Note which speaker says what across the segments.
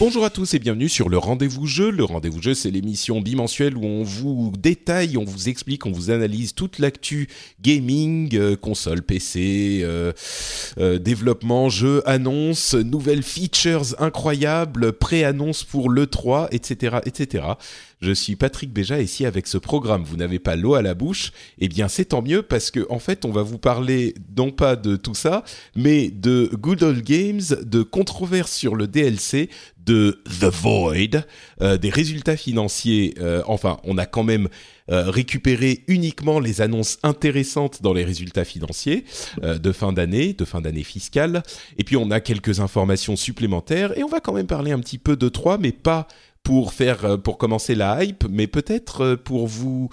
Speaker 1: Bonjour à tous et bienvenue sur le Rendez-vous Jeu. Le Rendez-vous Jeu, c'est l'émission bimensuelle où on vous détaille, on vous explique, on vous analyse toute l'actu gaming, euh, console, PC, euh, euh, développement, jeux, annonces, nouvelles features incroyables, pré-annonces pour l'E3, etc., etc. Je suis Patrick Béja et si avec ce programme vous n'avez pas l'eau à la bouche, eh bien c'est tant mieux parce que en fait on va vous parler non pas de tout ça, mais de Good Old Games, de controverses sur le DLC, de The Void, euh, des résultats financiers. euh, enfin, on a quand même euh, récupéré uniquement les annonces intéressantes dans les résultats financiers de fin d'année, de fin d'année fiscale. Et puis on a quelques informations supplémentaires et on va quand même parler un petit peu de trois, mais pas pour faire euh, pour commencer la hype, mais peut-être euh, pour vous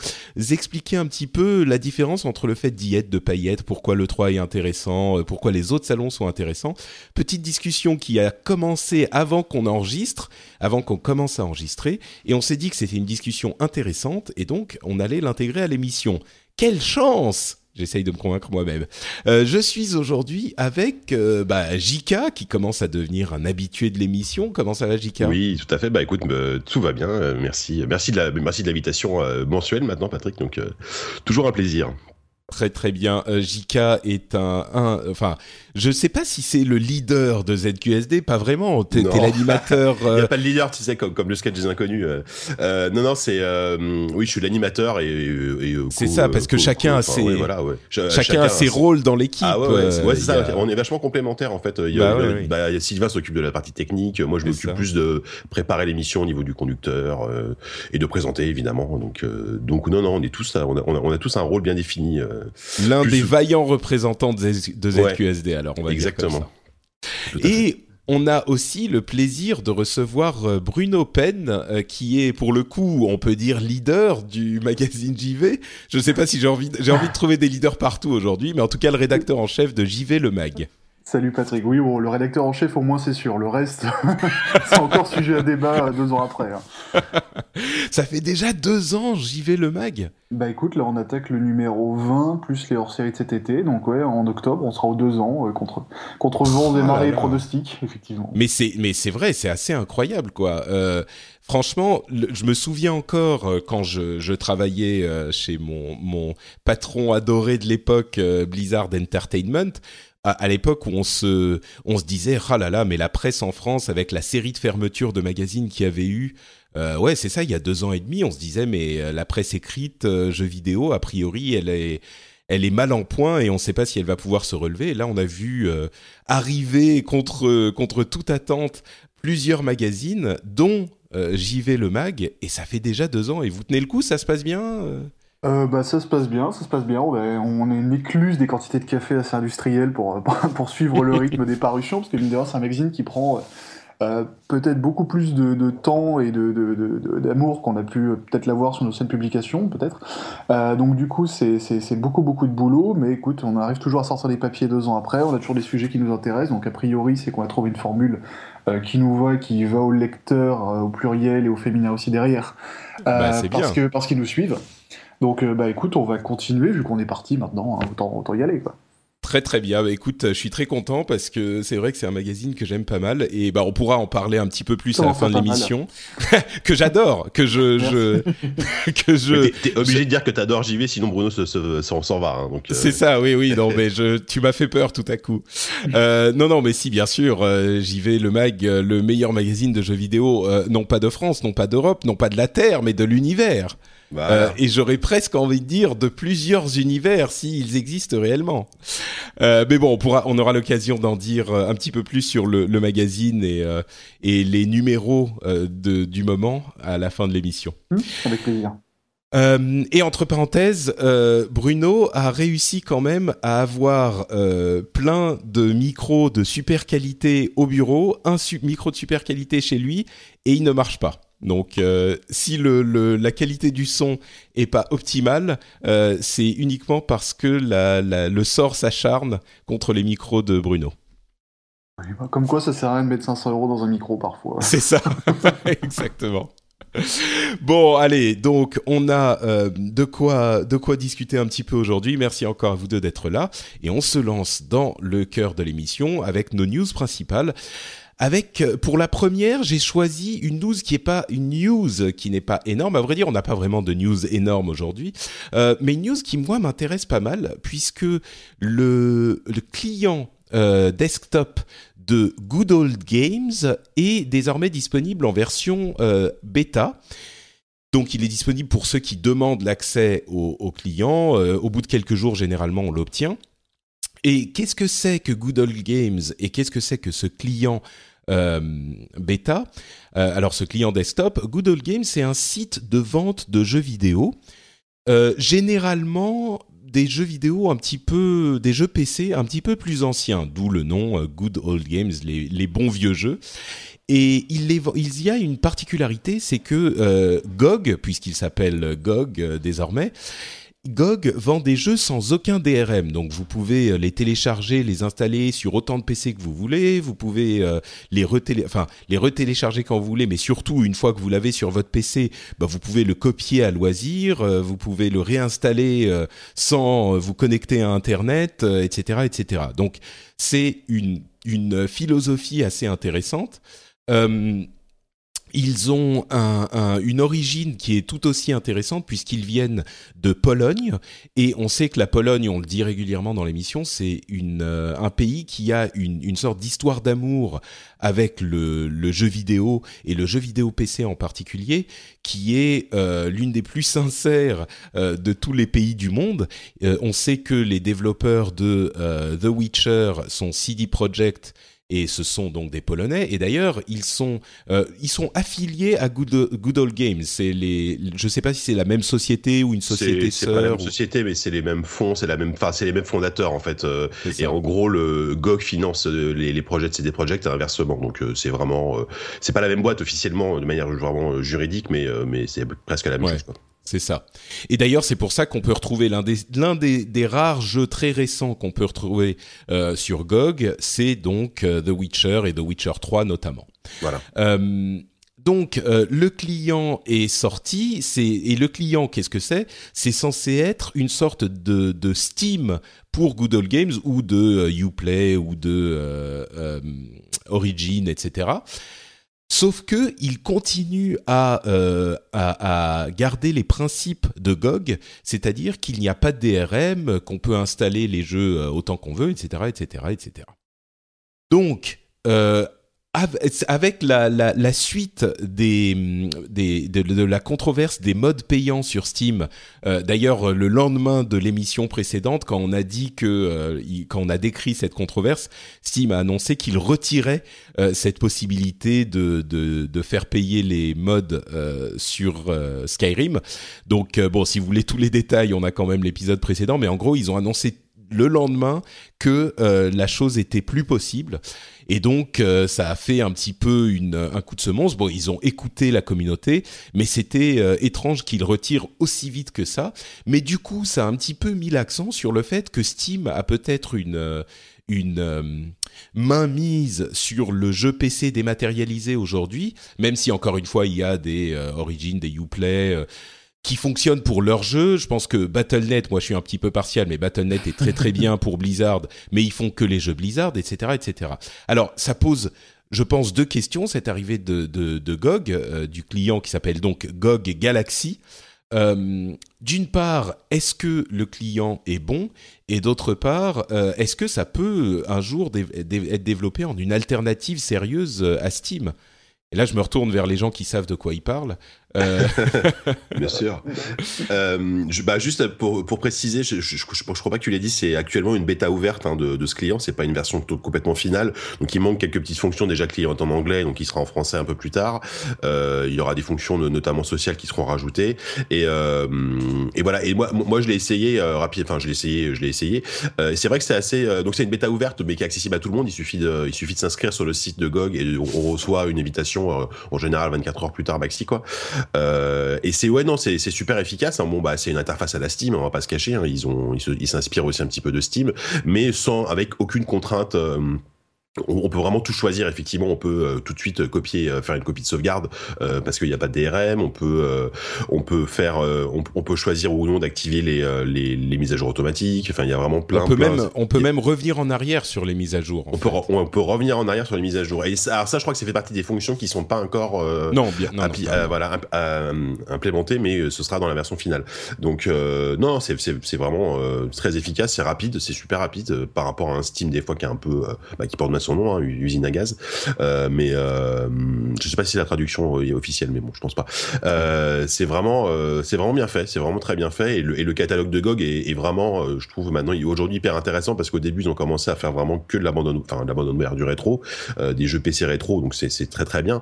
Speaker 1: expliquer un petit peu la différence entre le fait d'y être, de être, pourquoi le 3 est intéressant, euh, pourquoi les autres salons sont intéressants. Petite discussion qui a commencé avant qu'on enregistre, avant qu'on commence à enregistrer, et on s'est dit que c'était une discussion intéressante, et donc on allait l'intégrer à l'émission. Quelle chance J'essaye de me convaincre moi-même. Euh, je suis aujourd'hui avec euh, bah, Jika, qui commence à devenir un habitué de l'émission. Comment ça va, Jika
Speaker 2: Oui, tout à fait. Bah écoute, euh, tout va bien. Euh, merci, merci de la, merci de l'invitation mensuelle maintenant, Patrick. Donc toujours un plaisir.
Speaker 1: Très très bien. Jika est un, un, enfin, je sais pas si c'est le leader de ZQSD, pas vraiment. T'es l'animateur.
Speaker 2: Il n'y
Speaker 1: euh,
Speaker 2: a pas de leader, tu sais, comme, comme le sketch des inconnus. euh. Euh, non, non, c'est euh, oui, je suis l'animateur et, et, et, euh,
Speaker 1: C'est ça, parce que chacun a ses-
Speaker 2: ouais, voilà, ouais. Ch-
Speaker 1: chacun a ses rôles dans l'équipe.
Speaker 2: Ah ouais, ouais, c'est- ouais,
Speaker 1: euh,
Speaker 2: ça.
Speaker 1: a-
Speaker 2: On est vachement complémentaires en fait. Il y a,
Speaker 1: Bah
Speaker 2: le- bah, Sylvain s'occupe de la partie technique. Moi, je m'occupe plus de préparer l'émission au niveau du conducteur euh, et de présenter évidemment. Donc, euh, donc non, non, on est tous, on a, on a, on a tous un rôle bien défini. euh,
Speaker 1: L'un
Speaker 2: plus-
Speaker 1: des vaillants représentants de, Z- de. ZQSD. Alors on va dire
Speaker 2: Exactement.
Speaker 1: comme ça. Et on a aussi le plaisir de recevoir euh, Bruno Penn, euh, qui est pour le coup, on peut dire, leader du magazine JV. Je ne sais pas si j'ai envie, de- j'ai envie de trouver des leaders partout aujourd'hui, mais en tout cas le rédacteur en chef de JV Le Mag.
Speaker 3: Salut Patrick, oui, bon, le rédacteur en chef au moins c'est sûr, le reste c'est encore sujet à débat euh, deux ans après. hein.
Speaker 1: Ça fait déjà deux ans JV Le Mag.
Speaker 3: Bah écoute, là on attaque le numéro 20 plus les hors-séries de cet été, donc ouais, en octobre on sera aux deux ans euh, contre, contre vents et
Speaker 1: Oh
Speaker 3: marées pronostics, effectivement.
Speaker 1: Mais c'est, mais c'est vrai, c'est assez incroyable, quoi. Euh, franchement, le- je me souviens encore euh, quand je, je travaillais chez mon, mon patron adoré de l'époque, Blizzard Entertainment. À, à l'époque où on se, on se disait, ah là là, mais la presse en France avec la série de fermetures de magazines qu'il y avait eu, euh, ouais, c'est ça, il y a deux ans et demi, on se disait, mais euh, la presse écrite, euh, jeux vidéo, a priori, elle est, elle est mal en point et on ne sait pas si elle va pouvoir se relever. Et là, on a vu euh, arriver contre contre toute attente plusieurs magazines, dont euh, JV le mag, et ça fait déjà deux ans. Et vous tenez le coup, ça se passe bien euh
Speaker 3: Euh, bah ça se passe bien, ça se passe bien, on est une écluse des quantités de café assez industrielles pour, pour suivre le rythme des parutions, parce que mine de rien c'est un magazine qui prend... euh, euh, peut-être beaucoup plus de, de temps et de, de- d'amour qu'on a pu euh, peut-être l'avoir sur nos scènes publications, peut-être. Euh, donc du coup, c'est, beaucoup, beaucoup de boulot, mais écoute, on arrive toujours à sortir des papiers deux ans après, on a toujours des sujets qui nous intéressent, donc a priori, c'est qu'on a trouvé une formule euh, qui nous va, qui va au lecteur, euh, au pluriel et au féminin aussi derrière,
Speaker 1: Bah,
Speaker 3: Euh,
Speaker 1: c'est
Speaker 3: parce,
Speaker 1: bien.
Speaker 3: que, parce qu'ils nous suivent. Donc euh, bah écoute, on va continuer, vu qu'on est parti maintenant, hein, autant, autant y aller, quoi.
Speaker 1: Très Très bien. Bah, écoute, je suis très content parce que c'est vrai que c'est un magazine que j'aime pas mal et bah on pourra en parler un petit peu plus à la fin de l'émission. que j'adore, que je, je que je.
Speaker 2: T'es obligé de dire que t'adores JV, sinon Bruno s'en va. Hein, donc.
Speaker 1: Euh. C'est ça, oui, oui. Non, mais je, tu m'as fait peur tout à coup. Euh, non, non, mais si, bien sûr, euh, JV, le mag, le meilleur magazine de jeux vidéo, euh, non pas de France, non pas d'Europe, non pas de la Terre, mais de l'univers. Euh, et j'aurais presque envie de dire de plusieurs univers s'ils existent réellement. Euh, mais bon, on pourra, on aura l'occasion d'en dire euh, un petit peu plus sur le, le magazine et, euh, et les numéros euh, de, du moment à la fin de l'émission.
Speaker 3: Mmh, avec plaisir.
Speaker 1: Euh, et entre parenthèses, euh, Bruno a réussi quand même à avoir euh, plein de micros de super qualité au bureau, un micro de super qualité chez lui, et il ne marche pas. Donc, euh, si le, le, la qualité du son est pas optimale, euh, c'est uniquement parce que la, la, le sort s'acharne contre les micros de Bruno.
Speaker 3: Comme quoi, ça sert à rien de mettre 500 euros dans un micro parfois.
Speaker 1: C'est ça, exactement. Bon, allez, donc on a euh, de quoi de quoi discuter un petit peu aujourd'hui. Merci encore à vous deux d'être là et on se lance dans le cœur de l'émission avec nos news principales. Avec pour la première, j'ai choisi une news qui n'est pas énorme. À vrai dire, on n'a pas vraiment de news énorme aujourd'hui, euh, mais une news qui moi m'intéresse pas mal puisque le client euh, desktop de Good Old Games est désormais disponible en version euh, bêta. Donc il est disponible pour ceux qui demandent l'accès aux au clients. Euh, au bout de quelques jours, généralement, on l'obtient. Et qu'est-ce que c'est que Good Old Games et qu'est-ce que c'est que ce client euh, bêta? Euh, Alors ce client desktop, Good Old Games, c'est un site de vente de jeux vidéo. Euh, généralement des jeux vidéo un petit peu, des jeux PC un petit peu plus anciens, d'où le nom Good Old Games, les, bons vieux jeux. Et il, y a une particularité, c'est que GOG, puisqu'il s'appelle GOG désormais, GOG vend des jeux sans aucun DRM, donc vous pouvez euh, les télécharger, les installer sur autant de PC que vous voulez, vous pouvez euh, les, enfin, les retélécharger quand vous voulez, mais surtout une fois que vous l'avez sur votre PC, bah, vous pouvez le copier à loisir, euh, vous pouvez le réinstaller sans vous connecter à Internet, etc., etc. Donc c'est une, une philosophie assez intéressante. Ils ont un, un, une origine qui est tout aussi intéressante puisqu'ils viennent de Pologne et on sait que la Pologne, on le dit régulièrement dans l'émission, c'est euh, un pays qui a une, sorte d'histoire d'amour avec le, jeu vidéo et le jeu vidéo PC en particulier, qui est euh, l'une des plus sincères euh, de tous les pays du monde. On sait que les développeurs de The Witcher sont CD Projekt et ce sont donc des Polonais. Et d'ailleurs, ils sont euh, ils sont affiliés à Good, Good Old Games. C'est les, je sais pas si c'est la même société ou une société
Speaker 2: sœur. C'est pas la même ou... société, mais c'est les mêmes fonds, c'est la même, enfin c'est les mêmes fondateurs en fait. Euh, et en gros, le GOG finance euh, les, les projets de CD Projekt et inversement. Donc euh, c'est vraiment, c'est pas la même boîte officiellement de manière vraiment juridique, mais mais c'est presque la même
Speaker 1: ouais.
Speaker 2: chose. Quoi.
Speaker 1: C'est ça. Et d'ailleurs, c'est pour ça qu'on peut retrouver l'un des, l'un des, des rares jeux très récents qu'on peut retrouver euh, sur GOG, c'est donc euh, The Witcher et The Witcher 3 notamment.
Speaker 2: Voilà.
Speaker 1: Euh, donc le client est sorti, c'est et le client qu'est-ce que c'est? C'est censé être une sorte de, de Steam pour Good Old Games ou de Uplay ou de Origin, etc. Sauf que il continue à, euh, à, garder les principes de GOG, c'est-à-dire qu'il n'y a pas de DRM, qu'on peut installer les jeux euh, autant qu'on veut, etc., etc., etc. Donc, euh, avec la, la, la suite des, des, de, la controverse des modes payants sur Steam, euh, d'ailleurs le lendemain de l'émission précédente, quand on a dit que, euh, quand on a décrit cette controverse, Steam a annoncé qu'il retirait euh, cette possibilité de, de, de, faire payer les modes euh, sur euh, Skyrim. Donc bon, si vous voulez tous les détails, on a quand même l'épisode précédent, mais en gros ils ont annoncé le lendemain que euh, la chose était plus possible et donc euh, ça a fait un petit peu un coup de semonce. Bon, ils ont écouté la communauté, mais c'était euh, étrange qu'ils retirent aussi vite que ça. Mais du coup, ça a un petit peu mis l'accent sur le fait que Steam a peut-être une une euh, main mise sur le jeu PC dématérialisé aujourd'hui, même si encore une fois il y a des euh, Origin, des Uplay, qui fonctionnent pour leur jeu. Je pense que Battle.net, moi je suis un petit peu partial, mais Battle.net est très très bien pour Blizzard, mais ils font que les jeux Blizzard, etc., etc. Alors ça pose, je pense, deux questions. Cette arrivée de, de, GOG, euh, du client qui s'appelle donc GOG Galaxy. Euh, d'une part, est-ce que le client est bon? Et d'autre part, euh, est-ce que ça peut un jour être développé en une alternative sérieuse à Steam? Et là, je me retourne vers les gens qui savent de quoi ils parlent.
Speaker 2: Euh... Bien sûr. Euh, je, bah juste pour, pour préciser, je, je, je, crois pas que tu l'aies dit, c'est actuellement une bêta ouverte hein, de, de, ce client. C'est pas une version complètement finale. Donc il manque quelques petites fonctions déjà client en anglais, donc il sera en français un peu plus tard. Euh, il y aura des fonctions notamment sociales qui seront rajoutées. Et, euh, et voilà. Et moi, moi je l'ai essayé euh, rapide. Enfin, je l'ai essayé, je l'ai essayé. Euh, c'est vrai que c'est assez. Donc c'est une bêta ouverte, mais qui est accessible à tout le monde. Il suffit de, il suffit de s'inscrire sur le site de GOG et on, on reçoit une invitation en général 24 heures plus tard, maxi quoi. Euh, et c'est ouais non, c'est super efficace. Hein. Bon bah c'est une interface à la Steam, on va pas se cacher. Hein. Ils ont ils s'inspirent aussi un petit peu de Steam, mais sans avec aucune contrainte. Euh, on peut vraiment tout choisir effectivement. On peut euh, tout de suite copier euh, faire une copie de sauvegarde euh, parce qu'il n'y a pas de DRM on peut on peut faire on, on, peut choisir ou non d'activer les, les, les mises à jour automatiques. Enfin il y a vraiment plein
Speaker 1: on peut
Speaker 2: plein,
Speaker 1: même on peut même revenir en arrière sur les mises à jour
Speaker 2: on peut on peut revenir en arrière sur les mises à jour. Et ça, alors ça je crois que ça fait partie des fonctions qui sont pas encore
Speaker 1: non bien non, non,
Speaker 2: voilà implémentées mais ce sera dans la version finale. Donc non c'est c'est vraiment très efficace c'est rapide c'est super rapide par rapport à un Steam des fois qui est un peu bah, qui porte son nom, hein, usine à gaz. Euh, mais euh, je sais pas si la traduction est officielle, mais bon, je pense pas. Euh, c'est vraiment, euh, c'est vraiment bien fait. C'est vraiment très bien fait. Et le, catalogue de GOG est, vraiment, euh, je trouve maintenant aujourd'hui hyper intéressant parce qu'au début ils ont commencé à faire vraiment que de l'abandon, enfin l'abandonware du rétro, euh, des jeux PC rétro, donc c'est très très bien.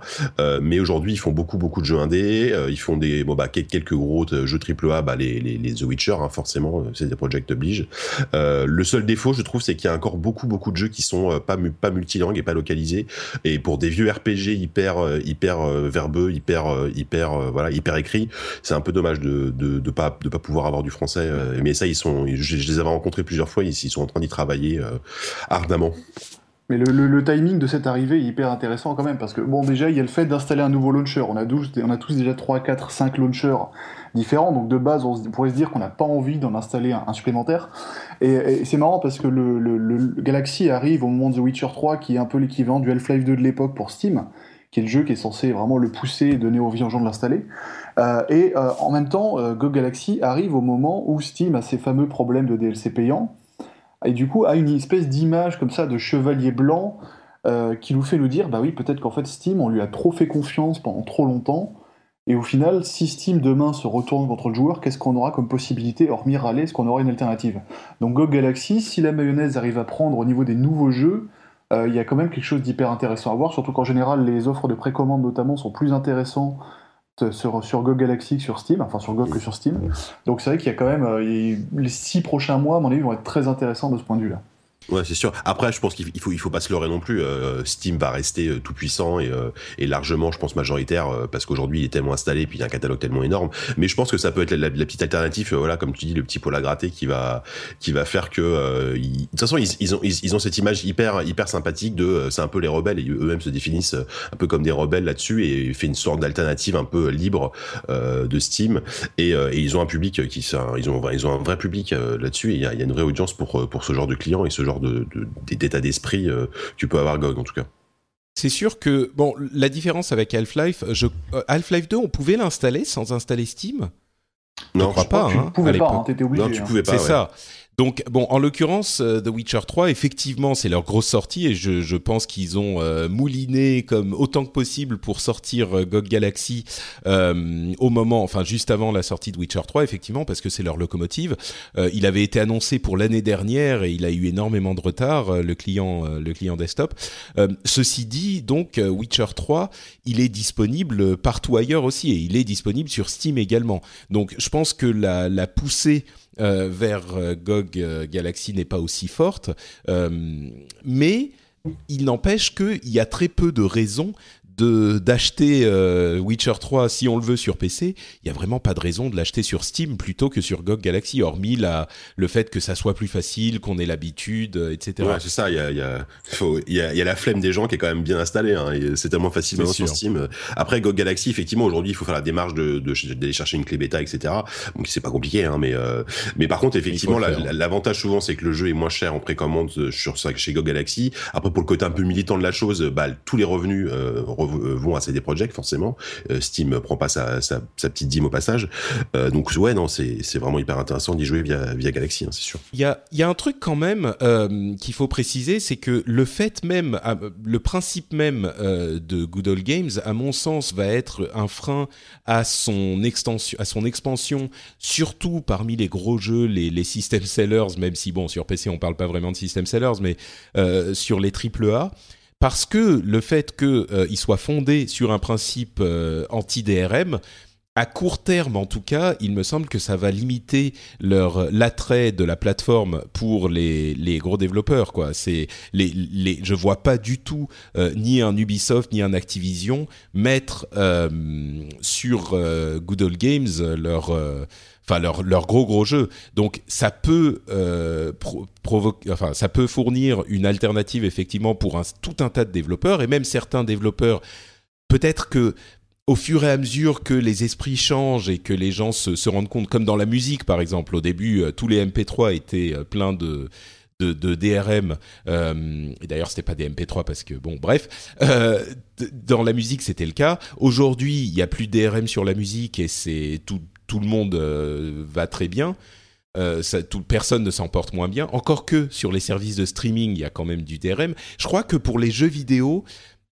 Speaker 2: mais aujourd'hui ils font beaucoup beaucoup de jeux indés. ils font des, bon bah quelques gros jeux AAA, bah les, les, les The Witcher, hein, forcément, c'est des projects oblige. le seul défaut, je trouve, c'est qu'il y a encore beaucoup beaucoup de jeux qui sont pas pas multilingue et pas localisé. Et pour des vieux RPG hyper euh, hyper euh, verbeux, hyper euh, hyper voilà hyper écrit, c'est un peu dommage de, de pas de pas pouvoir avoir du français. mais ça, ils sont, je, les avais rencontrés plusieurs fois, ils sont en train d'y travailler ardemment.
Speaker 3: Mais le, timing de cette arrivée est hyper intéressant quand même, parce que bon, déjà, il y a le fait d'installer un nouveau launcher. On a, 12, on a tous déjà 3, 4, 5 launchers différents, donc de base, on, pourrait se dire qu'on n'a pas envie d'en installer un, supplémentaire. Et, c'est marrant parce que le, le, Galaxy arrive au moment de The Witcher 3, qui est un peu l'équivalent du Half-Life 2 de l'époque pour Steam, qui est le jeu qui est censé vraiment le pousser et donner envie aux gens de l'installer. Euh, et euh, en même temps, euh, Go Galaxy arrive au moment où Steam a ses fameux problèmes de DLC payants et du coup a une espèce d'image comme ça de chevalier blanc euh, qui nous fait nous dire bah oui peut-être qu'en fait Steam on lui a trop fait confiance pendant trop longtemps. Et au final si Steam demain se retourne contre le joueur qu'est-ce qu'on aura comme possibilité hormis râler est-ce qu'on aura une alternative? Donc GOG Galaxy si la mayonnaise arrive à prendre au niveau des nouveaux jeux euh, il y a quand même quelque chose d'hyper intéressant à voir surtout qu'en général les offres de précommande notamment sont plus intéressantes sur, sur GOG Galaxy que sur Steam, enfin sur GOG que sur Steam. Donc c'est vrai qu'il y a quand même, euh, les six prochains mois, à mon avis, vont être très intéressants de ce point de vue-là.
Speaker 2: Ouais, c'est sûr. Après, je pense qu'il faut, il faut pas se leurrer non plus. Euh, Steam va rester euh, tout puissant et, euh, et, largement, je pense, majoritaire parce qu'aujourd'hui, il est tellement installé puis il y a un catalogue tellement énorme. Mais je pense que ça peut être la, petite alternative, voilà, comme tu dis, le petit poil à gratter qui va, qui va faire que, de toute façon, ils, ils, ont, ils, ont cette image hyper, hyper sympathique de, c'est un peu les rebelles et eux-mêmes se définissent un peu comme des rebelles là-dessus et fait une sorte d'alternative un peu libre de Steam. Et, et, ils ont un public qui, ils ont, ils ont un vrai public là-dessus et il y a, il y a une vraie audience pour, pour ce genre de clients et ce genre de d'état d'esprit euh, tu peux avoir GOG en tout cas.
Speaker 1: C'est sûr que bon, la différence avec Half-Life, je... Euh, Half-Life 2, on pouvait l'installer sans installer Steam?
Speaker 2: Non,
Speaker 1: je crois pas.
Speaker 3: Tu
Speaker 1: hein,
Speaker 3: pouvais pas, hein, étais obligé.
Speaker 2: Non, tu pouvais pas.
Speaker 1: C'est ouais. ça. Donc bon, en l'occurrence, euh, The Witcher 3, effectivement, c'est leur grosse sortie et je, je pense qu'ils ont euh, mouliné comme autant que possible pour sortir euh, GOG Galaxy euh, au moment, enfin juste avant la sortie de Witcher 3, effectivement, parce que c'est leur locomotive. Euh, il avait été annoncé pour l'année dernière et il a eu énormément de retard, le client, le client desktop. ceci dit, donc Witcher 3, il est disponible partout ailleurs aussi et il est disponible sur Steam également. Donc je pense que la, la poussée euh, vers euh, GOG euh, Galaxy n'est pas aussi forte, mais il n'empêche qu'il y a très peu de raisons de d'acheter euh, Witcher 3 si on le veut sur PC, il y a vraiment pas de raison de l'acheter sur Steam plutôt que sur GOG Galaxy, hormis la, le fait que ça soit plus facile, qu'on ait l'habitude, euh, etc.
Speaker 2: Ouais, c'est ça. Il y a, il y, a, y, a, y a la flemme des gens qui est quand même bien installée. Hein, c'est tellement facile sur Steam. Après GOG Galaxy, effectivement, aujourd'hui, il faut faire la démarche de d'aller chercher une clé bêta, etc. Donc c'est pas compliqué, hein, mais euh, mais par contre, effectivement, l'avantage souvent, c'est que le jeu est moins cher en précommande sur chez GOG Galaxy. Après, pour le côté un peu militant de la chose, bah, tous les revenus euh, euh, vont à CD Projekt forcément. Euh, Steam prend pas sa, sa, petite dîme au passage. donc ouais, non, c'est vraiment hyper intéressant d'y jouer via, via Galaxy, hein, c'est sûr.
Speaker 1: Il y a, y a un truc quand même qu'il faut préciser, c'est que le fait même, le principe même de Good Old Games, à mon sens, va être un frein à son extension, à son expansion, surtout parmi les gros jeux, les, les system sellers, même si bon sur PC on parle pas vraiment de system sellers, mais sur les AAA parce que le fait qu'il euh, soit fondé sur un principe euh, anti-DRM, à court terme en tout cas, il me semble que ça va limiter leur l'attrait de la plateforme pour les, gros développeurs quoi. C'est vois pas du tout euh, ni un Ubisoft ni un Activision mettre sur Good Old Games enfin leur, gros gros jeu. Donc ça peut euh, fournir une alternative effectivement pour tout un tas de développeurs et même certains développeurs. Peut-être que au fur et à mesure que les esprits changent et que les gens se, rendent compte, comme dans la musique par exemple, au début euh, tous les MP3 étaient euh, pleins de DRM. Euh, et d'ailleurs, c'était pas des MP3 parce que bon, bref. Dans la musique, c'était le cas. Aujourd'hui, il y a plus de DRM sur la musique et c'est tout, tout le monde va très bien. Ça, personne ne s'en porte moins bien. Encore que sur les services de streaming, il y a quand même du DRM. Je crois que pour les jeux vidéo,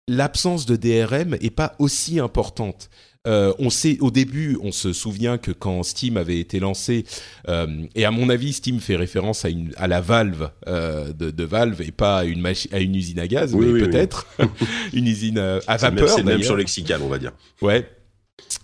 Speaker 1: l'absence de DRM est pas aussi importante. Euh, on sait au début, on se souvient que quand Steam avait été lancé, et à mon avis, Steam fait référence à, une, à la valve de, Valve et pas à une, à une usine à gaz, mais peut-être une usine à vapeur.
Speaker 2: C'est même sur lexical, on va dire.
Speaker 1: Ouais.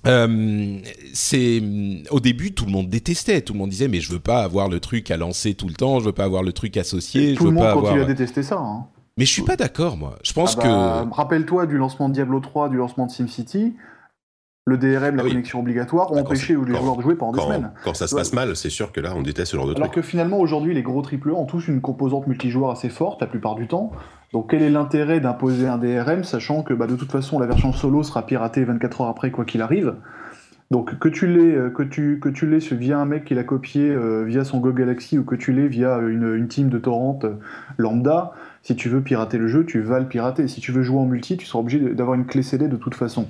Speaker 1: Euh, c'est au début tout le monde détestait, tout le monde disait mais je veux pas avoir le truc à lancer tout le temps, je veux pas avoir le truc associé,
Speaker 3: tout
Speaker 1: je
Speaker 3: veux
Speaker 1: le monde
Speaker 3: continue à détester ça. Hein.
Speaker 1: Mais je suis pas d'accord moi. Je pense
Speaker 3: ah bah, que rappelle-toi du lancement de Diablo 3, du lancement de SimCity, le DRM, la connexion obligatoire ont empêché les joueurs de jouer pendant
Speaker 2: des
Speaker 3: semaines.
Speaker 2: Quand ça se passe mal, c'est sûr que là on déteste ce genre de truc.
Speaker 3: Alors que finalement aujourd'hui les gros AAA ont tous une composante multijoueur assez forte la plupart du temps. Donc quel est l'intérêt d'imposer un DRM sachant que bah, de toute façon la version solo sera piratée 24 heures après quoi qu'il arrive? Donc que tu l'aies euh, que tu que tu l'aies via un mec qui l'a copié euh, via son Go Galaxy ou que tu l'aies via une, une, team de torrent euh, lambda, si tu veux pirater le jeu, tu vas le pirater. Si tu veux jouer en multi, tu seras obligé d'avoir une clé CD de toute façon.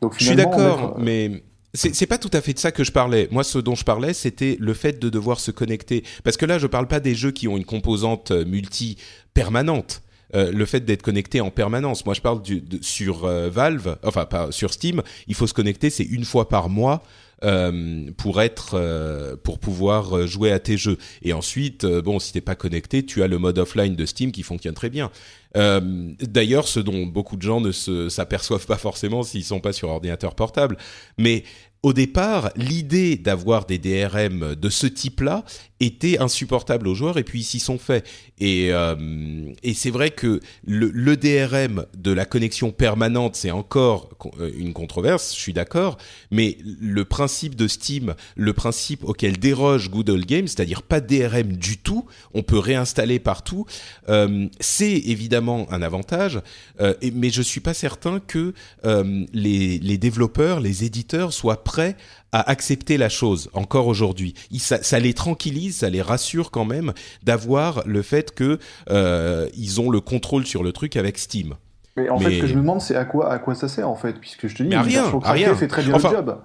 Speaker 1: Donc je suis d'accord, mais c'est pas tout à fait de ça que je parlais. Moi, ce dont je parlais, c'était le fait de devoir se connecter. Parce que là, je parle pas des jeux qui ont une composante multi permanente. Euh, le fait d'être connecté en permanence. Moi, je parle du, sur euh, Valve, enfin pas sur Steam. Il faut se connecter, c'est une fois par mois. Euh, pour être euh, pour pouvoir jouer à tes jeux. Et ensuite bon si t'es pas connecté tu as le mode offline de Steam qui fonctionne très bien. D'ailleurs ce dont beaucoup de gens ne s'aperçoivent pas forcément s'ils sont pas sur ordinateur portable. Mais au départ, l'idée d'avoir des DRM de ce type-là était insupportable aux joueurs et puis ils s'y sont faits. Et, euh, et c'est vrai que le, le, DRM de la connexion permanente, c'est encore euh, une controverse, je suis d'accord, mais le principe de Steam, le principe auquel déroge Google Games, c'est-à-dire pas DRM du tout, on peut réinstaller partout, euh, c'est évidemment un avantage, euh, mais je suis pas certain que euh, les, les développeurs, les éditeurs soient prêts à accepter la chose encore aujourd'hui. Ça, ça, les tranquillise, ça les rassure quand même d'avoir le fait que euh, ils ont le contrôle sur le truc avec Steam.
Speaker 3: Mais en fait, ce que je me demande, c'est à quoi, à quoi ça sert en fait, puisque je te dis,
Speaker 1: mais rien, à rien.
Speaker 3: fait très bien le job.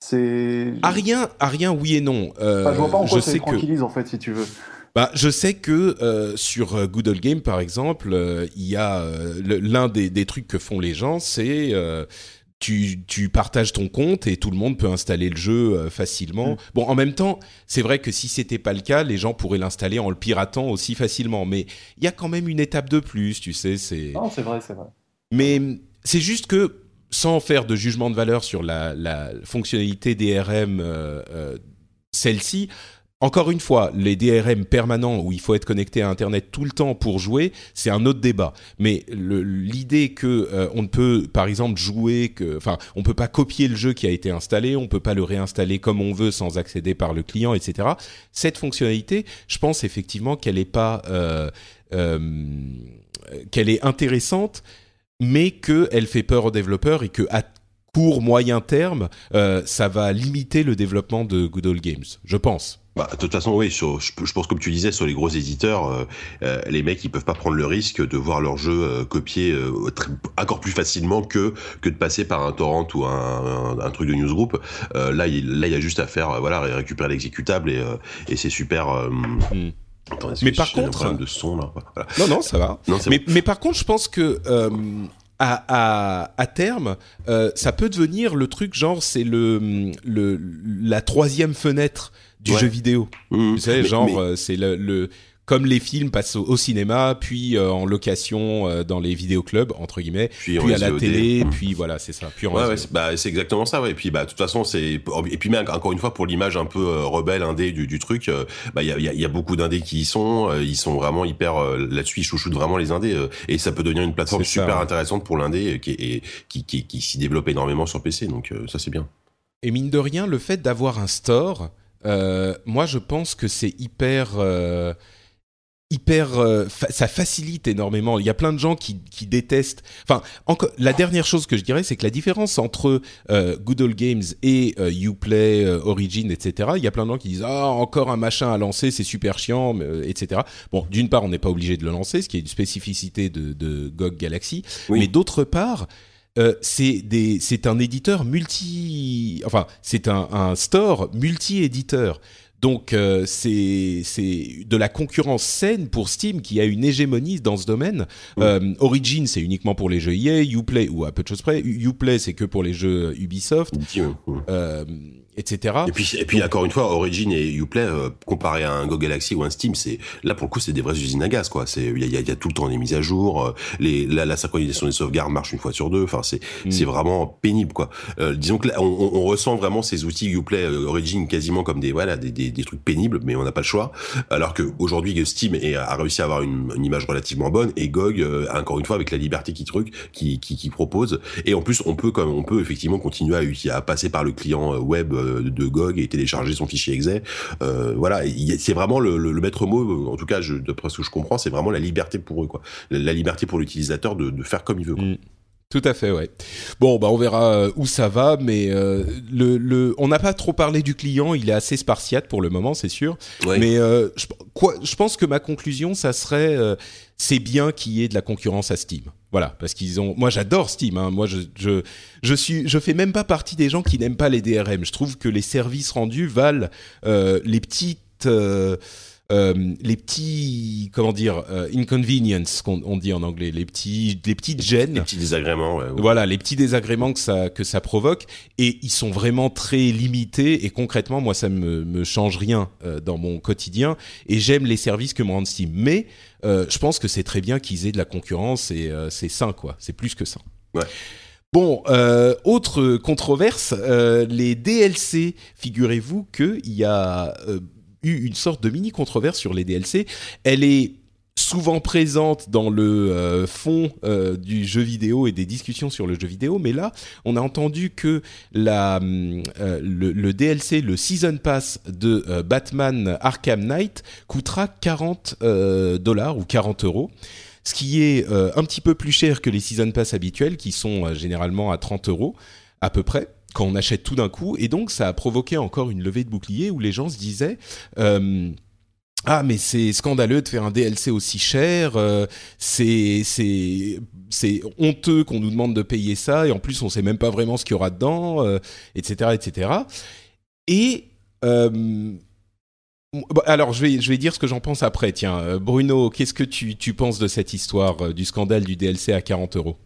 Speaker 3: C'est
Speaker 1: à rien, à rien, oui et non.
Speaker 3: Euh, je vois pas en quoi ça les tranquillise en fait, si tu veux.
Speaker 1: Bah, je sais que euh, sur Good Old Game, par exemple, euh, il y a euh, l'un des, des, trucs que font les gens, c'est tu, tu, partages ton compte et tout le monde peut installer le jeu euh, facilement. Mm. Bon, en même temps, c'est vrai que si c'était pas le cas, les gens pourraient l'installer en le piratant aussi facilement. Mais il y a quand même une étape de plus, tu sais. C'est.
Speaker 3: Non, c'est vrai, c'est vrai.
Speaker 1: Mais c'est juste que sans faire de jugement de valeur sur la, la fonctionnalité DRM, euh, euh, celle-ci, encore une fois, les DRM permanents où il faut être connecté à Internet tout le temps pour jouer, c'est un autre débat. Mais l'idée que euh, on ne peut, par exemple, jouer, enfin, on peut pas copier le jeu qui a été installé, on peut pas le réinstaller comme on veut sans accéder par le client, etc. Cette fonctionnalité, je pense effectivement qu'elle est pas, euh, euh, qu'elle est intéressante, mais qu'elle fait peur aux développeurs et que à court moyen terme, ça va limiter le développement de Good Old Games, je pense.
Speaker 2: Bah, de toute façon, oui, je, pense comme tu disais, sur les gros éditeurs, euh, euh, les mecs, ils peuvent pas prendre le risque de voir leur jeu euh, copié encore plus facilement que que de passer par un torrent ou un, un, truc de newsgroup. là, il, là, il y a juste à faire, voilà, récupérer l'exécutable et, et c'est super. Hmm.
Speaker 1: mais par contre,
Speaker 2: de son là?
Speaker 1: Non, non, ça va. mais, mais, par contre, je pense que à, à, à, terme, ça peut devenir le truc genre c'est le, le la troisième fenêtre du jeu vidéo. Mmh. savez, genre, euh, c'est le, le, comme les films passent au, cinéma, puis euh, en location euh, dans les vidéoclubs entre guillemets, puis, à la télé, puis voilà, c'est ça. Puis
Speaker 2: ouais, ouais c'est bah, exactement ça. Ouais. Et puis bah de toute façon, c'est et puis même encore une fois pour l'image un peu rebelle indé du, du truc, bah il y a, y a, beaucoup d'indés qui y sont, ils sont vraiment hyper là-dessus, ils chouchoutent vraiment les indés et ça peut devenir une plateforme super intéressante pour l'indé qui, qui, qui, qui s'y développe énormément sur PC. Donc ça c'est bien.
Speaker 1: Et mine de rien, le fait d'avoir un store euh, moi, je pense que c'est hyper euh, hyper euh, ça facilite énormément. Il y a plein de gens qui, qui détestent. Enfin encore la dernière chose que je dirais c'est que la différence entre euh, Good Old Games et euh, Uplay Origin etc il y a plein de gens qui disent ah encore un machin à lancer c'est super chiant etc bon d'une part on n'est pas obligé de le lancer ce qui est une spécificité de, de GOG Galaxy. Mais d'autre part euh, c'est un éditeur multi, enfin c'est un, un, store multi-éditeur. Donc euh, c'est de la concurrence saine pour Steam qui a une hégémonie dans ce domaine. Euh, Origin c'est uniquement pour les jeux EA, Uplay ou à peu de choses près. Uplay c'est que pour les jeux Ubisoft. Euh, etc.
Speaker 2: Et puis, et puis encore une fois, Origin et Uplay, euh, comparé à un Go Galaxy ou un Steam, c'est là pour le coup, c'est des vraies usines à gaz, quoi. C'est il y a, y a, tout le temps des mises à jour, euh, les, la, la, synchronisation des sauvegardes marche une fois sur deux. Enfin, c'est mm. c'est vraiment pénible, quoi. Euh, disons que là, on, on, ressent vraiment ces outils Uplay, euh, Origin quasiment comme des voilà des, des, des trucs pénibles, mais on n'a pas le choix. Alors que aujourd'hui, Steam est, a réussi à avoir une, une, image relativement bonne et GOG, encore une fois, avec la liberté qui truc, qui, qui, qui propose. Et en plus, on peut comme on peut effectivement continuer à, à passer par le client web euh, de GOG et télécharger son fichier exe. Euh, voilà, c'est vraiment le, maître mot, en tout cas, d'après ce que je comprends, c'est vraiment la liberté pour eux, quoi. La, liberté pour l'utilisateur de, faire comme il veut. Mm.
Speaker 1: Tout à fait, ouais. Bon, bah on verra euh, où ça va, mais le, on n'a pas trop parlé du client, il est assez spartiate pour le moment, c'est sûr. Mais je, quoi, je pense que ma conclusion, ça serait, c'est bien qu'il y ait de la concurrence à Steam. Voilà, parce qu'ils ont. Moi, j'adore Steam. Hein. Moi, je, je, je suis, je fais même pas partie des gens qui n'aiment pas les DRM. Je trouve que les services rendus valent euh, les petites. Euh, euh, les petits comment dire euh, inconvenience qu'on on dit en anglais les petits les petites gênes
Speaker 2: les petits désagréments ouais,
Speaker 1: voilà les petits désagréments que ça que ça provoque et ils sont vraiment très limités et concrètement moi ça me me change rien euh, dans mon quotidien et j'aime les services que me rend Steam mais je pense que c'est très bien qu'ils aient de la concurrence et c'est sain quoi c'est plus que ça
Speaker 2: ouais.
Speaker 1: Bon, euh, autre controverse, euh, les DLC. Figurez-vous qu'il y a euh, eu une sorte de mini controverse sur les DLC. Elle est souvent présente dans le euh, fond euh, du jeu vidéo et des discussions sur le jeu vidéo, mais là, on a entendu que la, euh, le, DLC, le Season Pass de Batman Arkham Knight coûtera 40 dollars ou 40 euros ce qui est un petit peu plus cher que les Season Pass habituels, qui sont généralement à 30 euros à peu près quand on achète tout d'un coup. Et donc, ça a provoqué encore une levée de bouclier où les gens se disaient... Ah mais c'est scandaleux de faire un DLC aussi cher, euh, c'est c'est c'est honteux qu'on nous demande de payer ça et en plus on sait même pas vraiment ce qu'il y aura dedans, etc euh, etc. Et euh, alors je vais je vais dire ce que j'en pense après. Tiens Bruno, qu'est-ce que tu tu penses de cette histoire du scandale du DLC à 40 euros?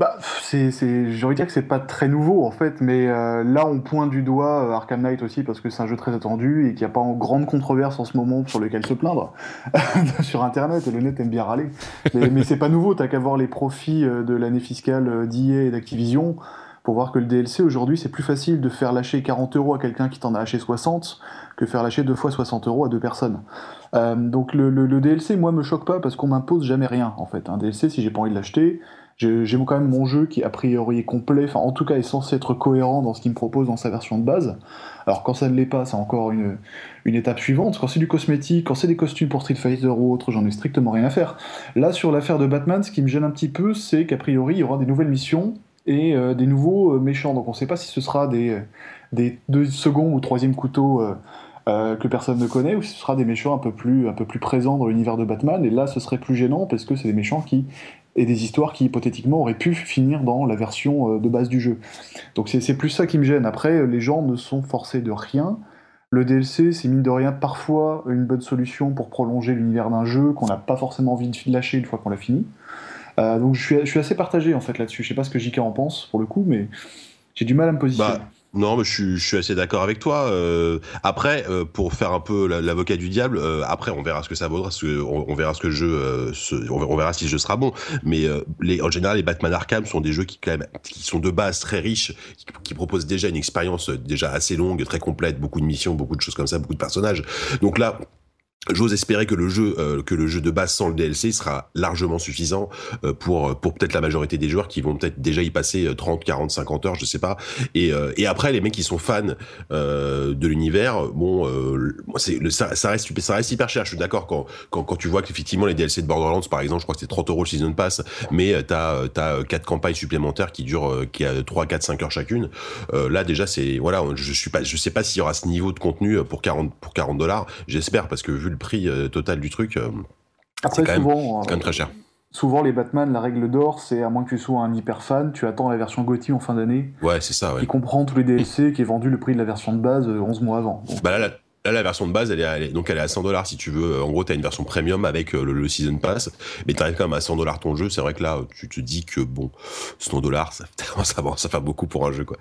Speaker 3: Bah, c'est, j'ai envie de dire que c'est pas très nouveau en fait, mais euh, là on pointe du doigt euh, Arkham Knight aussi parce que c'est un jeu très attendu et qu'il n'y a pas en grande controverse en ce moment sur lequel se plaindre sur internet et le net aime bien râler. Mais, mais c'est pas nouveau, t'as qu'à voir les profits euh, de l'année fiscale d'IA et d'Activision. pour voir que le DLC aujourd'hui c'est plus facile de faire lâcher 40 euros à quelqu'un qui t'en a lâché 60 que faire lâcher deux fois 60 euros à deux personnes. Euh, donc le, le, DLC, moi, me choque pas parce qu'on m'impose jamais rien en fait. Un DLC, si j'ai pas envie de l'acheter, j'ai quand même mon jeu qui a priori est complet, enfin en tout cas est censé être cohérent dans ce qu'il me propose dans sa version de base. Alors quand ça ne l'est pas, c'est encore une, étape suivante. Quand c'est du cosmétique, quand c'est des costumes pour Street Fighter ou autre, j'en ai strictement rien à faire. Là sur l'affaire de Batman, ce qui me gêne un petit peu, c'est qu'a priori il y aura des nouvelles missions et euh, des nouveaux euh, méchants. Donc on ne sait pas si ce sera des, deux second ou troisième couteau euh, que personne ne connaît, ou si ce sera des méchants un peu plus présents dans l'univers de Batman. Et là, ce serait plus gênant parce que c'est des méchants qui et des histoires qui hypothétiquement auraient pu finir dans la version de base du jeu. Donc c'est plus ça qui me gêne. Après, les gens ne sont forcés de rien. Le DLC, c'est mine de rien parfois une bonne solution pour prolonger l'univers d'un jeu qu'on n'a pas forcément envie de lâcher une fois qu'on l'a fini. Euh, donc je suis, je suis, assez partagé en fait là-dessus. Je sais pas ce que JK en pense pour le coup, mais j'ai du mal à me positionner.
Speaker 2: Bah, non, mais je suis, je suis assez d'accord avec toi. Euh, après, euh, pour faire un peu l'avocat du diable, euh, après on verra ce que ça vaudra, ce on, on, verra ce que le jeu, on verra si le jeu sera bon. Mais les, en général, les Batman Arkham sont des jeux qui quand même, qui sont de base très riches, qui, qui proposent déjà une expérience déjà assez longue, très complète, beaucoup de missions, beaucoup de choses comme ça, beaucoup de personnages. Donc là, J'ose espérer que le jeu euh, que le jeu de base sans le DLC sera largement suffisant euh, pour pour peut-être la majorité des joueurs qui vont peut-être déjà y passer 30, 40, 50 heures, je sais pas. Et euh, après les mecs qui sont fans de l'univers, bon ça, ça, reste ça reste hyper cher, je suis d'accord quand quand quand tu vois qu'effectivement les DLC de Borderlands par exemple, je crois que c'est 30 euros le season pass, mais t'as t'as quatre campagnes supplémentaires qui durent qui a 3 4 5 heures chacune. là déjà c'est voilà, je suis pas je sais pas s'il y aura ce niveau de contenu pour 40 pour 40 dollars, j'espère parce que vu le prix euh, total du truc, euh, c'est quand, quand, même très cher. Euh,
Speaker 3: souvent, les Batman, la règle d'or, c'est à moins que tu sois un hyper fan, tu attends la version GOTY en fin d'année.
Speaker 2: Ouais, c'est ça. Ouais.
Speaker 3: Qui comprend tous les DLC, qui est vendu le prix de la version de base 11 mois avant.
Speaker 2: Bah là, Là, la version de base, elle est, donc elle est à 100 dollars si tu veux. En gros, t'as une version premium avec euh, le, season pass, mais t'arrives quand même à 100 dollars ton jeu. C'est vrai que là, tu te dis que bon, 100 dollars, ça, ça, ça fait beaucoup pour un jeu, quoi.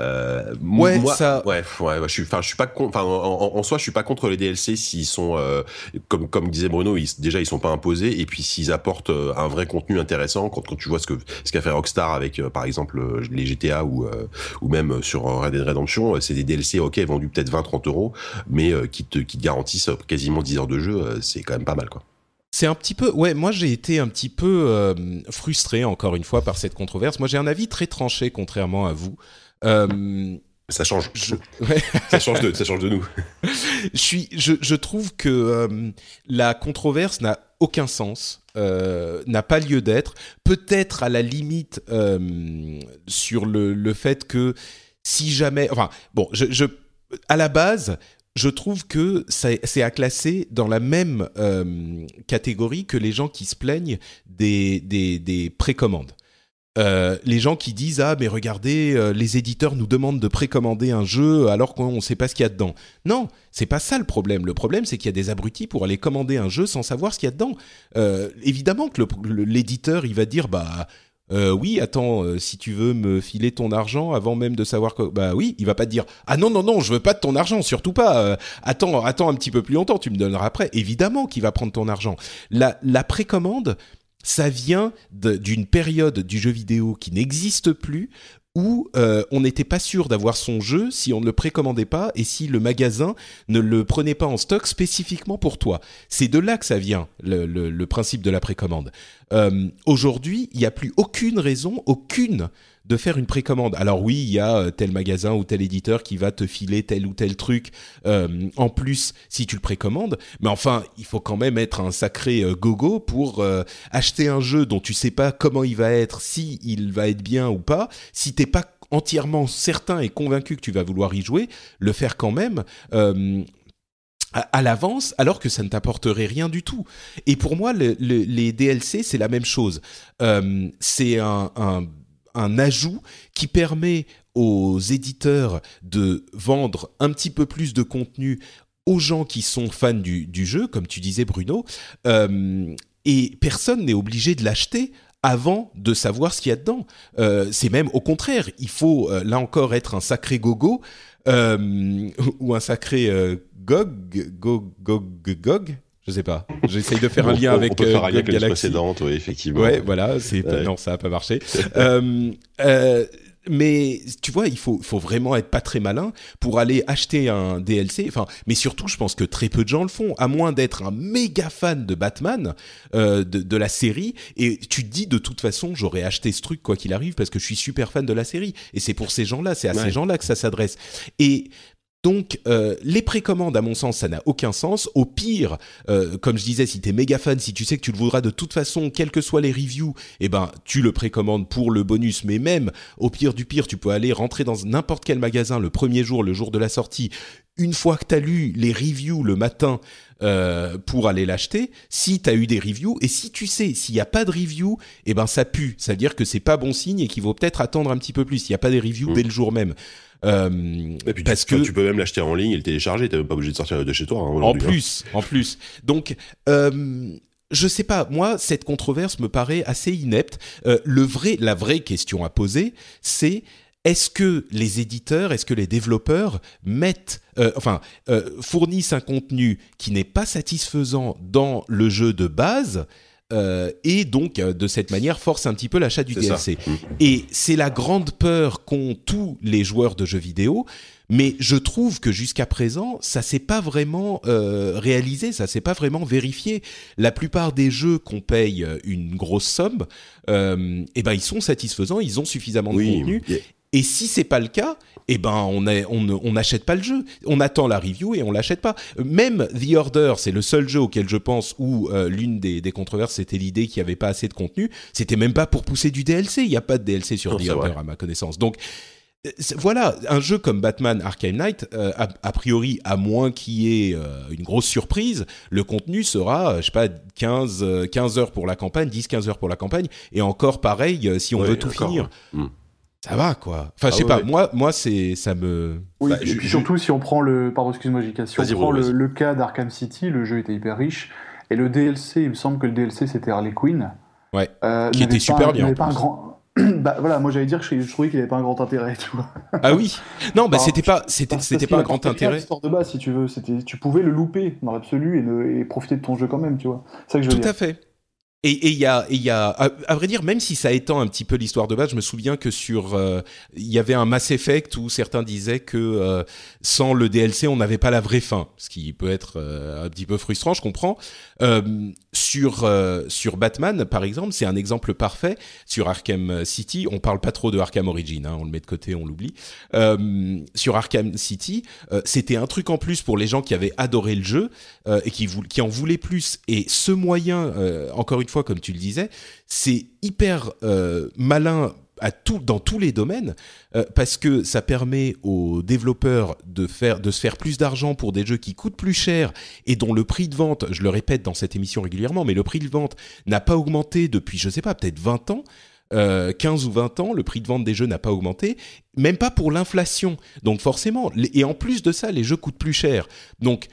Speaker 2: Euh,
Speaker 1: ouais, moi, ça.
Speaker 2: Ouais, ouais, je suis, enfin, je suis pas, enfin, en, en, soi, je suis pas contre les DLC s'ils sont, euh, comme, comme disait Bruno, ils, déjà ils sont pas imposés, et puis s'ils apportent euh, un vrai contenu intéressant. Quand, quand tu vois ce que ce qu'a fait Rockstar avec, par exemple, les GTA ou ou même sur Red Dead Redemption, c'est des DLC, ok, vendus peut-être 20-30 euros, mais qui te qui garantissent quasiment 10 heures de jeu, euh, c'est quand même pas mal quoi.
Speaker 1: C'est un petit peu, ouais, moi j'ai été un petit peu euh, frustré encore une fois par cette controverse. Moi j'ai un avis très tranché contrairement à vous. Euh,
Speaker 2: ça change. ça change de, ça change de nous.
Speaker 1: je suis, je, je trouve que la controverse n'a aucun sens, n'a pas lieu d'être. Peut-être à la limite sur le, le fait que si jamais, enfin, bon, je, je à la base, je trouve que c'est à classer dans la même euh, catégorie que les gens qui se plaignent des, des, précommandes. Euh, les gens qui disent ah mais regardez euh, les éditeurs nous demandent de précommander un jeu alors qu'on ne sait pas ce qu'il y a dedans. Non, c'est pas ça le problème. Le problème c'est qu'il y a des abrutis pour aller commander un jeu sans savoir ce qu'il y a dedans. évidemment que l'éditeur il va dire bah euh, oui, attends, euh, si tu veux me filer ton argent avant même de savoir bah oui, il va pas te dire, ah non non non, je veux pas de ton argent, surtout pas. Euh, attends, attends un petit peu plus longtemps, tu me donneras après. Évidemment qu'il va prendre ton argent. La, la précommande, ça vient d'une période du jeu vidéo qui n'existe plus où euh, on n'était pas sûr d'avoir son jeu si on ne le précommandait pas et si le magasin ne le prenait pas en stock spécifiquement pour toi. C'est de là que ça vient, le, principe de la précommande. Euh, aujourd'hui, il n'y a plus aucune raison, aucune de faire une précommande. Alors oui, il y a euh, tel magasin ou tel éditeur qui va te filer tel ou tel truc euh, en plus si tu le précommandes, mais enfin, il faut quand même être un sacré euh, gogo pour acheter un jeu dont tu sais pas comment il va être, si il va être bien ou pas, si t'es pas entièrement certain et convaincu que tu vas vouloir y jouer, le faire quand même à, l'avance alors que ça ne t'apporterait rien du tout. Et pour moi, les DLC, c'est la même chose. c'est un, un, un ajout qui permet aux éditeurs de vendre un petit peu plus de contenu aux gens qui sont fans du, jeu, comme tu disais Bruno, euh, et personne n'est obligé de l'acheter avant de savoir ce qu'il y a dedans. Euh, c'est même au contraire, il faut euh, là encore être un sacré gogo ou un sacré gog, gog, gog, gog, je sais pas. J'essaye de faire un lien avec.
Speaker 2: Peut faire un lien avec précédente, oui, effectivement.
Speaker 1: Ouais, voilà. C'est non, ça a pas marché. euh, euh, mais tu vois, il faut, faut vraiment être pas très malin pour aller acheter un DLC. Enfin, mais surtout, je pense que très peu de gens le font, à moins d'être un méga fan de Batman, euh, de, de, la série. Et tu te dis, de toute façon, j'aurais acheté ce truc quoi qu'il arrive parce que je suis super fan de la série. Et c'est pour ces gens-là, c'est à ces gens-là que ça s'adresse. Et donc, euh, les précommandes, à mon sens, ça n'a aucun sens. Au pire, euh, comme je disais, si t'es méga fan, si tu sais que tu le voudras de toute façon, quelles que soient les reviews, eh ben, tu le précommandes pour le bonus. Mais même, au pire du pire, tu peux aller rentrer dans n'importe quel magasin le premier jour, le jour de la sortie, une fois que t'as lu les reviews le matin euh, pour aller l'acheter, si t'as eu des reviews, et si tu sais, s'il n'y a pas de review, eh ben, ça pue. Ça veut dire que c'est pas bon signe et qu'il vaut peut-être attendre un petit peu plus. Il n'y a pas des reviews mmh. dès le jour même.
Speaker 2: Euh, et puis parce tu, que tu peux même l'acheter en ligne et le télécharger, t'es même pas obligé de sortir de chez toi. Hein,
Speaker 1: en plus, en plus. Donc, euh, je sais pas, moi, cette controverse me paraît assez inepte. Euh, le vrai, la vraie question à poser, c'est est-ce que les éditeurs, est-ce que les développeurs mettent, euh, enfin, euh, fournissent un contenu qui n'est pas satisfaisant dans le jeu de base euh, et donc euh, de cette manière force un petit peu l'achat du DLC. Et c'est la grande peur qu'ont tous les joueurs de jeux vidéo. Mais je trouve que jusqu'à présent, ça s'est pas vraiment euh, réalisé, ça s'est pas vraiment vérifié. La plupart des jeux qu'on paye une grosse somme, euh, eh ben ils sont satisfaisants, ils ont suffisamment de contenu. Et si c'est pas le cas, eh ben on on n'achète pas le jeu. On attend la review et on l'achète pas. Même The Order, c'est le seul jeu auquel je pense où euh, l'une des, des, controverses c'était l'idée qu'il y avait pas assez de contenu. C'était même pas pour pousser du DLC. Il n'y a pas de DLC sur The Order à ma connaissance. Donc euh, voilà, un jeu comme Batman Arkham Knight, euh, a, priori, à moins qu'il y ait une grosse surprise, le contenu sera, je sais pas, 15, 15 heures pour la campagne, 10-15 heures pour la campagne, et encore pareil si on veut tout finir. Hmm ça va quoi. Enfin, je sais ah pas. Moi, moi, c'est ça me.
Speaker 3: Oui, bah, et puis surtout si on prend le, pardon, excuse-moi, Si on prend le, cas d'Arkham City, le jeu était hyper riche et le DLC, il me semble que le DLC c'était Harley Quinn.
Speaker 1: Ouais. Euh, qui était super bien.
Speaker 3: Pas un grand. bah voilà, moi j'allais dire que je, trouvais qu'il avait pas un grand intérêt, tu vois.
Speaker 1: Ah oui. Non, bah c'était pas, c'était, c'était pas un grand intérêt.
Speaker 3: L'histoire de base, si tu veux, c'était, tu pouvais le louper dans l'absolu et, et, profiter de ton jeu quand même, tu vois. C'est ça que je veux
Speaker 1: Tout
Speaker 3: dire.
Speaker 1: à fait. Et il y a, y a à, vrai dire, même si ça étend un petit peu l'histoire de base, je me souviens que sur, euh, il y avait un Mass Effect où certains disaient que euh, sans le DLC, on n'avait pas la vraie fin, ce qui peut être euh, un petit peu frustrant, je comprends. Sur sur Batman, par exemple, c'est un exemple parfait. Sur Arkham City, on parle pas trop de Arkham Origin, hein, on le met de côté, on l'oublie. sur Arkham City, c'était un truc en plus pour les gens qui avaient adoré le jeu et qui, qui en voulaient plus. Et ce moyen, encore une fois, comme tu le disais, c'est hyper euh, malin à dans tous les domaines euh, parce que ça permet aux développeurs de faire de se faire plus d'argent pour des jeux qui coûtent plus cher et dont le prix de vente, je le répète dans cette émission régulièrement, mais le prix de vente n'a pas augmenté depuis je sais pas peut-être 20 ans. 15 euh, ou 20 ans, le prix de vente des jeux n'a pas augmenté, même pas pour l'inflation. Donc forcément, et en plus de ça, les jeux coûtent plus cher. Donc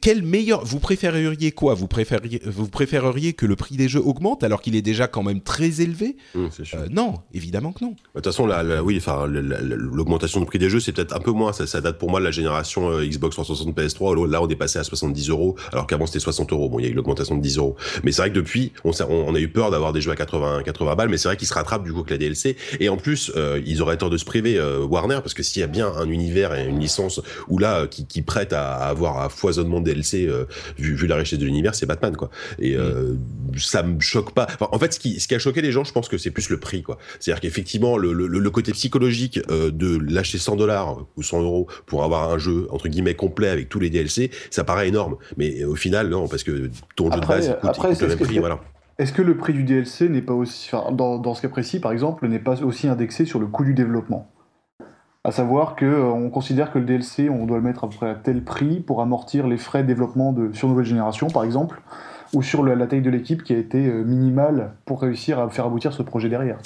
Speaker 1: quel meilleur vous préféreriez quoi? Vous préféreriez vous préféreriez que le prix des jeux augmente alors qu'il est déjà quand même très élevé?
Speaker 2: Mmh,
Speaker 1: euh, Non, évidemment que non.
Speaker 2: Bah, de toute façon, la, oui, enfin l'augmentation du prix des jeux, c'est peut-être un peu moins. Ça, date pour moi de la génération euh, Xbox 360 PS3. Là, on est passé à 70 euros alors qu'avant c'était 60 euros. Bon, il y a eu l'augmentation de 10 euros. Mais c'est vrai que depuis, on, on, a eu peur d'avoir des jeux à 80 80 balles. Mais c'est vrai qu'ils se rattrapent du coup avec la DLC. Et en plus, euh, ils auraient tort de se priver Warner parce que s'il y a bien un univers et une licence où là qui, qui prête à, avoir à foisonner de DLC euh, vu, vu, la richesse de l'univers, c'est Batman quoi. Et euh, ça me choque pas. en fait, ce qui, ce qui a choqué les gens, je pense que c'est plus le prix quoi. C'est-à-dire qu'effectivement le, le, le, côté psychologique euh, de lâcher 100 dollars ou 100 euros pour avoir un jeu entre guillemets complet avec tous les DLC, ça paraît énorme. Mais au final non, parce que ton jeu de base coûte,
Speaker 3: après, le même prix, voilà. Est-ce que le prix du DLC n'est pas aussi, dans, dans, ce cas précis par exemple, n'est pas aussi indexé sur le coût du développement? À savoir qu'on euh, considère que le DLC, on doit le mettre à peu près à tel prix pour amortir les frais de développement de, sur nouvelle génération, par exemple, ou sur la taille de l'équipe qui a été euh, minimale pour réussir à faire aboutir ce projet derrière.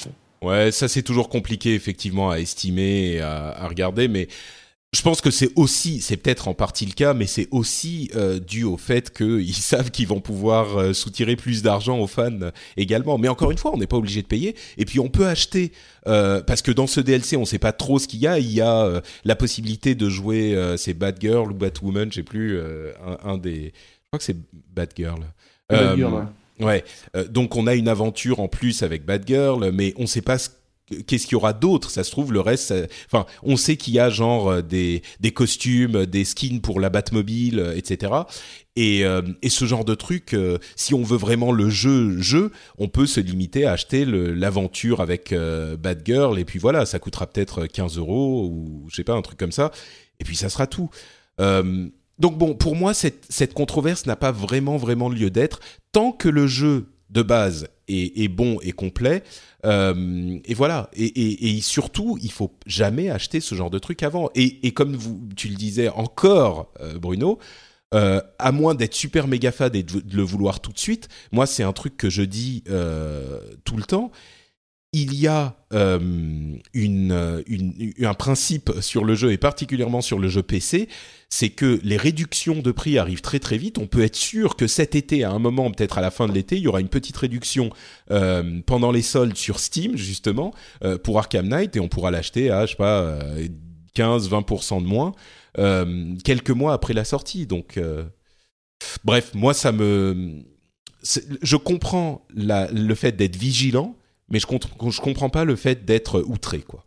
Speaker 1: Ouais, ça c'est toujours compliqué effectivement à estimer et à regarder, mais je pense que c'est aussi, c'est peut-être en partie le cas, mais c'est aussi euh, dû au fait qu'ils savent qu'ils vont pouvoir euh, soutirer plus d'argent aux fans également. Mais encore une fois, on n'est pas obligé de payer. Et puis on peut acheter, euh, parce que dans ce DLC, on ne sait pas trop ce qu'il y a. Il y a la possibilité de jouer, c'est Batgirl ou Batwoman, je sais plus, un, un, des, je crois que c'est Batgirl.
Speaker 3: Batgirl, ouais.
Speaker 1: Ouais. donc on a une aventure en plus avec Batgirl, mais on ne sait pas ce qu'est-ce qu'il y aura d'autre? Ça se trouve, le reste, enfin, on sait qu'il y a genre euh, des, des costumes, des skins pour la Batmobile, euh, etc. Et, euh, et ce genre de truc, si on veut vraiment le jeu, jeu, on peut se limiter à acheter l'aventure avec Batgirl, et puis voilà, ça coûtera peut-être 15 euros, ou je sais pas, un truc comme ça, et puis ça sera tout. donc bon, pour moi, cette, cette controverse n'a pas vraiment, vraiment lieu d'être, tant que le jeu de base est, bon et complet. Euh, et voilà. Et, surtout, il faut jamais acheter ce genre de truc avant. Et, comme tu le disais encore, euh, Bruno, euh, à moins d'être super méga fan et de, le vouloir tout de suite, moi c'est un truc que je dis tout le temps il y a euh, un principe sur le jeu et particulièrement sur le jeu PC, c'est que les réductions de prix arrivent très très vite. On peut être sûr que cet été, à un moment, peut-être à la fin de l'été, il y aura une petite réduction euh, pendant les soldes sur Steam justement euh, pour Arkham Knight et on pourra l'acheter à je sais pas 15-20% de moins quelques mois après la sortie. Donc bref, moi ça me je comprends le fait d'être vigilant mais je, je comprends pas le fait d'être outré, quoi.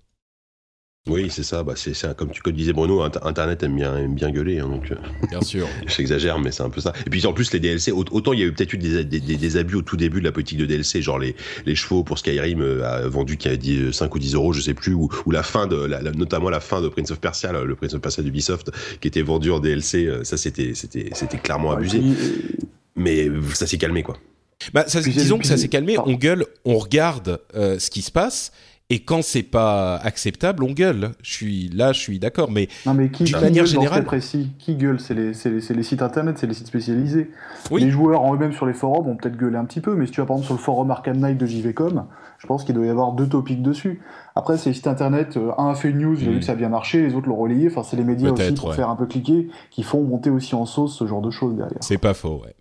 Speaker 2: Oui, c'est ça. Bah, c'est comme tu disais Bruno, Internet aime bien, aime bien gueuler, hein, donc. Euh,
Speaker 1: bien sûr.
Speaker 2: J'exagère, mais c'est un peu ça. Et puis en plus les DLC, autant il y a eu peut-être eu des, des, abus au tout début de la politique de DLC, genre les, les chevaux pour Skyrim euh, a vendu qui a dit 5 ou 10 euros, je sais plus, ou, ou la fin de, la, notamment la fin de Prince of Persia, le Prince of Persia d'Ubisoft, qui était vendu en DLC. Euh, ça, c'était, c'était, c'était clairement abusé. Mais ça s'est calmé, quoi.
Speaker 1: Bah, disons que ça s'est calmé. On gueule, on regarde euh, ce qui se passe. Et quand c'est pas acceptable, on gueule. Je suis là, je suis d'accord, mais,
Speaker 3: non, mais qui, d'une manière générale, précis, qui gueule? C'est les, les, les, sites internet, c'est les sites spécialisés. Les joueurs en eux-mêmes sur les forums vont peut-être gueuler un petit peu, mais si tu vas par exemple sur le forum Arkham Knight de JVcom, je pense qu'il doit y avoir deux topics dessus. Après, ces sites internet, euh, un a fait une news, j'ai vu mm. que ça a bien marché, les autres l'ont relayé. Enfin, c'est les médias aussi pour faire un peu cliquer qui font monter aussi en sauce ce genre de choses derrière.
Speaker 1: C'est pas faux, ouais.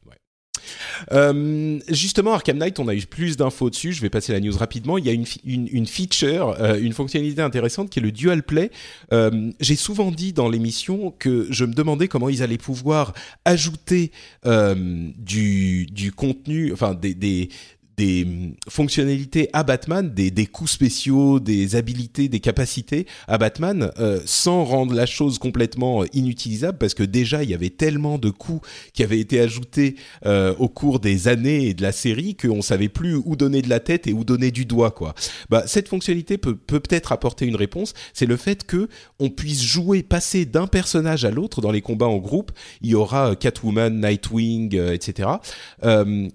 Speaker 1: Euh, justement, Arkham Knight, on a eu plus d'infos dessus. Je vais passer la news rapidement. Il y a une, feature, euh, une fonctionnalité intéressante qui est le dual play. Euh, j'ai souvent dit dans l'émission que je me demandais comment ils allaient pouvoir ajouter du, contenu, enfin des, des fonctionnalités à Batman, des, des coups spéciaux, des habilités, des capacités à Batman, euh, sans rendre la chose complètement inutilisable, parce que déjà il y avait tellement de coups qui avaient été ajoutés euh, au cours des années et de la série qu'on savait plus où donner de la tête et où donner du doigt, quoi. Bah cette fonctionnalité peut peut-être apporter une réponse. C'est le fait que on puisse jouer, passer d'un personnage à l'autre dans les combats en groupe. Il y aura Catwoman, Nightwing, euh, etc.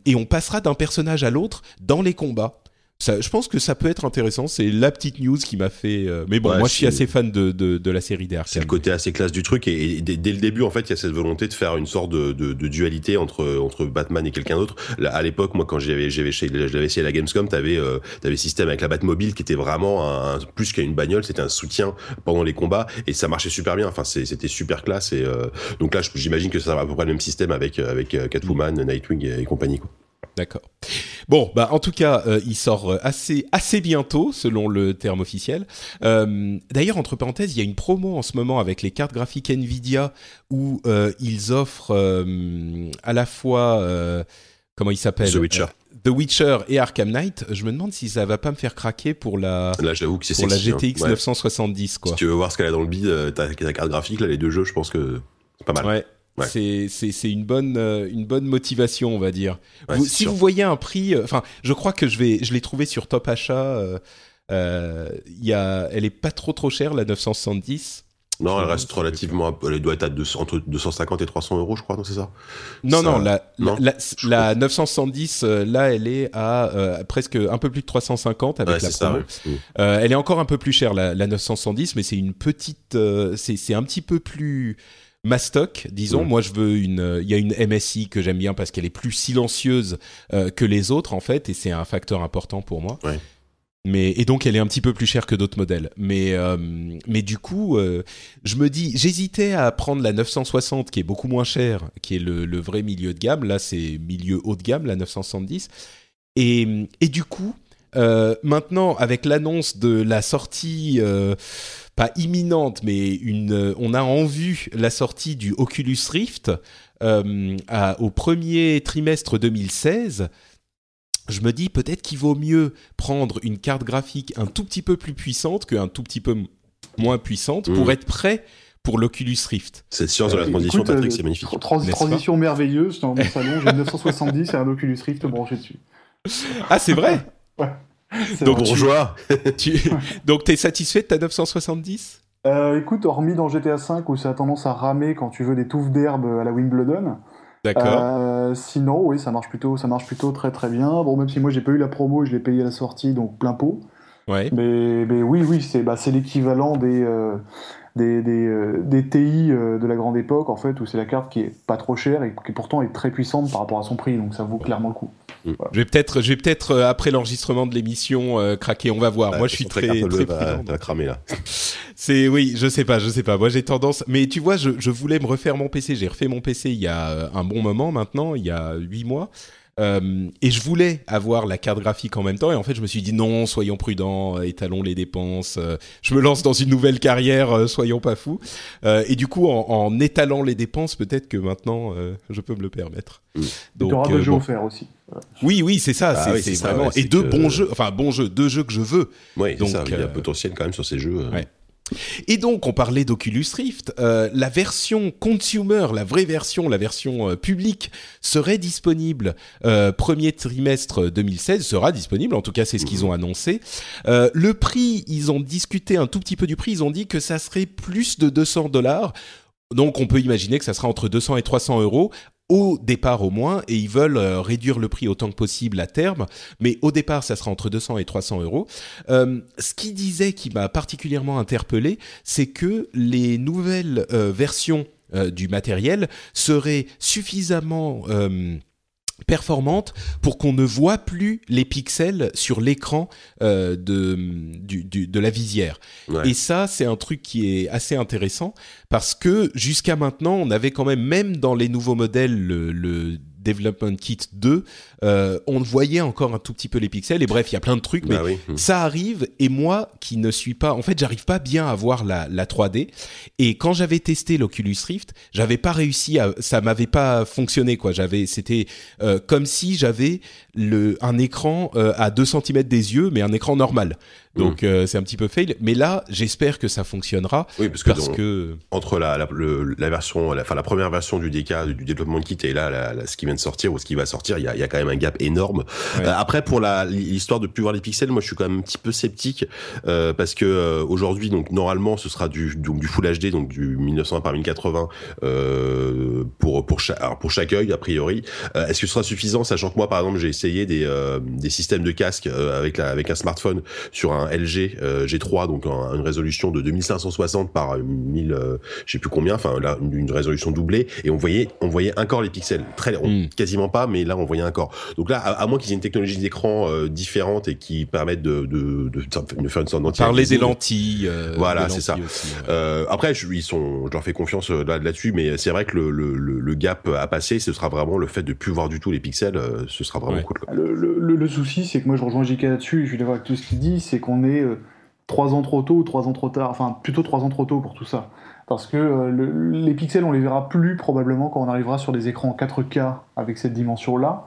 Speaker 1: et on passera d'un personnage à l'autre dans les combats. Ça, je pense que ça peut être intéressant. C'est la petite news qui m'a fait. Euh, mais bon, moi, je suis assez fan de, de, la série d'Arkham.
Speaker 2: C'est le côté assez classe du truc. Et, dès, le début, en fait, il y a cette volonté de faire une sorte de, de dualité entre, entre Batman et quelqu'un d'autre. À l'époque, moi, quand j'avais j'avais essayé la Gamescom, t'avais euh, avais système avec la Batmobile qui était vraiment un, plus qu'une bagnole, c'était un soutien pendant les combats et ça marchait super bien. Enfin, c'était super classe. Et euh, donc là, j'imagine que ça va à peu près le même système avec avec Catwoman, Nightwing et, et compagnie. Quoi.
Speaker 1: D'accord. Bon, bah en tout cas, euh, il sort euh, assez assez bientôt, selon le terme officiel. Euh, D'ailleurs, entre parenthèses, il y a une promo en ce moment avec les cartes graphiques Nvidia où euh, ils offrent à la fois comment il s'appelle
Speaker 2: The Witcher.
Speaker 1: The Witcher et Arkham Knight. Je me demande si ça va pas me faire craquer pour la
Speaker 2: là, j'avoue que c'est
Speaker 1: pour la GTX 970 quoi.
Speaker 2: Si tu veux voir ce qu'elle a dans le bid, ta, ta carte graphique là, les deux jeux, je pense que c'est pas mal.
Speaker 1: Ouais. C'est une bonne euh, une bonne motivation, on va dire. si vous voyez un prix, euh, enfin, je crois que je vais je l'ai trouvé sur Top Achat. Euh, y a, elle est pas trop trop chère la 970.
Speaker 2: Non, elle reste relativement. Elle doit être à entre 250 et 300 euros, je crois, non, c'est ça?
Speaker 1: Non, non, la, la, 970, là, elle est à presque un peu plus de 350 avec la promo. Ça, elle est encore un peu plus chère, la, 970, mais c'est une petite. c'est un petit peu plus Mastoc, disons. Moi, je veux une. Il y a une MSI que j'aime bien parce qu'elle est plus silencieuse euh, que les autres en fait, et c'est un facteur important pour moi. Mais et donc elle est un petit peu plus chère que d'autres modèles. Mais euh, mais du coup, euh, je me dis, j'hésitais à prendre la 960 qui est beaucoup moins chère, qui est le, le vrai milieu de gamme. Là, c'est milieu haut de gamme, la 970. Et et du coup, maintenant avec l'annonce de la sortie pas imminente, mais une, euh, on a en vue la sortie du Oculus Rift euh, au premier trimestre 2016. je me dis peut-être qu'il vaut mieux prendre une carte graphique un tout petit peu plus puissante qu'un tout petit peu moins puissante pour mm. être prêt pour l'Oculus Rift.
Speaker 2: Cette science de la transition, Patrick, c'est magnifique.
Speaker 3: transition merveilleuse. Dans mon salon, j'ai 970 et un Oculus Rift branché dessus.
Speaker 1: Ah, c'est vrai?
Speaker 2: Ouais. Donc, bourgeois.
Speaker 1: Tu... Donc, t'es satisfait de ta 970
Speaker 3: euh, Écoute, hormis dans GTA V où ça a tendance à ramer quand tu veux des touffes d'herbe à la Wimbledon.
Speaker 1: D'accord.
Speaker 3: Euh, sinon, oui, ça marche plutôt, ça marche plutôt très très bien. Bon, même si moi j'ai pas eu la promo, je l'ai payé à la sortie, donc plein pot.
Speaker 1: Ouais.
Speaker 3: Mais, mais oui, oui, c'est bah, l'équivalent des, euh, des, des, euh, des, TI euh, de la grande époque, en fait, où c'est la carte qui est pas trop chère et qui pourtant est très puissante par rapport à son prix, donc ça vaut clairement le coup.
Speaker 1: Mm. Je vais peut-être, je vais peut-être euh, après l'enregistrement de l'émission craquer. On va voir. Moi, je suis très, très,
Speaker 2: très cramer là.
Speaker 1: C'est oui, je sais pas, je sais pas. Moi, j'ai tendance. Mais tu vois, je, je voulais me refaire mon PC. J'ai refait mon PC il y a un bon moment maintenant, il y a huit mois. Euh, et je voulais avoir la carte graphique en même temps. Et en fait, je me suis dit non, soyons prudents, euh, étalons les dépenses. Euh, je me lance dans une nouvelle carrière, soyons pas fous. et du coup, en, étalant les dépenses, peut-être que maintenant, je peux me le permettre.
Speaker 3: Mmh. Donc, tu auras deux jeux offerts aussi.
Speaker 1: Oui, oui, c'est ça. Ah c'est vraiment et deux bons jeux, enfin bons jeux, deux jeux que je veux.
Speaker 2: Oui, donc ça, il y a potentiel quand même sur ces jeux.
Speaker 1: Ouais. Et donc, on parlait d'Oculus Rift. Euh, la version consumer, la vraie version, la version euh, publique, serait disponible euh, premier trimestre 2016. Sera disponible, en tout cas, c'est ce qu'ils mhm. ont annoncé. le prix, ils ont discuté un tout petit peu du prix. Ils ont dit que ça serait plus de 200 dollars. Donc on peut imaginer que ça sera entre 200 et 300 euros au départ au moins, et ils veulent euh, réduire le prix autant que possible à terme, mais au départ, ça sera entre 200 et 300 euros. Euh, ce qui disait, qui m'a particulièrement interpellé, c'est que les nouvelles euh, versions du matériel seraient suffisamment performante pour qu'on ne voit plus les pixels sur l'écran euh, de, du, de la visière. Et ça, c'est un truc qui est assez intéressant parce que jusqu'à maintenant, on avait quand même, même dans les nouveaux modèles, le Development Kit 2, euh, on voyait encore un tout petit peu les pixels. Et bref, il y a plein de trucs, mais bah ça arrive. Et moi, qui ne suis pas, en fait, j'arrive pas bien à voir la, 3D. Et quand j'avais testé l'Oculus Rift, j'avais pas réussi à, ça m'avait pas fonctionné quoi. J'avais, c'était euh, comme si j'avais le un écran euh, à 2 cm des yeux, mais un écran normal. Donc euh, c'est un petit peu fail, mais là j'espère que ça fonctionnera.
Speaker 2: Oui, parce que, entre la, la, version, enfin la première version du DK du développement kit et là ce qui vient de sortir ou ce qui va sortir, il y a, y a, quand même un gap énorme. Euh, après pour l'histoire de plus voir les pixels, moi je suis quand même un petit peu sceptique euh, parce que euh, aujourd'hui donc normalement ce sera du donc du Full HD donc du 1920 par 1080 pour pour chaque pour chaque œil a priori. Est-ce que ce sera suffisant sachant que moi par exemple j'ai essayé des des systèmes de casque avec la avec un smartphone sur un LG euh, G3, donc une résolution de 2560 par 1000, euh, je sais plus combien, enfin là une, résolution doublée, et on voyait, on voyait encore les pixels, très, hmm. quasiment pas, mais là on voyait encore. Donc là, à, moins qu'ils aient une technologie d'écran euh, différente et qui permettent de, de, de, faire une sorte d'anti.
Speaker 1: Parler des lentilles.
Speaker 2: voilà, c'est ça. après, je, ils sont, je leur fais confiance là-dessus, mais c'est vrai que le, le, le, gap à passer, ce sera vraiment le fait de plus voir du tout les pixels, ce sera vraiment cool.
Speaker 3: Le, le, souci, c'est que moi je rejoins JK là-dessus, je suis d'accord avec tout ce qu'il dit, c'est qu'on est euh, trois ans trop tôt ou trois ans trop tard, enfin plutôt trois ans trop tôt pour tout ça. Parce que euh, les pixels, on les verra plus probablement quand on arrivera sur des écrans 4K avec cette dimension-là.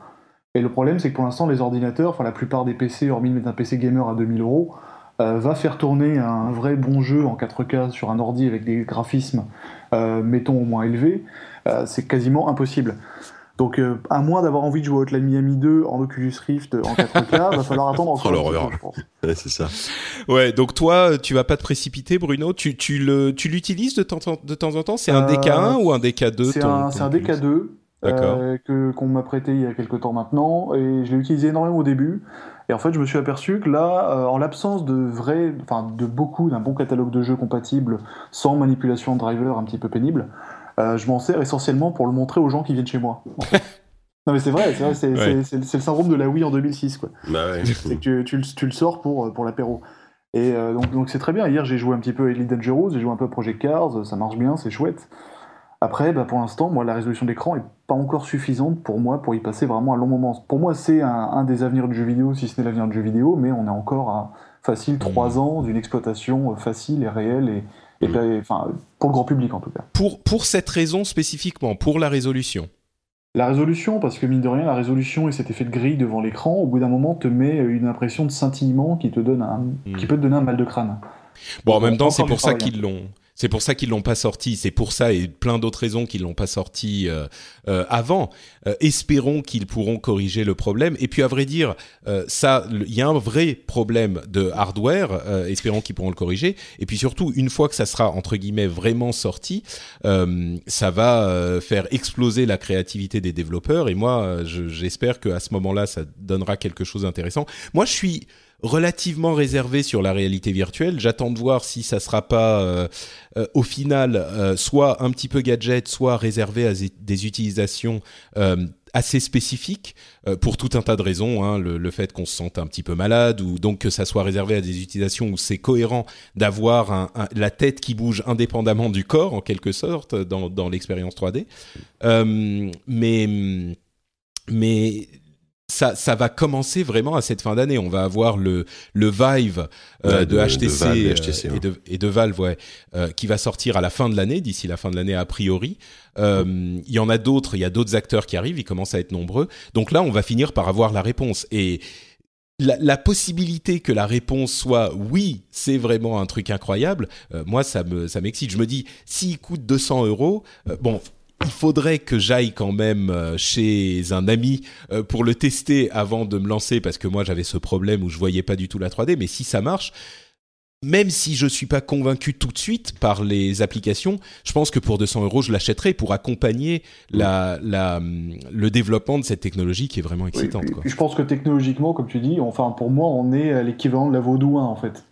Speaker 3: Et le problème, c'est que pour l'instant, les ordinateurs, enfin la plupart des PC, hormis mettre un PC gamer à 2000 euros, euh, va faire tourner un vrai bon jeu en 4K sur un ordi avec des graphismes, mettons au moins élevés, c'est quasiment impossible. Donc, euh, à moins d'avoir envie de jouer à Hotline Miami 2 en Oculus Rift en 4K, va falloir attendre encore
Speaker 2: oh, un je pense. Ouais, c'est ça.
Speaker 1: Ouais, donc toi, tu vas pas te précipiter, Bruno? Tu, tu le, tu l'utilises de temps, de temps en temps? C'est un DK1 ou un DK2
Speaker 3: C'est un, un DK2 euh, que qu'on m'a prêté il y a quelques temps maintenant, et je l'ai utilisé énormément au début. Et en fait, je me suis aperçu que là, euh, en l'absence de vrai, enfin de beaucoup d'un bon catalogue de jeux compatibles, sans manipulation de driver un petit peu pénible, euh, je m'en sers essentiellement pour le montrer aux gens qui viennent chez moi. non mais c'est vrai, c'est, le syndrome de la Wii en 2006. Quoi.
Speaker 2: Bah
Speaker 3: c'est que tu, tu, le sors pour, pour l'apéro. Et euh, donc, donc c'est très bien. Hier, j'ai joué un petit peu à Elite Dangerous, j'ai joué un peu à Project Cars, ça marche bien, c'est chouette. Après, bah, pour l'instant, moi, la résolution d'écran est pas encore suffisante pour moi pour y passer vraiment un long moment. Pour moi, c'est un, des avenirs du jeu vidéo, si ce n'est l'avenir du jeu vidéo, mais on est encore à facile trois mmh. ans d'une exploitation euh, facile et réelle et, Mm. enfin, pour le grand public en tout cas.
Speaker 1: Pour, pour cette raison spécifiquement, pour la résolution
Speaker 3: La résolution, parce que mine de rien, la résolution et cet effet de grille devant l'écran, au bout d'un moment, te met une impression de scintillement qui te donne un, qui hmm. peut te donner un mal de crâne.
Speaker 1: Bon, en même temps, c'est pour ça qu'ils l'ont. C'est pour ça qu'ils l'ont pas sorti. C'est pour ça et plein d'autres raisons qu'ils l'ont pas sorti euh, euh, avant. Euh, espérons qu'ils pourront corriger le problème. Et puis à vrai dire, ça, il y a un vrai problème de hardware. espérons qu'ils pourront le corriger. Et puis surtout, une fois que ça sera entre guillemets vraiment sorti, ça va faire exploser la créativité des développeurs. Et moi, j'espère qu'à ce moment-là, ça donnera quelque chose d'intéressant. Moi, je suis relativement réservé sur la réalité virtuelle. J'attends de voir si ça sera pas euh, euh, au final euh, soit un petit peu gadget, soit réservé à des utilisations assez spécifiques pour tout un tas de raisons. Hein, le, fait qu'on se sente un petit peu malade ou donc que ça soit réservé à des utilisations où c'est cohérent d'avoir la tête qui bouge indépendamment du corps en quelque sorte dans, dans l'expérience 3D. mais mais ça, ça va commencer vraiment à cette fin d'année. On va avoir le, le Vive euh, de, HTC, euh, et, de, Valve, ouais, euh, qui va sortir à la fin de l'année, d'ici la fin de l'année a priori. Il y en a d'autres, il y a d'autres acteurs qui arrivent, ils commencent à être nombreux. Donc là, on va finir par avoir la réponse. Et la, la, possibilité que la réponse soit oui, c'est vraiment un truc incroyable, moi ça me ça m'excite. Je me dis s'il coûte 200 euros, bon il faudrait que j'aille quand même euh, chez un ami euh, pour le tester avant de me lancer parce que moi j'avais ce problème où je voyais pas du tout la 3D mais si ça marche même si je suis pas convaincu tout de suite par les applications, je pense que pour 200 euros, je l'achèterai pour accompagner la, la, le développement de cette technologie qui est vraiment excitante.
Speaker 3: Je pense que technologiquement, comme tu dis, enfin pour moi, on est à l'équivalent de la Vaudouin en fait.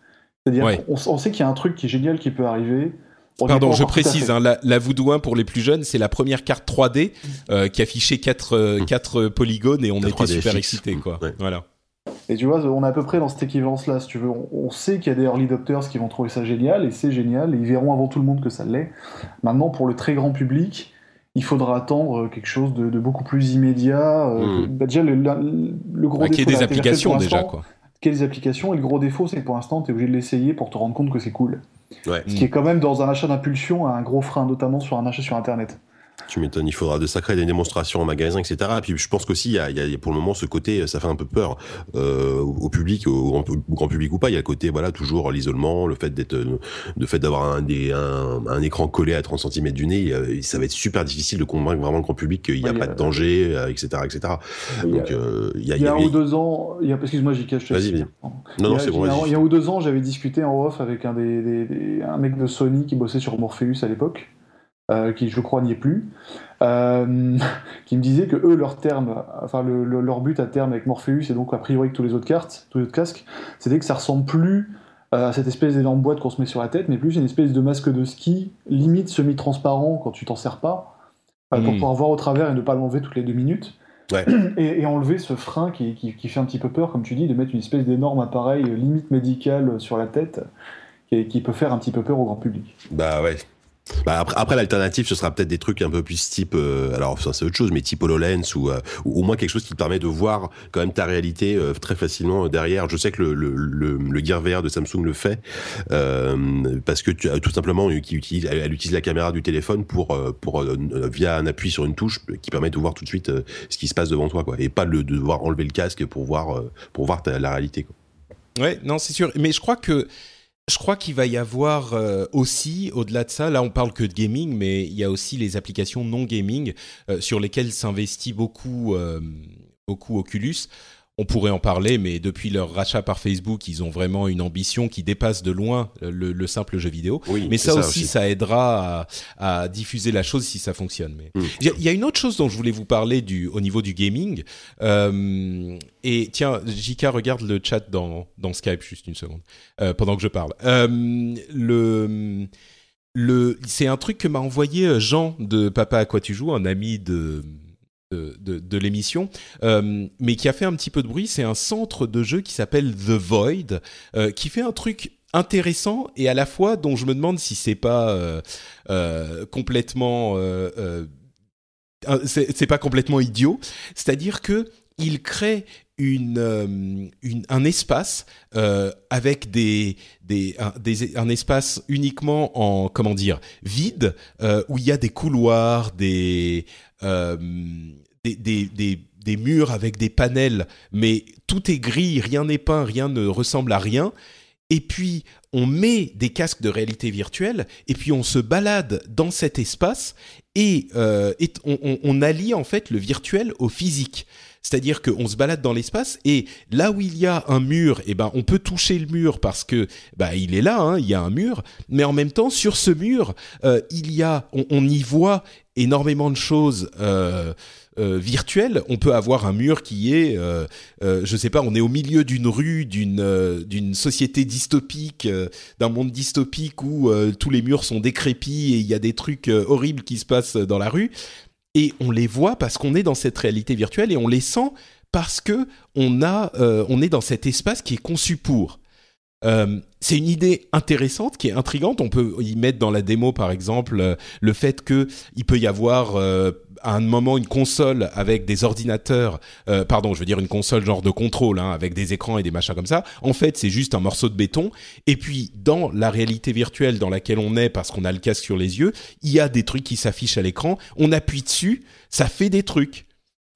Speaker 3: C'est-à-dire qu'on on sait qu'il y a un truc qui est génial qui peut arriver.
Speaker 1: Pardon, je précise, hein, la, la Voodoo 1 pour les plus jeunes, c'est la première carte 3D euh, qui affichait 4 euh, mm. quatre polygones et on était super excités. Quoi. Voilà.
Speaker 3: Et tu vois, on est à peu près dans cette équivalence-là, si tu veux. On, sait qu'il y a des early adopters qui vont trouver ça génial, et c'est génial, et ils verront avant tout le monde que ça l'est. Maintenant, pour le très grand public, il faudra attendre quelque chose de, beaucoup plus immédiat. Euh, mm. bah, déjà, le, le, gros bah,
Speaker 1: défaut... des applications déjà, quoi.
Speaker 3: Quelles applications, et le gros défaut, c'est que pour l'instant, tu es obligé de l'essayer pour te rendre compte que c'est cool. Ce qui est quand même dans un achat d'impulsion un gros frein, notamment sur un achat sur Internet.
Speaker 2: Tu m'étonnes, il faudra de sacrées des démonstrations en magasin, etc. Et puis je pense qu'aussi, il y, a, pour le moment ce côté, ça fait un peu peur euh, au public, au, grand public ou pas. Il y a le côté, voilà, toujours l'isolement, le fait d'être, le fait d'avoir un, un, écran collé à 30 cm du nez. Euh, ça va être super difficile de convaincre vraiment le grand public qu'il n'y a pas de danger, etc., euh, etc.
Speaker 3: Donc il y a, il y a un ou deux ans, excuse-moi, j'y cache.
Speaker 2: Vas-y, vas-y. Non, non, c'est bon.
Speaker 3: Il y a un ou deux ans, j'avais discuté en off avec un des, un mec de Sony qui bossait sur Morpheus à l'époque. Euh, qui je crois n'y est plus, euh, qui me disait que eux, leur terme, enfin leur but à terme avec Morpheus et donc a priori que tous les autres cartes, tous les autres casques, c'était que ça ressemble plus euh, à cette espèce d'énorme boîte qu'on se met sur la tête, mais plus une espèce de masque de ski, limite semi-transparent quand tu t'en sers pas, pour hmm. pouvoir voir au travers et ne pas l'enlever toutes les deux minutes. Et, enlever ce frein qui, qui, fait un petit peu peur, comme tu dis, de mettre une espèce d'énorme appareil limite médical sur la tête, qui, qui, peut faire un petit peu peur au grand public.
Speaker 2: Bah ouais, bah après, l'alternative, ce sera peut-être des trucs un peu plus type, euh, alors ça c'est autre chose, mais type HoloLens ou, euh, ou, au moins quelque chose qui te permet de voir quand même ta réalité euh, très facilement derrière. Je sais que le, le, Gear VR de Samsung le fait parce que tout simplement, qui utilise, elle, utilise la caméra du téléphone pour, pour via un appui sur une touche qui permet de voir tout de suite ce qui se passe devant toi, quoi, et pas de devoir enlever le casque pour voir pour voir la réalité. Quoi.
Speaker 1: Ouais, non, c'est sûr, mais je crois que je crois qu'il va y avoir euh, aussi, au-delà de ça, là on parle que de gaming, mais il y a aussi les applications non gaming euh, sur lesquelles s'investit beaucoup, euh, beaucoup Oculus on pourrait en parler, mais depuis leur rachat par Facebook, ils ont vraiment une ambition qui dépasse de loin le, simple jeu vidéo. mais ça, aussi, ça aidera à, diffuser la chose si ça fonctionne. Mais hmm. il y, a une autre chose dont je voulais vous parler du, au niveau du gaming. Euh, et tiens, Jika, regarde le chat dans, dans Skype juste une seconde euh, pendant que je parle. Euh, le le, c'est un truc que m'a envoyé Jean de Papa à quoi tu joues, un ami de de, l'émission, euh, mais qui a fait un petit peu de bruit. C'est un centre de jeu qui s'appelle The Void, euh, qui fait un truc intéressant et à la fois dont je me demande si c'est pas euh, complètement c'est pas complètement idiot. C'est-à-dire que il crée une, un espace avec des, des, un, un, espace uniquement en comment dire vide où il y a des couloirs, des des, des, des, murs avec des panels, mais tout est gris, rien n'est peint, rien ne ressemble à rien. Et puis, on met des casques de réalité virtuelle, et puis on se balade dans cet espace, et, on, on, allie en fait le virtuel au physique. C'est-à-dire qu'on se balade dans l'espace et là où il y a un mur, eh ben on peut toucher le mur parce que bah il est là, hein, il y a un mur. Mais en même temps, sur ce mur, euh, il y a, on, y voit énormément de choses. Euh, euh, virtuelles. On peut avoir un mur qui est, euh, euh, je sais pas, on est au milieu d'une rue, d'une d'une société dystopique, d'un monde dystopique où tous les murs sont décrépits et il y a des trucs horribles qui se passent dans la rue et on les voit parce qu'on est dans cette réalité virtuelle et on les sent parce que on a, euh, on est dans cet espace qui est conçu pour. Euh, c'est une idée intéressante qui est intrigante. On peut y mettre dans la démo, par exemple, euh, le fait que il peut y avoir à un moment une console avec des ordinateurs, pardon, je veux dire une console genre de contrôle, hein, avec des écrans et des machins comme ça. En fait, c'est juste un morceau de béton. Et puis, dans la réalité virtuelle dans laquelle on est, parce qu'on a le casque sur les yeux, il y a des trucs qui s'affichent à l'écran. On appuie dessus, ça fait des trucs.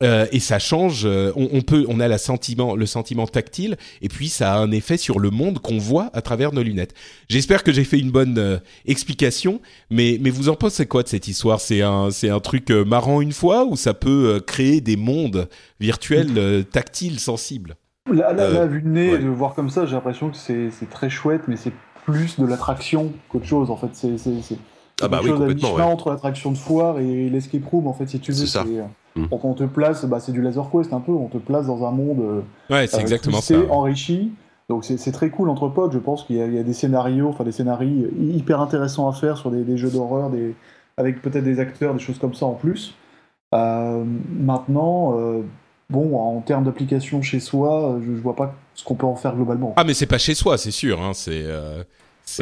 Speaker 1: Euh, et ça change. Euh, on, peut, on a la sentiment, le sentiment tactile, et puis ça a un effet sur le monde qu'on voit à travers nos lunettes. J'espère que j'ai fait une bonne euh, explication, mais mais vous en pensez quoi de cette histoire? C'est un c'est un truc marrant une fois ou ça peut créer des mondes virtuels tactiles sensibles?
Speaker 3: La, la, vue de nez, de voir comme ça, j'ai l'impression que c'est très chouette, mais c'est plus de l'attraction qu'autre chose. En fait, c'est
Speaker 2: ah bah oui, complètement.
Speaker 3: entre l'attraction de foire et l'escape room, en fait, si tu veux.
Speaker 2: C'est
Speaker 3: Mmh. on te place, bah, c'est du Laser Quest un peu, on te place dans un monde
Speaker 1: euh, ouais, c'est exactement ça.
Speaker 3: enrichi. Donc c'est très cool entre potes, je pense qu'il y, a des scénarios, enfin des scénarios hyper intéressants à faire sur des, jeux d'horreur, des... avec peut-être des acteurs, des choses comme ça en plus. Euh, maintenant, euh, bon, en termes d'application chez soi, je, je, vois pas ce qu'on peut en faire globalement.
Speaker 1: Ah mais c'est pas chez soi, c'est sûr, hein, c'est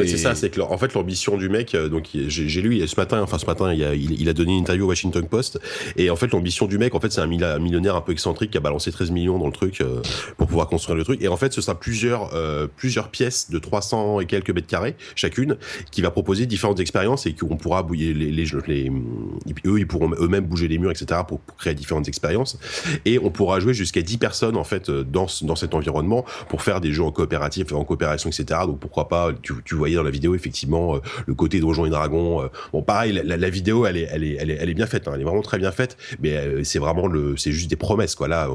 Speaker 2: c'est ça, c'est que en fait l'ambition du mec, euh, donc j'ai lu ce matin, enfin ce matin, il a, il, a, donné une interview au Washington Post, et en fait l'ambition du mec, en fait c'est un millionnaire un peu excentrique qui a balancé 13 millions dans le truc euh, pour pouvoir construire le truc, et en fait ce sera plusieurs euh, plusieurs pièces de 300 et quelques mètres carrés chacune, qui va proposer différentes expériences et qu'on pourra bouiller les, les, les, eux ils pourront eux-mêmes bouger les murs etc pour, pour, créer différentes expériences, et on pourra jouer jusqu'à 10 personnes en fait dans dans cet environnement pour faire des jeux en coopératif, en coopération etc. Donc pourquoi pas tu, tu voyez dans la vidéo effectivement euh, le côté Donjons et Dragons. Euh, bon, pareil, la, vidéo elle est, elle est, elle est, elle est bien faite, hein, elle est vraiment très bien faite, mais euh, c'est vraiment le, c'est juste des promesses quoi. Là,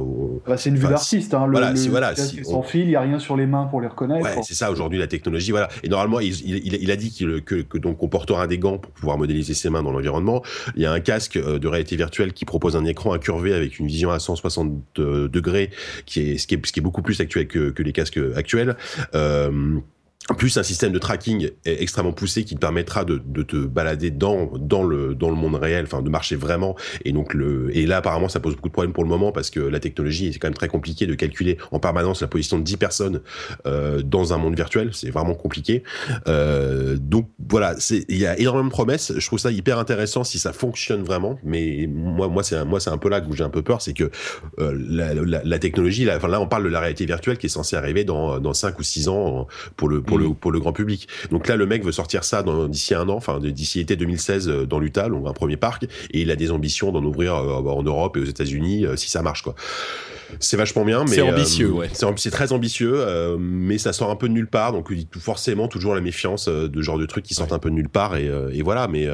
Speaker 3: bah, c'est une vue d'artiste. Hein,
Speaker 2: voilà, le, voilà,
Speaker 3: sans fil, il y a rien sur les mains pour les reconnaître.
Speaker 2: Ouais, c'est ça aujourd'hui la technologie. Voilà. Et normalement, il, il, a dit qu'il que, que, donc on portera des gants pour pouvoir modéliser ses mains dans l'environnement. Il y a un casque de réalité virtuelle qui propose un écran incurvé avec une vision à 160 degrés, qui est ce qui est, ce qui est beaucoup plus actuel que, que les casques actuels. Euh, plus un système de tracking extrêmement poussé qui te permettra de, te balader dans dans le dans le monde réel, enfin de marcher vraiment. Et donc le et là apparemment ça pose beaucoup de problèmes pour le moment parce que la technologie c'est quand même très compliqué de calculer en permanence la position de 10 personnes euh, dans un monde virtuel, c'est vraiment compliqué. Euh, donc voilà, il y a énormément de promesses. Je trouve ça hyper intéressant si ça fonctionne vraiment. Mais moi moi c'est un peu là où j'ai un peu peur, c'est que euh, la, technologie là, on parle de la réalité virtuelle qui est censée arriver dans dans 5 ou 6 ans pour le le mm. pour le grand public. Donc là, le mec veut sortir ça d'ici un an, enfin d'ici été 2016 euh, dans l'Utah, donc un premier parc, et il a des ambitions d'en ouvrir euh, en Europe et aux États-Unis euh, si ça marche quoi. C'est vachement bien, mais
Speaker 1: c'est ambitieux, ouais.
Speaker 2: C'est très ambitieux, mais ça sort un peu de nulle part, donc forcément toujours la méfiance de genre de trucs qui sortent un peu de nulle part et, et voilà. Mais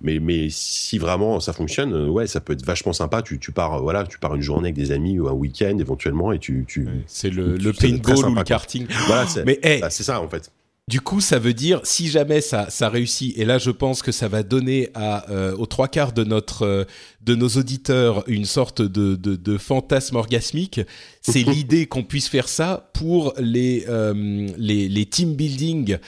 Speaker 2: mais mais si vraiment ça fonctionne, ouais, ça peut être vachement sympa. Tu, tu pars voilà, tu pars une journée avec des amis ou un week-end éventuellement et tu tu.
Speaker 1: c'est le, le paintball ou le karting.
Speaker 2: Voilà, c'est bah, ça en fait.
Speaker 1: Du coup, ça veut dire si jamais ça, ça réussit, et là je pense que ça va donner à euh, aux trois quarts de notre euh, de nos auditeurs une sorte de, de, de fantasme orgasmique, c'est l'idée qu'on puisse faire ça pour les euh, les, les team building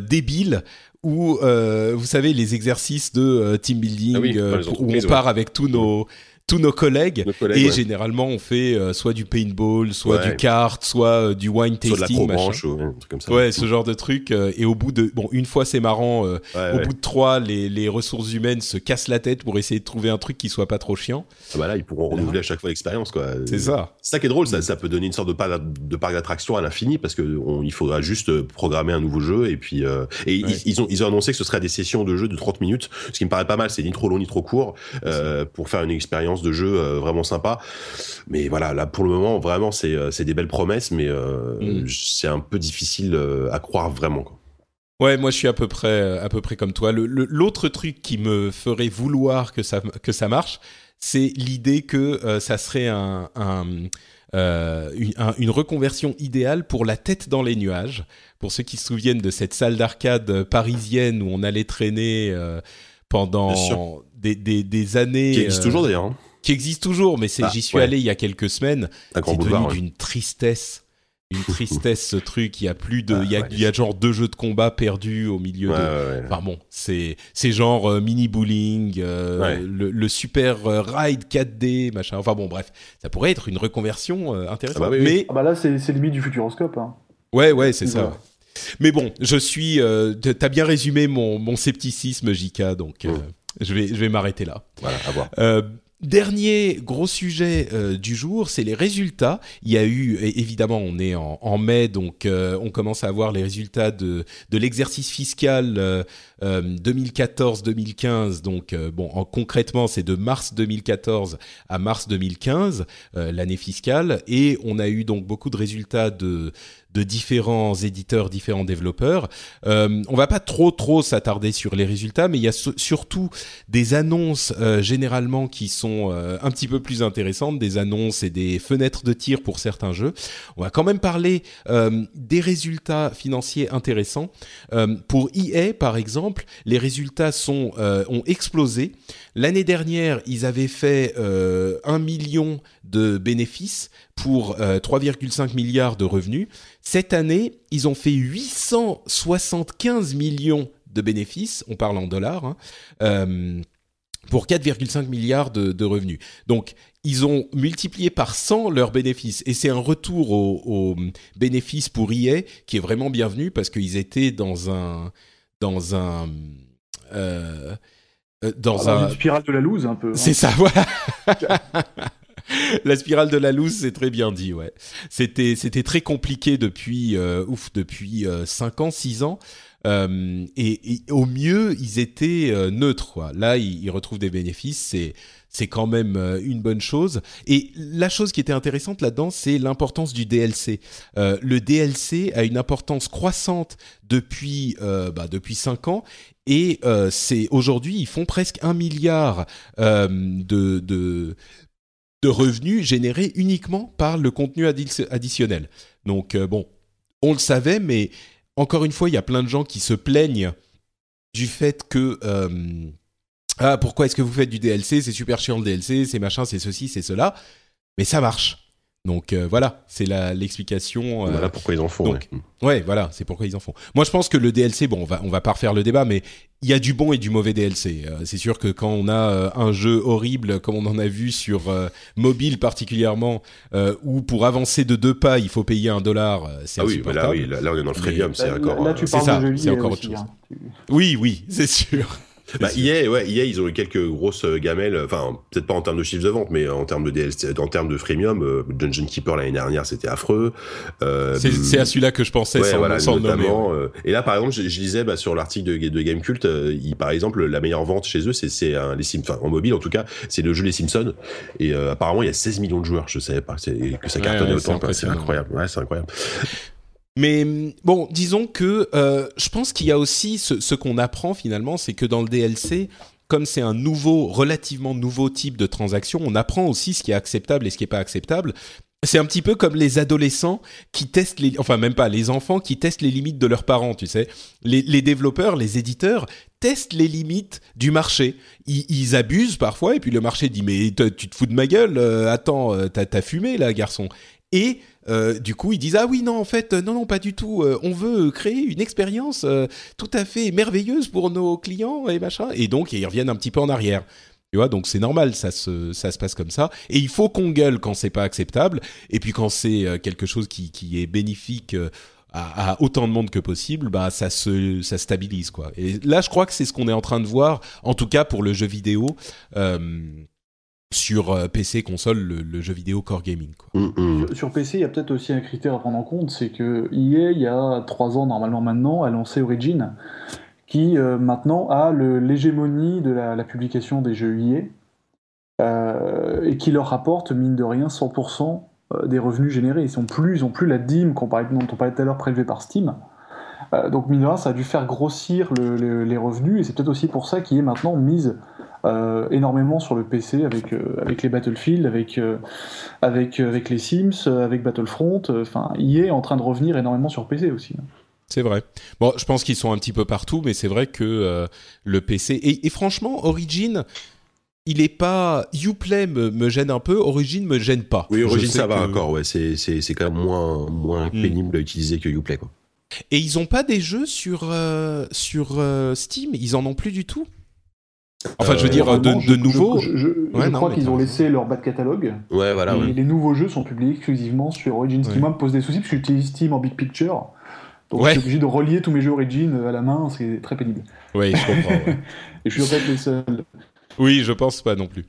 Speaker 1: débiles ou vous savez les exercices de team building ah où on part avec tous nos tous nos collègues, et généralement on fait euh, soit du paintball, soit du kart, soit euh, du wine tasting,
Speaker 2: soit de la comme ça.
Speaker 1: Ouais, ce genre de truc. Euh, et au bout de bon, une fois c'est marrant. au bout de trois, les, les ressources humaines se cassent la tête pour essayer de trouver un truc qui soit pas trop chiant.
Speaker 2: Ah bah là, ils pourront renouveler à chaque fois l'expérience, quoi.
Speaker 1: C'est ça.
Speaker 2: C'est ça qui est drôle. Ça, ça peut donner une sorte de parc de parc d'attraction à l'infini parce que il faudra juste programmer un nouveau jeu et puis et ils, ont ils ont annoncé que ce serait des sessions de jeu de 30 minutes, ce qui me paraît pas mal. C'est ni trop long ni trop court pour faire une expérience expérience de jeu vraiment sympa. Mais voilà, là pour le moment, vraiment, c'est c'est des belles promesses, mais mm. c'est un peu difficile à croire vraiment. Quoi.
Speaker 1: Ouais, moi je suis à peu près à peu près comme toi. L'autre truc qui me ferait vouloir que ça que ça marche, c'est l'idée que ça serait un, un euh, une, reconversion idéale pour la tête dans les nuages. Pour ceux qui se souviennent de cette salle d'arcade parisienne où on allait traîner euh, pendant des, des, des, années.
Speaker 2: Qui existe euh, toujours d'ailleurs. Hein.
Speaker 1: Qui existe toujours, mais c'est, ah, j'y suis allé il y a quelques semaines. C'est devenu d'une tristesse une tristesse ce truc. Il y a plus de, il, y a, il y a genre deux jeux de combat perdus au milieu de. Enfin bon, c'est c'est genre euh, mini bowling, euh, le, super euh, ride 4D machin. Enfin bon, bref, ça pourrait être une reconversion intéressante. Ah bah mais
Speaker 3: ah bah là c'est c'est limite du futuroscope. Hein.
Speaker 1: Ouais ouais c'est ça. Mais bon, je suis. T'as bien résumé mon mon scepticisme, Jika, donc. Je vais, je vais m'arrêter là.
Speaker 2: Voilà, à voir.
Speaker 1: Dernier gros sujet euh, du jour, c'est les résultats. Il y a eu, évidemment, on est en, mai, donc euh, on commence à avoir les résultats de, de l'exercice fiscal 2014-2015. Euh, donc, bon, en, concrètement, c'est de mars 2014 à mars 2015, l'année fiscale, et on a eu donc beaucoup de résultats de de différents éditeurs, différents développeurs. Euh, on va pas trop trop s'attarder sur les résultats, mais il y a surtout des annonces euh, généralement qui sont euh, un petit peu plus intéressantes, des annonces et des fenêtres de tir pour certains jeux. On va quand même parler euh, des résultats financiers intéressants. pour EA par exemple, les résultats sont ont explosé. L'année dernière, ils avaient fait un million de bénéfices pour 3,5 milliards de revenus. Cette année, ils ont fait 875 millions de bénéfices, on parle en dollars, hein, euh, pour 4,5 milliards de, revenus. Donc, ils ont multiplié par 100 leurs bénéfices. Et c'est un retour aux bénéfices pour EA qui est vraiment bienvenu parce qu'ils étaient dans un... Dans un euh,
Speaker 3: euh, dans un... une spirale de la loose un peu. Hein.
Speaker 1: C'est ça, voilà. la spirale de la loose, c'est très bien dit, ouais. C'était c'était très compliqué depuis euh, ouf depuis euh, 5 ans, 6 ans. Euh, et, au mieux, ils étaient euh, neutres. Quoi. Là, ils, retrouvent des bénéfices. C'est c'est quand même euh, une bonne chose. Et la chose qui était intéressante là-dedans, c'est l'importance du DLC. Euh, le DLC a une importance croissante depuis euh, bah, depuis cinq ans. Et c'est aujourd'hui, ils font presque un milliard de, de de revenus générés uniquement par le contenu additionnel. Donc euh, bon, on le savait, mais encore une fois, il y a plein de gens qui se plaignent du fait que euh, ah pourquoi est-ce que vous faites du DLC C'est super chiant le DLC, c'est machin, c'est ceci, c'est cela, mais ça marche. Donc euh, voilà, c'est l'explication.
Speaker 2: Euh, voilà pourquoi ils en font.
Speaker 1: ouais. voilà, c'est pourquoi ils en font. Moi, je pense que le DLC, bon, on va on va pas refaire le débat, mais il y a du bon et du mauvais DLC. Euh, c'est sûr que quand on a un jeu horrible, comme on en a vu sur mobile particulièrement, où pour avancer de deux pas, il faut payer un dollar, c'est ah
Speaker 2: oui, là, oui, là, on est dans le freemium, c'est encore.
Speaker 3: Là, tu parles
Speaker 1: ça,
Speaker 3: c'est
Speaker 1: encore autre chose. Hein. Oui, oui, c'est sûr.
Speaker 2: Bah, EA, ouais, EA, ils ont eu quelques grosses euh, gamelles, enfin, peut-être pas en termes de chiffres de vente, mais en termes de DLC, en termes de freemium, euh, Dungeon Keeper l'année dernière, c'était affreux.
Speaker 1: Euh, c'est à celui-là que je pensais, ouais, sans, voilà, sans notamment,
Speaker 2: nommer. et là, par exemple, je, je lisais bah, sur l'article de, de Gamecult, il, par exemple, la meilleure vente chez eux, c'est les Sims, enfin, en mobile en tout cas, c'est le jeu Les Simpsons. Et apparemment, il y a 16 millions de joueurs. Je savais pas que ça cartonnait autant. C'est incroyable. Ouais, c'est incroyable.
Speaker 1: Mais bon, disons que euh, je pense qu'il y a aussi ce, qu'on apprend finalement, c'est que dans le DLC, comme c'est un nouveau, relativement nouveau type de transaction, on apprend aussi ce qui est acceptable et ce qui est pas acceptable. C'est un petit peu comme les adolescents qui testent les, enfin même pas les enfants qui testent les limites de leurs parents, tu sais. Les, développeurs, les éditeurs testent les limites du marché. Ils, abusent parfois et puis le marché dit mais tu te fous de ma gueule, euh, attends, euh, t'as as fumé là, garçon. Et euh, du coup, ils disent ah oui non en fait non non pas du tout. Euh, on veut créer une expérience euh, tout à fait merveilleuse pour nos clients et machin. Et donc ils reviennent un petit peu en arrière. Tu vois, donc c'est normal, ça se, ça se passe comme ça. Et il faut qu'on gueule quand c'est pas acceptable. Et puis quand c'est quelque chose qui, qui est bénéfique à, à, autant de monde que possible, bah ça se, ça stabilise quoi. Et là, je crois que c'est ce qu'on est en train de voir, en tout cas pour le jeu vidéo. Euh, sur euh, PC, console, le, jeu vidéo core gaming. Quoi.
Speaker 3: Mm, mm. Sur, PC, il y a peut-être aussi un critère à prendre en compte, c'est que EA, il y a trois ans normalement maintenant, a lancé Origin, qui euh, maintenant a l'hégémonie de la, publication des jeux EA. et qui leur rapporte, mine de rien, 100% des revenus générés. Ils sont plus, ils ont plus la dîme qu'on parlait, dont on parlait tout à l'heure prélevée par Steam. donc mine de rien, ça a dû faire grossir les revenus, et c'est peut-être aussi pour ça qu'il est maintenant mise euh, énormément sur le PC avec, euh, avec les Battlefield, avec, euh, avec, avec les Sims, avec Battlefront. Enfin, il est en train de revenir énormément sur PC aussi. Hein.
Speaker 1: C'est vrai. Bon, je pense qu'ils sont un petit peu partout, mais c'est vrai que le PC et, franchement, Origin, il est pas Uplay me, me gêne un peu, Origin me gêne pas.
Speaker 2: Oui, Origin ça va encore, ouais, c'est c'est quand même moins moins hmm. pénible à utiliser que Uplay quoi.
Speaker 1: Et ils ont pas des jeux sur sur Steam, ils en ont plus du tout? Enfin, je veux dire, de, nouveaux.
Speaker 3: Je, crois qu'ils ont laissé leur bas de catalogue.
Speaker 2: Ouais, voilà.
Speaker 3: Et les nouveaux jeux sont publiés exclusivement sur Origin. Ce qui, moi, me pose des soucis parce que j'utilise Steam en big picture. Donc, je suis obligé de relier tous mes jeux Origin à la main. C'est très pénible.
Speaker 1: Oui, je comprends.
Speaker 3: Et je suis en fait le seul.
Speaker 1: Oui, je pense pas non plus.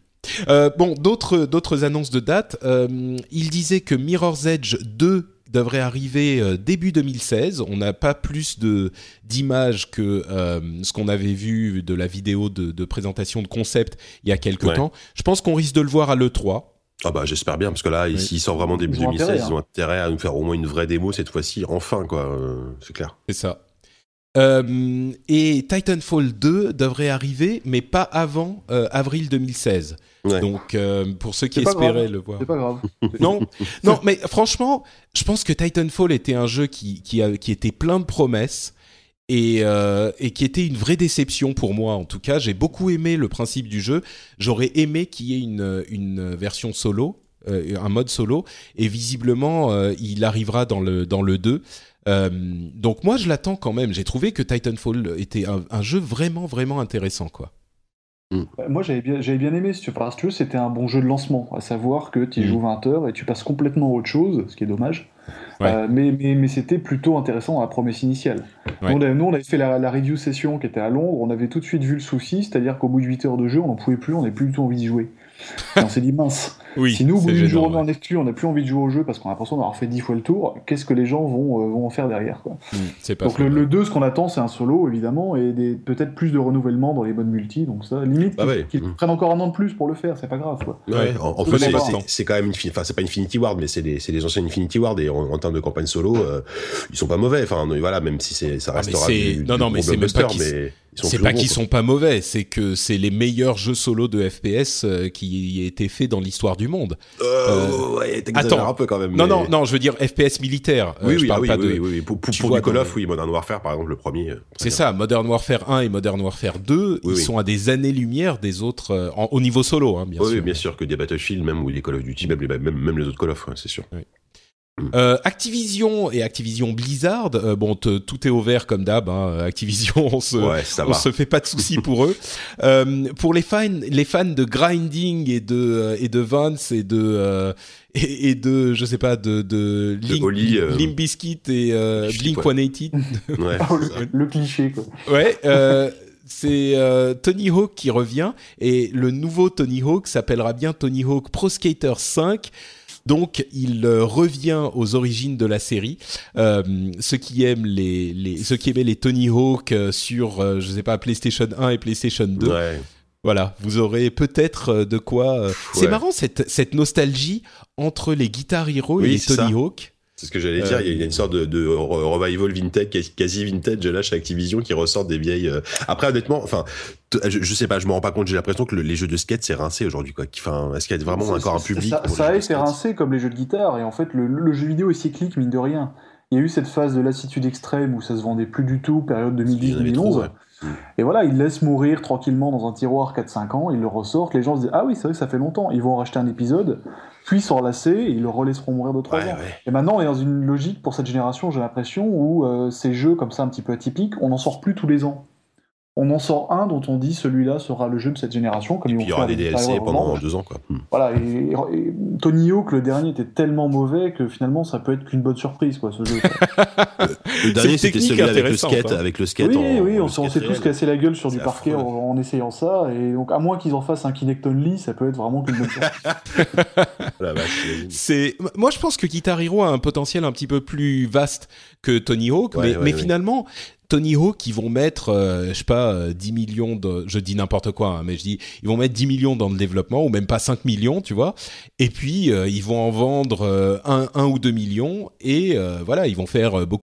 Speaker 1: Euh, bon, d'autres d'autres annonces de date. Euh, il disait que Mirror's Edge 2 devrait arriver euh, début 2016. On n'a pas plus de d'images que euh, ce qu'on avait vu de la vidéo de, présentation de concept il y a quelques temps. Je pense qu'on risque de le voir à l'E3.
Speaker 2: Ah bah j'espère bien parce que là, s'il sort vraiment début 2016, ils ont hein. intérêt à nous faire au moins une vraie démo cette fois-ci, enfin quoi, euh, c'est clair.
Speaker 1: C'est ça. Et Titanfall 2 devrait arriver, mais pas avant avril 2016. Donc, euh, pour ceux qui espéraient le voir.
Speaker 3: C'est pas grave.
Speaker 1: non, non, mais franchement, je pense que Titanfall était un jeu qui, qui, qui était plein de promesses. Et, euh, et, qui était une vraie déception pour moi. En tout cas, j'ai beaucoup aimé le principe du jeu. J'aurais aimé qu'il y ait une, une version solo, euh, un mode solo, et visiblement, il arrivera dans le, dans le 2. Donc moi, je l'attends quand même. J'ai trouvé que Titanfall était un, un, jeu vraiment, vraiment intéressant, quoi.
Speaker 3: Mm. Moi, j'avais bien, j'avais bien aimé, si tu veux, c'était un bon jeu de lancement, à savoir que tu y mm. joues 20 heures et tu passes complètement à autre chose, ce qui est dommage. Euh, mais, mais, mais c'était plutôt intéressant dans la promesse initiale. Nous, on avait fait la, la, review session qui était à Londres, on avait tout de suite vu le souci, c'est-à-dire qu'au bout de 8 heures de jeu, on n'en pouvait plus, on n'avait plus du tout envie d'y jouer. on s'est dit, mince, si nous, au bout d'une journée en exclu, on n'a plus envie de jouer au jeu parce qu'on a l'impression d'avoir fait 10 fois le tour, qu'est-ce que les gens vont, euh, vont en faire derrière quoi.
Speaker 1: Hmm,
Speaker 3: donc le, 2, ce qu'on attend, c'est un solo, évidemment, et peut-être plus de renouvellement dans les modes multi, donc ça, limite, ah qu'ils hmm. prennent encore un an de plus pour le faire, c'est pas grave. Quoi.
Speaker 2: en, fait, c'est quand même, enfin, c'est pas Infinity Ward, mais c'est des, anciens Infinity Ward, et en, termes de campagne solo, euh, ils sont pas mauvais, enfin, voilà, même si ça ah, restera du,
Speaker 1: non, non, mais c'est même pas mais c'est pas qu'ils sont pas mauvais, c'est que c'est les meilleurs jeux solo de FPS euh, qui aient été faits dans l'histoire du monde.
Speaker 2: Euh, euh ouais, attends, un peu quand même.
Speaker 1: Non, non, non, je veux dire FPS militaire.
Speaker 2: Oui, oui, parle pas de... oui, Pour, pour, du Call of, oui, Modern Warfare, par exemple, le premier. Euh,
Speaker 1: c'est ça, Modern Warfare 1 et Modern Warfare 2, ils sont à des années-lumière des autres, au niveau solo, hein, bien sûr.
Speaker 2: Oui, bien sûr, que des Battlefield, même ou des Call of Duty, même, même, même les autres Call of, c'est sûr.
Speaker 1: Euh, Activision et Activision Blizzard, euh, bon, tout est ouvert comme d'hab. Hein, Activision, on se, on se fait pas de soucis pour eux. Euh, pour les fans, les fans de grinding et de et de Vance et de et, de je sais pas de de, Limp Bizkit et Blink 182.
Speaker 2: ouais,
Speaker 3: le, cliché quoi.
Speaker 1: Ouais. c'est Tony Hawk qui revient et le nouveau Tony Hawk s'appellera bien Tony Hawk Pro Skater 5 donc, il euh, revient aux origines de la série. Euh, ceux qui aiment les, les, ceux qui aimaient les Tony Hawk euh, sur, je sais pas, PlayStation 1 et PlayStation 2. Voilà, vous aurez peut-être de quoi. C'est marrant cette, cette nostalgie entre les Guitar Hero et les Tony Hawk.
Speaker 2: C'est ce que j'allais dire. Il y a une sorte de, de, revival vintage, quasi vintage là chez Activision qui ressort des vieilles. Après, honnêtement, enfin, je, sais pas, je me rends pas compte. J'ai l'impression que les jeux de skate c'est rincé aujourd'hui, quoi. Enfin, est-ce qu'il y a vraiment encore un public
Speaker 3: Ça, ça a été rincé comme les jeux de guitare, et en fait, le, jeu vidéo est cyclique, mine de rien. Il y a eu cette phase de lassitude extrême où ça se vendait plus du tout, période 2010-2011. Et voilà, ils laissent mourir tranquillement dans un tiroir 4-5 ans, ils le ressortent, les gens se disent Ah oui, c'est vrai que ça fait longtemps, ils vont en racheter un épisode, puis s'en lasser, et ils le relaisseront mourir de 3 ans. Et maintenant, on est dans une logique pour cette génération, j'ai l'impression, où euh, ces jeux comme ça un petit peu atypiques, on n'en sort plus tous les ans on en sort un dont on dit celui-là sera le jeu de cette génération. Comme
Speaker 2: et puis il y aura des DLC pendant deux ans. Quoi.
Speaker 3: Hmm. Voilà, et, Tony Hawk, le dernier, était tellement mauvais que finalement ça peut être qu'une bonne surprise, quoi, ce jeu.
Speaker 2: le dernier, c'était celui avec le skate. Hein. Avec le skate
Speaker 3: oui, oui, on, s'est tous cassé la gueule sur du parquet en, essayant ça. Et donc, à moins qu'ils en fassent un Kinect Only, ça peut être vraiment qu'une bonne
Speaker 1: surprise. c'est... Moi, je pense que Guitar Hero a un potentiel un petit peu plus vaste que Tony Hawk, mais, mais finalement, Tony Hawk, ils vont mettre, euh, je sais pas, 10 millions de, je dis n'importe quoi, hein, mais je dis, ils vont mettre 10 millions dans le développement, ou même pas 5 millions, tu vois. Et puis, ils vont en vendre un, un ou deux millions, et voilà, ils vont faire beaucoup.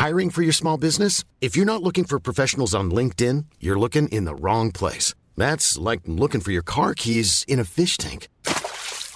Speaker 4: Hiring for your small business? If you're not looking for professionals on LinkedIn, you're looking in the wrong place. That's like looking for your car keys in a fish tank.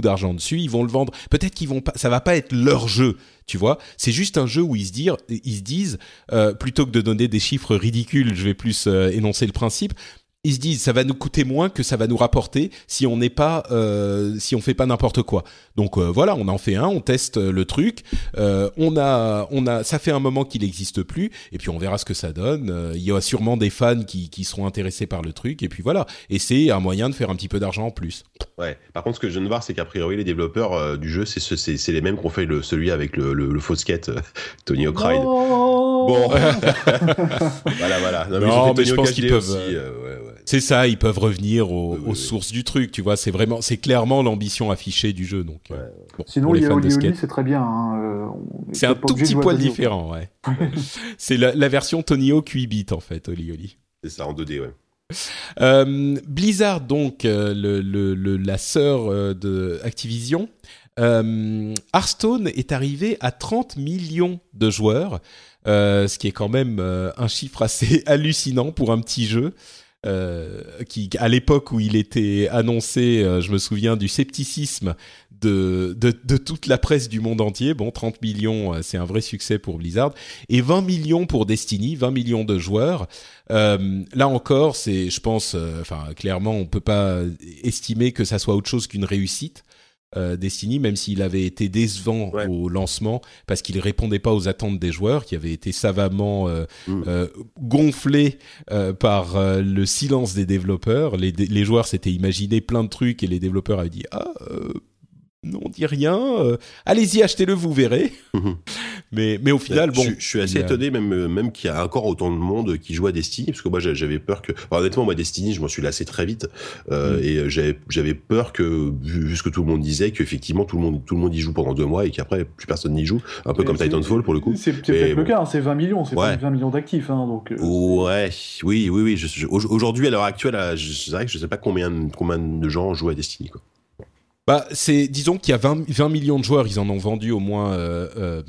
Speaker 1: D'argent dessus, ils vont le vendre. Peut-être qu'ils vont pas, ça va pas être leur jeu, tu vois. C'est juste un jeu où ils se disent, ils se disent, euh, plutôt que de donner des chiffres ridicules, je vais plus euh, énoncer le principe ils se disent ça va nous coûter moins que ça va nous rapporter si on n'est pas euh, si on fait pas n'importe quoi. Donc euh, voilà, on en fait un, on teste le truc, euh, on a on a ça fait un moment qu'il n'existe plus et puis on verra ce que ça donne. Euh, il y a sûrement des fans qui qui seront intéressés par le truc et puis voilà. Et c'est un moyen de faire un petit peu d'argent en plus.
Speaker 2: Ouais. Par contre, ce que je viens de voir, c'est qu'a priori les développeurs euh, du jeu, c'est c'est c'est les mêmes qu'on fait le celui avec le le, le faux skate Tony Hawk Ride. Bon. voilà voilà.
Speaker 1: Non, mais, je pense qu'ils peuvent. Aussi, ouais, ouais. C'est ça, ils peuvent revenir aux, aux sources du truc, tu vois. C'est vraiment, c'est clairement l'ambition affichée du jeu. Donc,
Speaker 3: euh, bon, Sinon, il y a Oli c'est très bien. Hein,
Speaker 1: euh, c'est un tout petit poil différent, ouais. c'est la, la, version Tony Hawk 8 bits en fait, Oli Oli.
Speaker 2: C'est ça en 2D, ouais.
Speaker 1: Euh, Blizzard, donc euh, le, le, le, la sœur euh, de Activision, euh, Hearthstone est arrivé à 30 millions de joueurs, ce qui est quand même un chiffre assez hallucinant pour un petit jeu. Euh, qui, à l'époque où il était annoncé, euh, je me souviens du scepticisme de, de, de, toute la presse du monde entier. Bon, 30 millions, euh, c'est un vrai succès pour Blizzard. Et 20 millions pour Destiny, 20 millions de joueurs. là encore, c'est, je pense, enfin, clairement, on peut pas estimer que ça soit autre chose qu'une réussite. Euh, Destiny, même s'il avait été décevant au lancement parce qu'il répondait pas aux attentes des joueurs, qui avaient été savamment euh, mm. euh, gonflés par le silence des développeurs. Les, les joueurs s'étaient imaginé plein de trucs et les développeurs avaient dit ah on dit rien. Euh, allez-y, achetez-le, vous verrez. Mhm. mais, mais au final, bon.
Speaker 2: Je, suis assez étonné, même, euh, même qu'il y a encore autant de monde qui joue à Destiny, parce que moi, j'avais peur que. honnêtement, moi, Destiny, je m'en suis lassé très vite. Euh, mhm. Et j'avais peur que, vu, ce que tout le monde disait, qu'effectivement, tout, le monde, tout le monde y joue pendant deux mois et qu'après, plus personne n'y joue. Un peu comme Titanfall, pour le coup.
Speaker 3: C'est peut-être le cas, hein, c'est 20 millions, c'est 20 millions d'actifs. Hein, donc,
Speaker 2: ouais, oui, oui, oui. Aujourd'hui, à l'heure actuelle, je, dirais que je sais pas combien, combien de gens jouent à Destiny, quoi.
Speaker 1: Bah, c'est disons qu'il y a 20, 20, millions de joueurs, ils en ont vendu au moins euh, euh,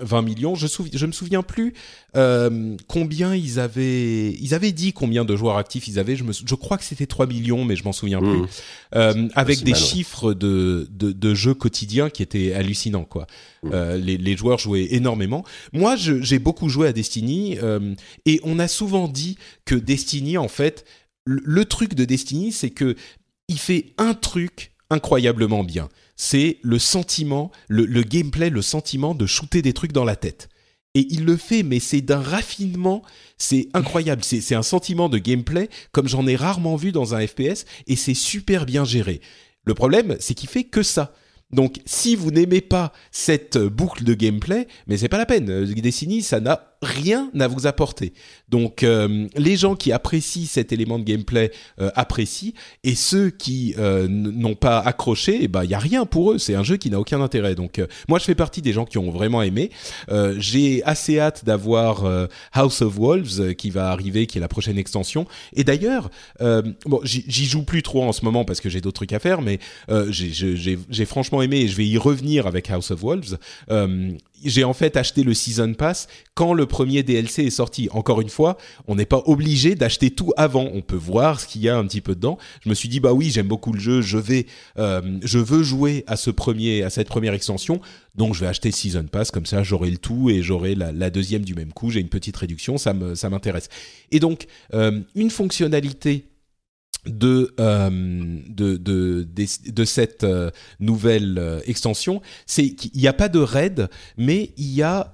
Speaker 1: 20 millions. Je, je me souviens plus euh, combien ils avaient. Ils avaient dit combien de joueurs actifs ils avaient. Je, me, je crois que c'était 3 millions, mais je m'en souviens plus. Mmh. Euh, avec des chiffres de, de, de, jeux quotidiens qui étaient hallucinants, quoi. Mmh. Euh, les, les, joueurs jouaient énormément. Moi, j'ai beaucoup joué à Destiny euh, et on a souvent dit que Destiny, en fait, le, le truc de Destiny, c'est que il fait un truc incroyablement bien. C'est le sentiment, le, gameplay, le sentiment de shooter des trucs dans la tête. Et il le fait, mais c'est d'un raffinement, c'est incroyable. C'est un sentiment de gameplay comme j'en ai rarement vu dans un FPS, et c'est super bien géré. Le problème, c'est qu'il fait que ça. Donc, si vous n'aimez pas cette boucle de gameplay, mais c'est pas la peine. Destiny, ça n'a rien à vous apporter. Donc euh, les gens qui apprécient cet élément de gameplay euh, apprécient et ceux qui euh, n'ont pas accroché, il eh ben, y a rien pour eux, c'est un jeu qui n'a aucun intérêt. Donc moi je fais partie des gens qui ont vraiment aimé. j'ai assez hâte d'avoir House of Wolves qui va arriver qui est la prochaine extension et d'ailleurs bon j'y joue plus trop en ce moment parce que j'ai d'autres trucs à faire mais j'ai franchement aimé et je vais y revenir avec House of Wolves. J'ai en fait acheté le season pass quand le premier DLC est sorti. Encore une fois, on n'est pas obligé d'acheter tout avant. On peut voir ce qu'il y a un petit peu dedans. Je me suis dit bah oui, j'aime beaucoup le jeu, je vais, euh, je veux jouer à ce premier, à cette première extension, donc je vais acheter season pass comme ça, j'aurai le tout et j'aurai la, deuxième du même coup. J'ai une petite réduction, ça me, ça m'intéresse. Et donc euh, une fonctionnalité de, euh, de, de, de, cette euh, nouvelle euh, extension, c'est qu'il n'y a pas de raid, mais il y a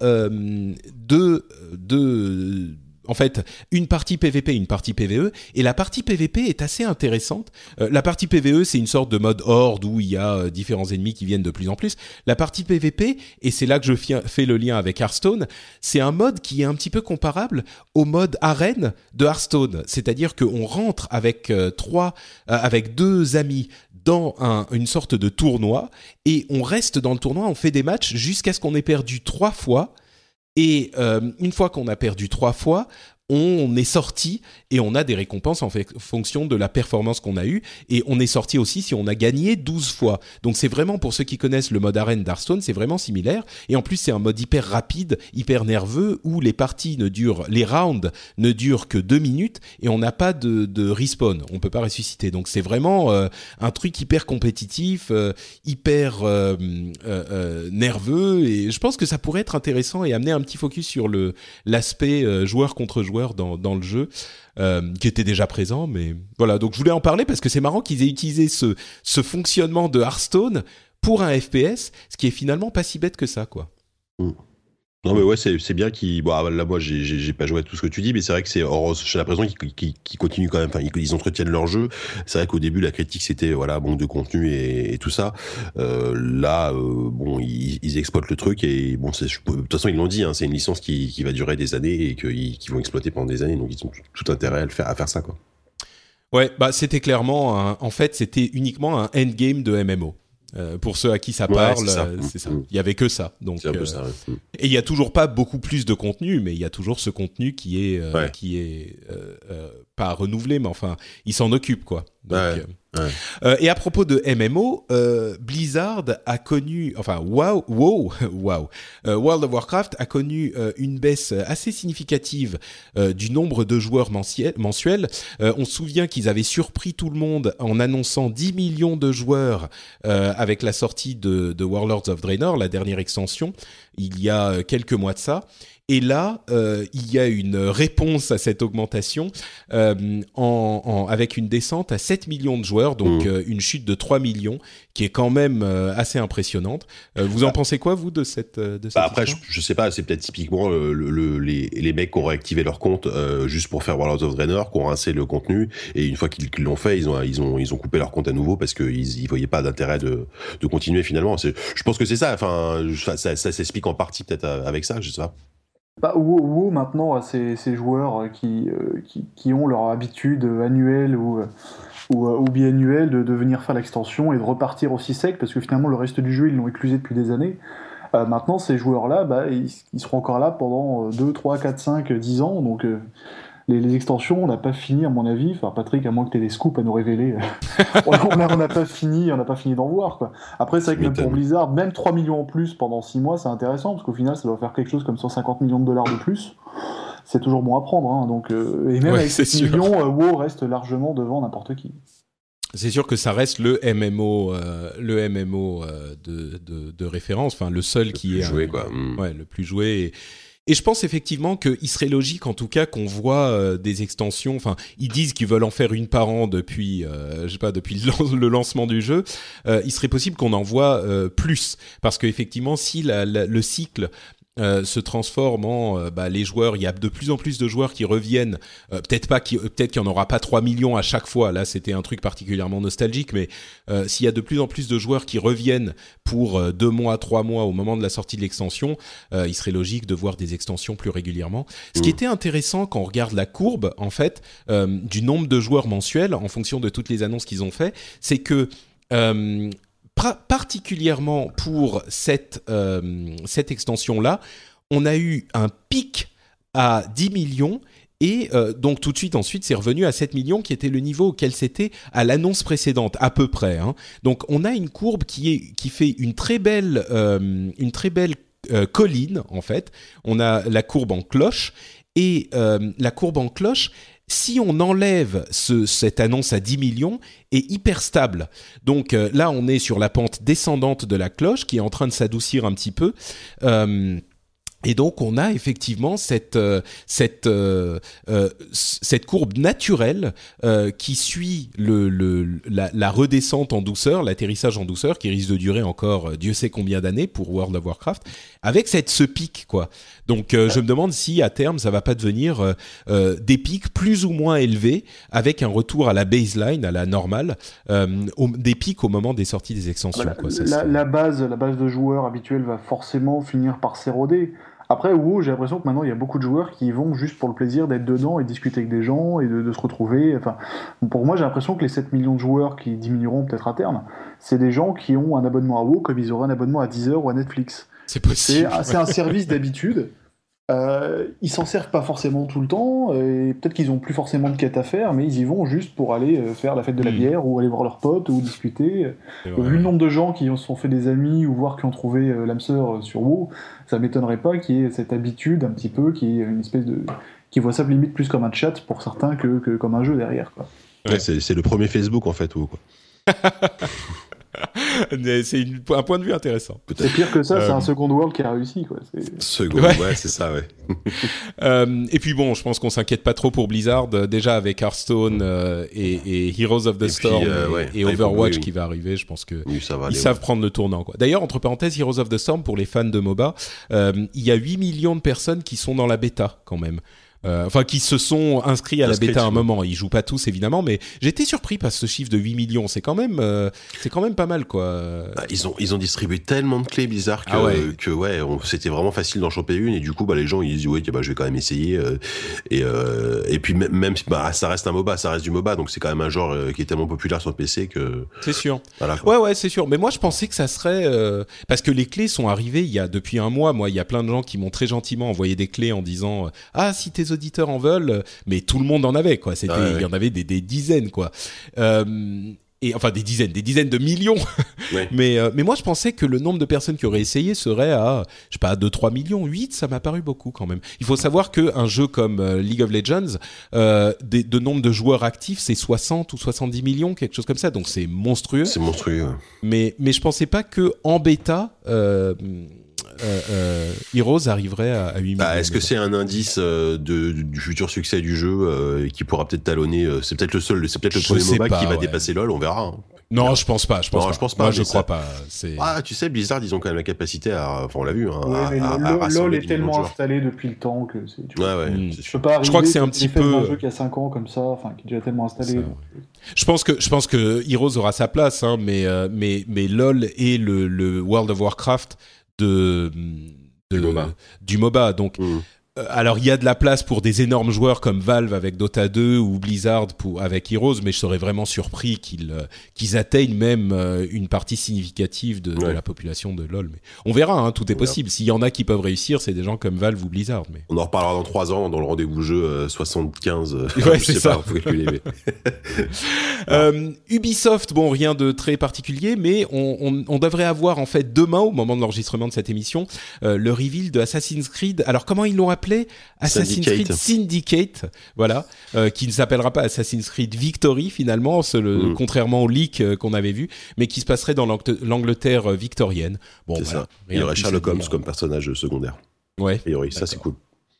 Speaker 1: deux, deux en fait une partie PVP, une partie PVE, et la partie PVP est assez intéressante. Euh, la partie PVE, c'est une sorte de mode horde où il y a euh, différents ennemis qui viennent de plus en plus. La partie PVP, et c'est là que je fais le lien avec Hearthstone, c'est un mode qui est un petit peu comparable au mode arène de Hearthstone, c'est-à-dire qu'on rentre avec euh, trois, avec deux amis dans une sorte de tournoi et on reste dans le tournoi, on fait des matchs jusqu'à ce qu'on ait perdu trois fois et euh, une fois qu'on a perdu trois fois, on est sorti et on a des récompenses en fonction de la performance qu'on a eue. Et on est sorti aussi si on a gagné 12 fois. Donc c'est vraiment pour ceux qui connaissent le mode arène d'Hearthstone, c'est vraiment similaire. Et en plus c'est un mode hyper rapide, hyper nerveux où les parties ne durent les rounds ne durent que deux minutes et on n'a pas de, respawn, on peut pas ressusciter. Donc c'est vraiment euh, un truc hyper compétitif, euh, hyper euh, nerveux. Et je pense que ça pourrait être intéressant et amener un petit focus sur l'aspect joueur contre joueur dans, le jeu, euh, qui était déjà présent. Mais voilà, donc je voulais en parler parce que c'est marrant qu'ils aient utilisé ce, ce fonctionnement de Hearthstone pour un FPS, ce qui est finalement pas si bête que ça, quoi.
Speaker 2: Mm. Non mais ouais c'est bien qu'ils bon ah, là moi j'ai pas joué à tout ce que tu dis mais c'est vrai que c'est j'ai l'impression qu'ils qu continuent quand même ils, entretiennent leur jeu. C'est vrai qu'au début la critique c'était voilà manque de contenu et, tout ça. Euh, là euh, bon ils, exploitent le truc et bon de toute façon ils l'ont dit hein, c'est une licence qui, qui, va durer des années et qu'ils vont exploiter pendant des années donc ils ont tout intérêt à faire à faire ça quoi.
Speaker 1: Ouais bah c'était clairement en fait c'était uniquement un endgame de MMO euh, pour ceux à qui ça parle, euh, c'est ça. Mm. Il y avait que ça. Donc, euh, mm. et il y a toujours pas beaucoup plus de contenu, mais il y a toujours ce contenu qui est qui est pas renouvelé, mais enfin, il s'en occupe quoi. Donc, euh, et à propos de MMO, euh, Blizzard a connu, enfin, wow, wow, wow, euh, World of Warcraft a connu une baisse assez significative du nombre de joueurs mensuels. on se souvient qu'ils avaient surpris tout le monde en annonçant 10 millions de joueurs avec la sortie de, de Warlords of Draenor, la dernière extension, il y a quelques mois de ça. Et là, euh, il y a une réponse à cette augmentation euh, en, en, avec une descente à 7 millions de joueurs, donc mmh. euh, une chute de 3 millions, qui est quand même euh, assez impressionnante. Euh, vous en pensez quoi, vous, de cette, de cette
Speaker 2: bah Après, je, je, sais pas, c'est peut-être typiquement le, le, les, les, mecs qui ont réactivé leur compte juste pour faire World of Draenor, qui ont rincé le contenu, et une fois qu'ils l'ont fait, ils ont, ils, ont, ils ont coupé leur compte à nouveau parce qu'ils ils voyaient pas d'intérêt de, de continuer finalement. Je pense que c'est ça, enfin, ça, ça s'explique en partie peut-être avec ça, je sais pas.
Speaker 3: Bah, WoW maintenant a ces, joueurs euh, qui, euh, qui, qui, ont leur habitude annuelle ou, euh, ou, ou biannuelle de, de venir faire l'extension et de repartir aussi sec parce que finalement le reste du jeu ils l'ont éclusé depuis des années. maintenant ces joueurs-là, bah, ils, ils, seront encore là pendant 2, 3, 4, 5, 10 ans donc les, extensions, on n'a pas fini, à mon avis. Enfin, Patrick, à moins que tu aies des scoops à nous révéler, on n'a pas fini, on n'a pas fini d'en voir. Quoi. Après, c'est vrai que même pour Blizzard, même 3 millions en plus pendant 6 mois, c'est intéressant, parce qu'au final, ça doit faire quelque chose comme 150 millions de dollars de plus. C'est toujours bon à prendre. Hein, donc, euh, et même avec 7 millions, euh, WoW reste largement devant n'importe qui.
Speaker 1: C'est sûr que ça reste le MMO, euh, le MMO de, de, de, référence, enfin le seul qui est
Speaker 2: joué, quoi. Mm.
Speaker 1: Ouais, le plus joué. Et et je pense effectivement qu'il serait logique, en tout cas, qu'on voit euh, des extensions. Enfin, ils disent qu'ils veulent en faire une par an depuis, euh, je sais pas, depuis le, lancement du jeu. Euh, il serait possible qu'on en voit plus, parce qu'effectivement, si la, le cycle euh, se transforme en euh, bah, les joueurs. Il y a de plus en plus de joueurs qui reviennent. Euh, peut-être pas, qui, peut-être qu'il n'y en aura pas 3 millions à chaque fois. Là, c'était un truc particulièrement nostalgique. Mais s'il y a de plus en plus de joueurs qui reviennent pour deux mois, trois mois au moment de la sortie de l'extension, il serait logique de voir des extensions plus régulièrement. Ce qui mmh. était intéressant quand on regarde la courbe, en fait, du nombre de joueurs mensuels en fonction de toutes les annonces qu'ils ont fait, c'est que particulièrement pour cette, euh, cette extension-là, on a eu un pic à 10 millions et euh, donc tout de suite ensuite c'est revenu à 7 millions qui était le niveau auquel c'était à l'annonce précédente à peu près. Hein. Donc on a une courbe qui est qui fait une très belle euh, une très belle colline en fait. On a la courbe en cloche et la courbe en cloche si on enlève cette annonce à 10 millions, est hyper stable. Donc là, on est sur la pente descendante de la cloche qui est en train de s'adoucir un petit peu. Et donc on a effectivement cette euh, cette euh, euh, cette courbe naturelle qui suit le, le la, la, redescente en douceur, l'atterrissage en douceur qui risque de durer encore Dieu sait combien d'années pour World of Warcraft, avec cette ce pic quoi. Donc je me demande si à terme ça va pas devenir des pics plus ou moins élevés avec un retour à la baseline, à la normale, des pics au moment des sorties des extensions. quoi,
Speaker 3: la, la, base la base de joueurs habituels va forcément finir par s'éroder. Après, WoW, j'ai l'impression que maintenant, il y a beaucoup de joueurs qui vont juste pour le plaisir d'être dedans et discuter avec des gens et de, se retrouver. Enfin, pour moi, j'ai l'impression que les 7 millions de joueurs qui diminueront peut-être à terme, c'est des gens qui ont un abonnement à WoW comme ils auraient un abonnement à Deezer ou à Netflix.
Speaker 1: C'est possible.
Speaker 3: C'est un service d'habitude. Euh, ils s'en servent pas forcément tout le temps, et peut-être qu'ils ont plus forcément de quête à faire, mais ils y vont juste pour aller euh, faire la fête de la hmm. bière, ou aller voir leurs potes, ou discuter. Vu le nombre de gens qui se sont fait des amis, ou voir qui ont trouvé euh, l'âme sœur sur WoW, ça m'étonnerait pas qu'il y ait cette habitude un petit peu, qui est une espèce de. qui voit ça limite plus comme un chat pour certains que, que comme un jeu derrière. Quoi.
Speaker 2: Ouais, c'est le premier Facebook en fait, WoW. Quoi.
Speaker 1: c'est un point de vue intéressant.
Speaker 3: C'est pire que ça, c'est un euh, Second World qui a réussi. Quoi.
Speaker 2: Second, ouais, c'est ça, ouais.
Speaker 1: euh, et puis bon, je pense qu'on s'inquiète pas trop pour Blizzard, euh, déjà avec Hearthstone euh, et, et, Heroes of the Storm et, Overwatch qui va arriver, je pense que ils savent prendre le tournant. D'ailleurs, entre parenthèses, Heroes of the Storm, pour les fans de MOBA, il y a 8 millions de personnes qui sont dans la bêta quand même. Euh, enfin qui se sont inscrits à la bêta à un moment. Ils jouent pas tous évidemment, mais j'étais surpris par ce chiffre de 8 millions. C'est quand même, euh, c'est quand même pas mal quoi.
Speaker 2: Bah, ils ont ils ont distribué tellement de clés bizarres que ah ouais, que ouais, c'était vraiment facile d'en choper une et du coup bah les gens ils disent ouais bah je vais quand même essayer euh, et et puis même bah ça reste un MOBA, ça reste du MOBA donc c'est quand même un genre qui est tellement populaire sur le PC que.
Speaker 1: C'est sûr. ouais ouais c'est sûr. Mais moi je pensais que ça serait parce que les clés sont arrivées il y a depuis un mois. Moi il y a plein de gens qui m'ont très gentiment envoyé des clés en disant ah si tes auditeurs en veulent, mais tout le monde en avait quoi. C'était, ah il y en avait des, dizaines quoi. Euh, et enfin des dizaines, des dizaines de millions. mais euh, mais moi je pensais que le nombre de personnes qui auraient essayé serait à je sais pas 2 3 millions, 8 ça m'a paru beaucoup quand même. Il faut savoir que un jeu comme euh, League of Legends des, de nombre de joueurs actifs, c'est 60 ou 70 millions, quelque chose comme ça. Donc c'est monstrueux.
Speaker 2: C'est monstrueux.
Speaker 1: Mais mais je pensais pas que en bêta Heroes arriverait à, à 8 bah,
Speaker 2: Est-ce que c'est un indice euh, de, du futur succès du jeu euh, qui pourra peut-être talonner C'est peut-être le seul, c'est peut-être le premier MOBA qui va dépasser LoL, on verra. Hein.
Speaker 1: Non, je pense pas. Je pense, pas. Je pense pas. Moi, je crois pas.
Speaker 2: Ah, tu sais, Blizzard, ils ont quand même la capacité à. Enfin, on l'a vu. Hein,
Speaker 3: LoL est tellement installé depuis le temps que c'est.
Speaker 2: Ouais, ouais.
Speaker 3: Hmm. Je peux pas.
Speaker 1: Je crois que c'est un petit peu.
Speaker 3: un jeu qui a 5 ans comme ça, enfin, qui est déjà tellement installé.
Speaker 1: Je pense que je pense que Heroes aura sa place, hein, mais mais mais LoL et le, le World of Warcraft de du MOBA. Donc, mm. Euh, alors il y a de la place pour des énormes joueurs comme Valve avec Dota 2 ou Blizzard pour, avec Heroes, mais je serais vraiment surpris qu'ils euh, qu'ils atteignent même euh, une partie significative de, la population de LoL. Mais on verra, hein, tout est possible. S'il y en a qui peuvent réussir, c'est des gens comme Valve ou Blizzard. Mais
Speaker 2: on en reparlera dans trois ans dans le rendez-vous jeu 75. Ouais, c'est ça.
Speaker 1: Ubisoft, bon, rien de très particulier, mais on, on, devrait avoir en fait demain, au moment de l'enregistrement de cette émission, le reveal de Assassin's Creed. Alors comment ils l'ont appelé? Assassin's Creed Syndicate, voilà, euh, qui ne s'appellera pas Assassin's Creed Victory finalement, le, mm. contrairement au leak euh, qu'on avait vu, mais qui se passerait dans l'Angleterre euh, victorienne.
Speaker 2: Bon, ça. Il y aurait Sherlock Holmes comme personnage secondaire.
Speaker 1: Ouais.
Speaker 2: ça c'est cool.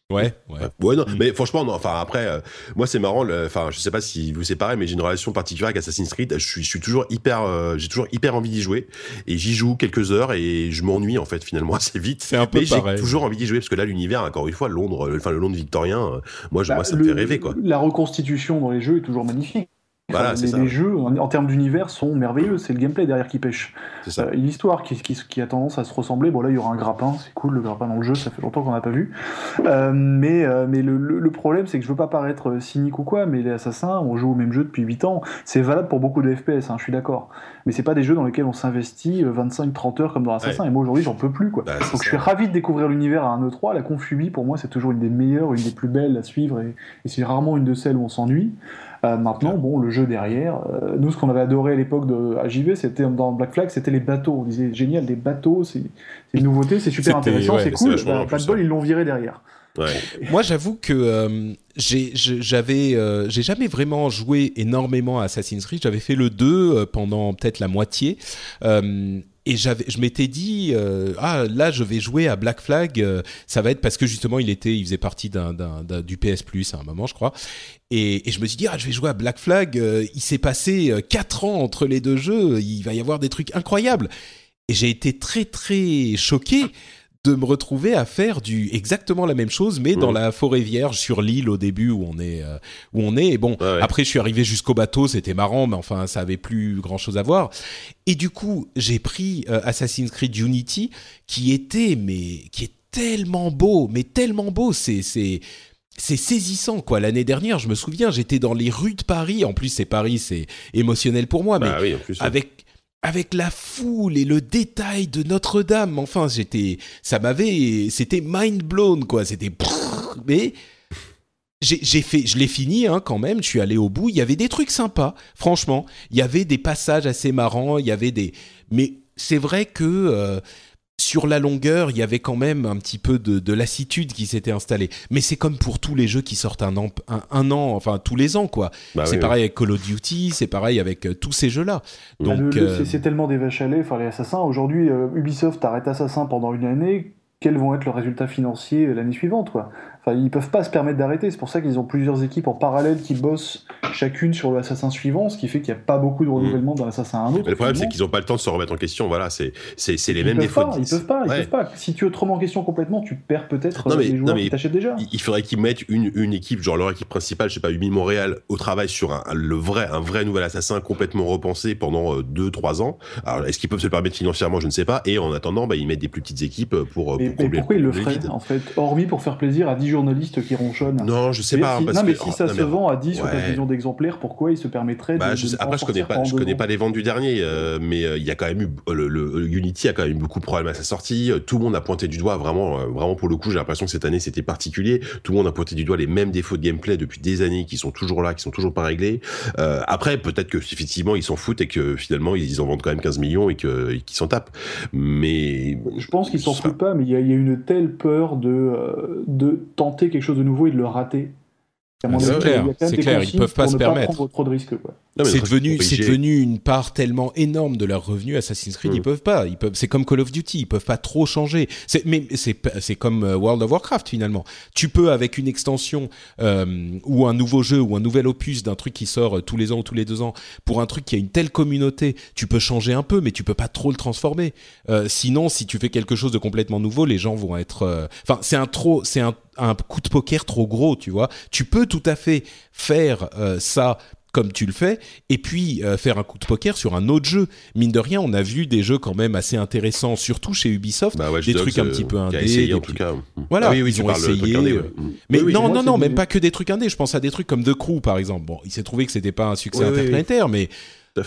Speaker 1: Ouais, ouais.
Speaker 2: Ouais, non, mais franchement, non, enfin après, euh, moi c'est marrant. Enfin, je sais pas si vous c'est pareil, mais j'ai une relation particulière avec Assassin's Creed. Je suis, je suis toujours hyper, euh, j'ai toujours hyper envie d'y jouer et j'y joue quelques heures et je m'ennuie en fait finalement assez vite.
Speaker 1: C'est un peu
Speaker 2: mais j'ai toujours envie d'y jouer parce que là l'univers, encore une fois, Londres, enfin le Londres victorien, moi, je, bah, moi ça me fait rêver quoi.
Speaker 3: La reconstitution dans les jeux est toujours magnifique. Voilà, les, jeux, en, termes d'univers, sont merveilleux. C'est le gameplay derrière qui pêche. Euh, L'histoire qui, qui, qui, a tendance à se ressembler. Bon, là, il y aura un grappin. C'est cool, le grappin dans le jeu. Ça fait longtemps qu'on n'a pas vu. Euh, mais euh, mais le, le, problème, c'est que je veux pas paraître cynique ou quoi, mais les assassins, on joue au même jeu depuis 8 ans. C'est valable pour beaucoup de FPS, hein, je suis d'accord. Mais c'est pas des jeux dans lesquels on s'investit 25-30 heures comme dans Assassin. Et moi, aujourd'hui, j'en peux plus. Quoi. Bah, Donc, je suis ravi de découvrir l'univers à un E3. La Confubie, pour moi, c'est toujours une des meilleures, une des plus belles à suivre. Et, et c'est rarement une de celles où on s'ennuie. Maintenant, bon, le jeu derrière, nous, ce qu'on avait adoré à l'époque de AJV, c'était dans Black Flag, c'était les bateaux. On disait génial, des bateaux, c'est une nouveauté, c'est super intéressant, c'est cool. Bah, pas de bol, ils l'ont viré derrière.
Speaker 1: Moi, j'avoue que euh, j'avais, euh, j'ai jamais vraiment joué énormément à Assassin's Creed. J'avais fait le 2 euh, pendant peut-être la moitié. Et j'avais, je m'étais dit, ah là, je vais jouer à Black Flag. ça va être parce que justement, il était, il faisait partie d'un, du PS Plus à un moment, je crois. Et, et, je me suis dit, ah, je vais jouer à Black Flag. il s'est passé 4 ans entre les deux jeux. Il va y avoir des trucs incroyables. Et j'ai été très très choqué de me retrouver à faire du exactement la même chose, mais dans la forêt vierge sur l'île au début où on est euh, où on est. Et bon, après je suis arrivé jusqu'au bateau, c'était marrant, mais enfin ça avait plus grand chose à voir. Et du coup, j'ai pris euh, Assassin's Creed Unity, qui était mais qui est tellement beau, mais tellement beau, c'est c'est c'est saisissant quoi. L'année dernière, je me souviens, j'étais dans les rues de Paris. En plus, c'est Paris, c'est émotionnel pour moi, bah mais avec avec la foule et le détail de Notre-Dame. Enfin, j'étais, ça m'avait, c'était mind blown quoi. C'était, mais j'ai fait, je l'ai fini hein, quand même. Je suis allé au bout. Il y avait des trucs sympas, franchement. Il y avait des passages assez marrants. Il y avait des, mais c'est vrai que euh, sur la longueur, il y avait quand même un petit peu de, lassitude qui s'était installée. Mais c'est comme pour tous les jeux qui sortent un an, un, an enfin tous les ans, quoi. Bah c'est pareil avec Call of Duty, c'est pareil avec euh, tous ces jeux-là.
Speaker 3: Bah, Donc, euh, c'est tellement des vaches à lait, enfin les assassins. Aujourd'hui, euh, Ubisoft arrête Assassin pendant une année. Quels vont être leurs résultats financiers l'année suivante, quoi? Enfin, ils peuvent pas se permettre d'arrêter. C'est pour ça qu'ils ont plusieurs équipes en parallèle qui bossent chacune sur l'assassin suivant, ce qui fait qu'il n'y a pas beaucoup de renouvellement d'un assassin à un autre.
Speaker 2: le problème, c'est qu'ils n'ont pas le temps de se remettre en question. Voilà, c'est c'est les mêmes défauts.
Speaker 3: Pas, ils peuvent pas. Ils peuvent pas. Si tu te remets en question complètement, tu perds peut-être les joueurs qui t'achètent déjà.
Speaker 2: Il faudrait qu'ils mettent une, une équipe, genre leur équipe principale, je sais pas, Ubi Montréal, au travail sur un, le vrai, un vrai nouvel assassin complètement repensé pendant 2-3 euh, ans. Alors, est-ce qu'ils peuvent se le permettre financièrement? Je ne sais pas. Et en attendant, bah, ils mettent des plus petites équipes pour.
Speaker 3: Mais, pourquoi ils le feraient en fait? Hormis pour faire plaisir à 10 journalistes qui ronchent
Speaker 2: non, je sais pas.
Speaker 3: Si, non, mais si ça se vend à 10 ou 15 millions d'exemplaires, pourquoi il se permettrait
Speaker 2: bah,
Speaker 3: de,
Speaker 2: je Après, je connais pas, je connais pas les ventes du dernier, euh, mais euh, il y a quand même eu le, Unity a quand même eu beaucoup de problèmes à sa sortie. Tout le monde a pointé du doigt, vraiment, euh, vraiment pour le coup, j'ai l'impression que cette année c'était particulier. Tout le monde a pointé du doigt les mêmes défauts de gameplay depuis des années qui sont toujours là, qui sont toujours pas réglés. après, peut-être que effectivement ils s'en foutent et que finalement ils en vendent quand même 15 millions et que qu'ils s'en tapent. Mais
Speaker 3: je pense qu'ils s'en foutent pas, mais il y, a une telle peur de de tenter quelque chose de nouveau et de le rater
Speaker 1: c'est clair, c'est clair, ils peuvent pas se permettre.
Speaker 3: trop de risques.
Speaker 1: C'est devenu, c'est devenu une part tellement énorme de leurs revenus. Assassin's Creed, ils mm. peuvent pas. Ils peuvent, c'est comme Call of Duty, ils peuvent pas trop changer. C'est, mais c'est, comme euh, World of Warcraft finalement. Tu peux avec une extension euh, ou un nouveau jeu ou un nouvel opus d'un truc qui sort euh, tous les ans ou tous les deux ans pour un truc qui a une telle communauté, tu peux changer un peu, mais tu peux pas trop le transformer. Euh, sinon, si tu fais quelque chose de complètement nouveau, les gens vont être. Euh, enfin, c'est un trop, c'est un un coup de poker trop gros, tu vois. Tu peux tout à fait faire euh, ça comme tu le fais, et puis euh, faire un coup de poker sur un autre jeu. Mine de rien, on a vu des jeux quand même assez intéressants, surtout chez Ubisoft,
Speaker 2: bah
Speaker 1: des trucs un petit peu
Speaker 2: indés. Essayé, en tout cas.
Speaker 1: Voilà, ah oui, oui, ils ont essayé. Euh, mais non, non, non, même pas que des trucs indés. Je pense à des trucs comme The Crew, par exemple. Bon, il s'est trouvé que c'était pas un succès interplanétaire, mais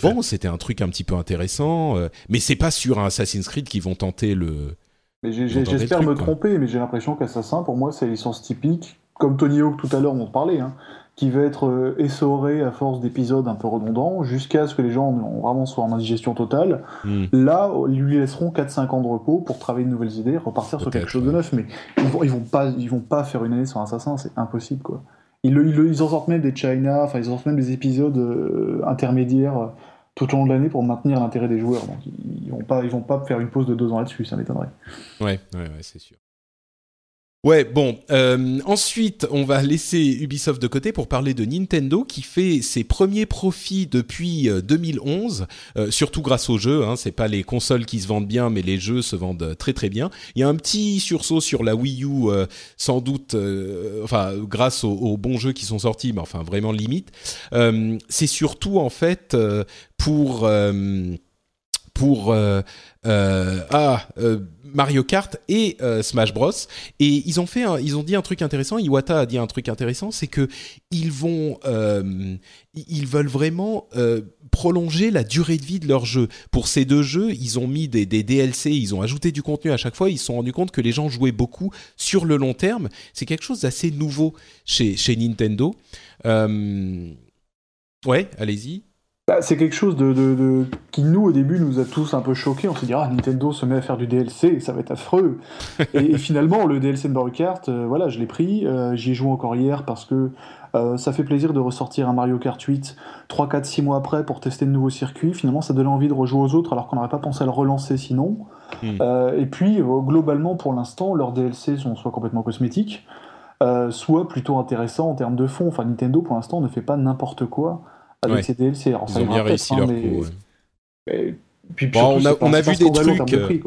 Speaker 1: bon, c'était un truc un petit peu intéressant. mais c'est pas sur un Assassin's Creed qu'ils vont tenter le
Speaker 3: j'espère me tromper, mais j'ai l'impression qu'Assassin, pour moi, c'est la licence typique, comme Tony Hawk tout à l'heure on parlait, hein, qui va être euh, essorée à force d'épisodes un peu redondants, jusqu'à ce que les gens ont vraiment soient en indigestion totale. Hmm. Là, ils lui laisseront 4-5 ans de repos pour travailler de nouvelles idées, repartir sur quelque chose de neuf, mais ils vont, ils vont, pas, ils vont pas faire une année sur Assassin, c'est impossible, quoi. Ils, ils, en sortent même des China, enfin, ils en sortent même des épisodes euh, intermédiaires tout au long de l'année pour maintenir l'intérêt des joueurs. Donc ils vont pas, vont pas faire une pause de deux ans là-dessus, ça m'étonnerait.
Speaker 1: Ouais, ouais, ouais c'est sûr. Ouais, bon. Euh, ensuite, on va laisser Ubisoft de côté pour parler de Nintendo qui fait ses premiers profits depuis 2011, euh, euh, surtout grâce aux jeux. Hein, c'est pas les consoles qui se vendent bien, mais les jeux se vendent très très bien. Il y a un petit sursaut sur la Wii U, sans doute, enfin grâce aux, aux, bons jeux qui sont sortis, mais enfin vraiment limite. c'est surtout en fait pour pour ah, Mario Kart et Smash Bros. Et ils ont fait, ils ont dit un truc intéressant. Iwata a dit un truc intéressant, c'est que ils vont, ils veulent vraiment prolonger la durée de vie de leur jeu. Pour ces deux jeux, ils ont mis des, des, DLC, ils ont ajouté du contenu à chaque fois. Ils se sont rendus compte que les gens jouaient beaucoup sur le long terme. C'est quelque chose d'assez nouveau chez, chez Nintendo. Ouais, allez-y.
Speaker 3: Bah, c'est quelque chose de, qui, nous, au début, nous a tous un peu choqués. On s'est dit, ah, Nintendo se met à faire du DLC, ça va être affreux. et, finalement, le DLC de Mario Kart, euh, voilà, je l'ai pris. Euh, j'y ai joué encore hier parce que euh, ça fait plaisir de ressortir un Mario Kart 8 3, 4, 6 mois après pour tester de nouveaux circuits. Finalement, ça donnait envie de rejouer aux autres alors qu'on n'aurait pas pensé à le relancer sinon. Hmm. et puis, globalement, pour l'instant, leurs DLC sont soit complètement cosmétiques, soit plutôt intéressants en termes de fond. Enfin, Nintendo, pour l'instant, ne fait pas n'importe quoi avec ces DLC.
Speaker 1: Ils ont bien réussi leur coup. on a, on a vu des trucs. Euh,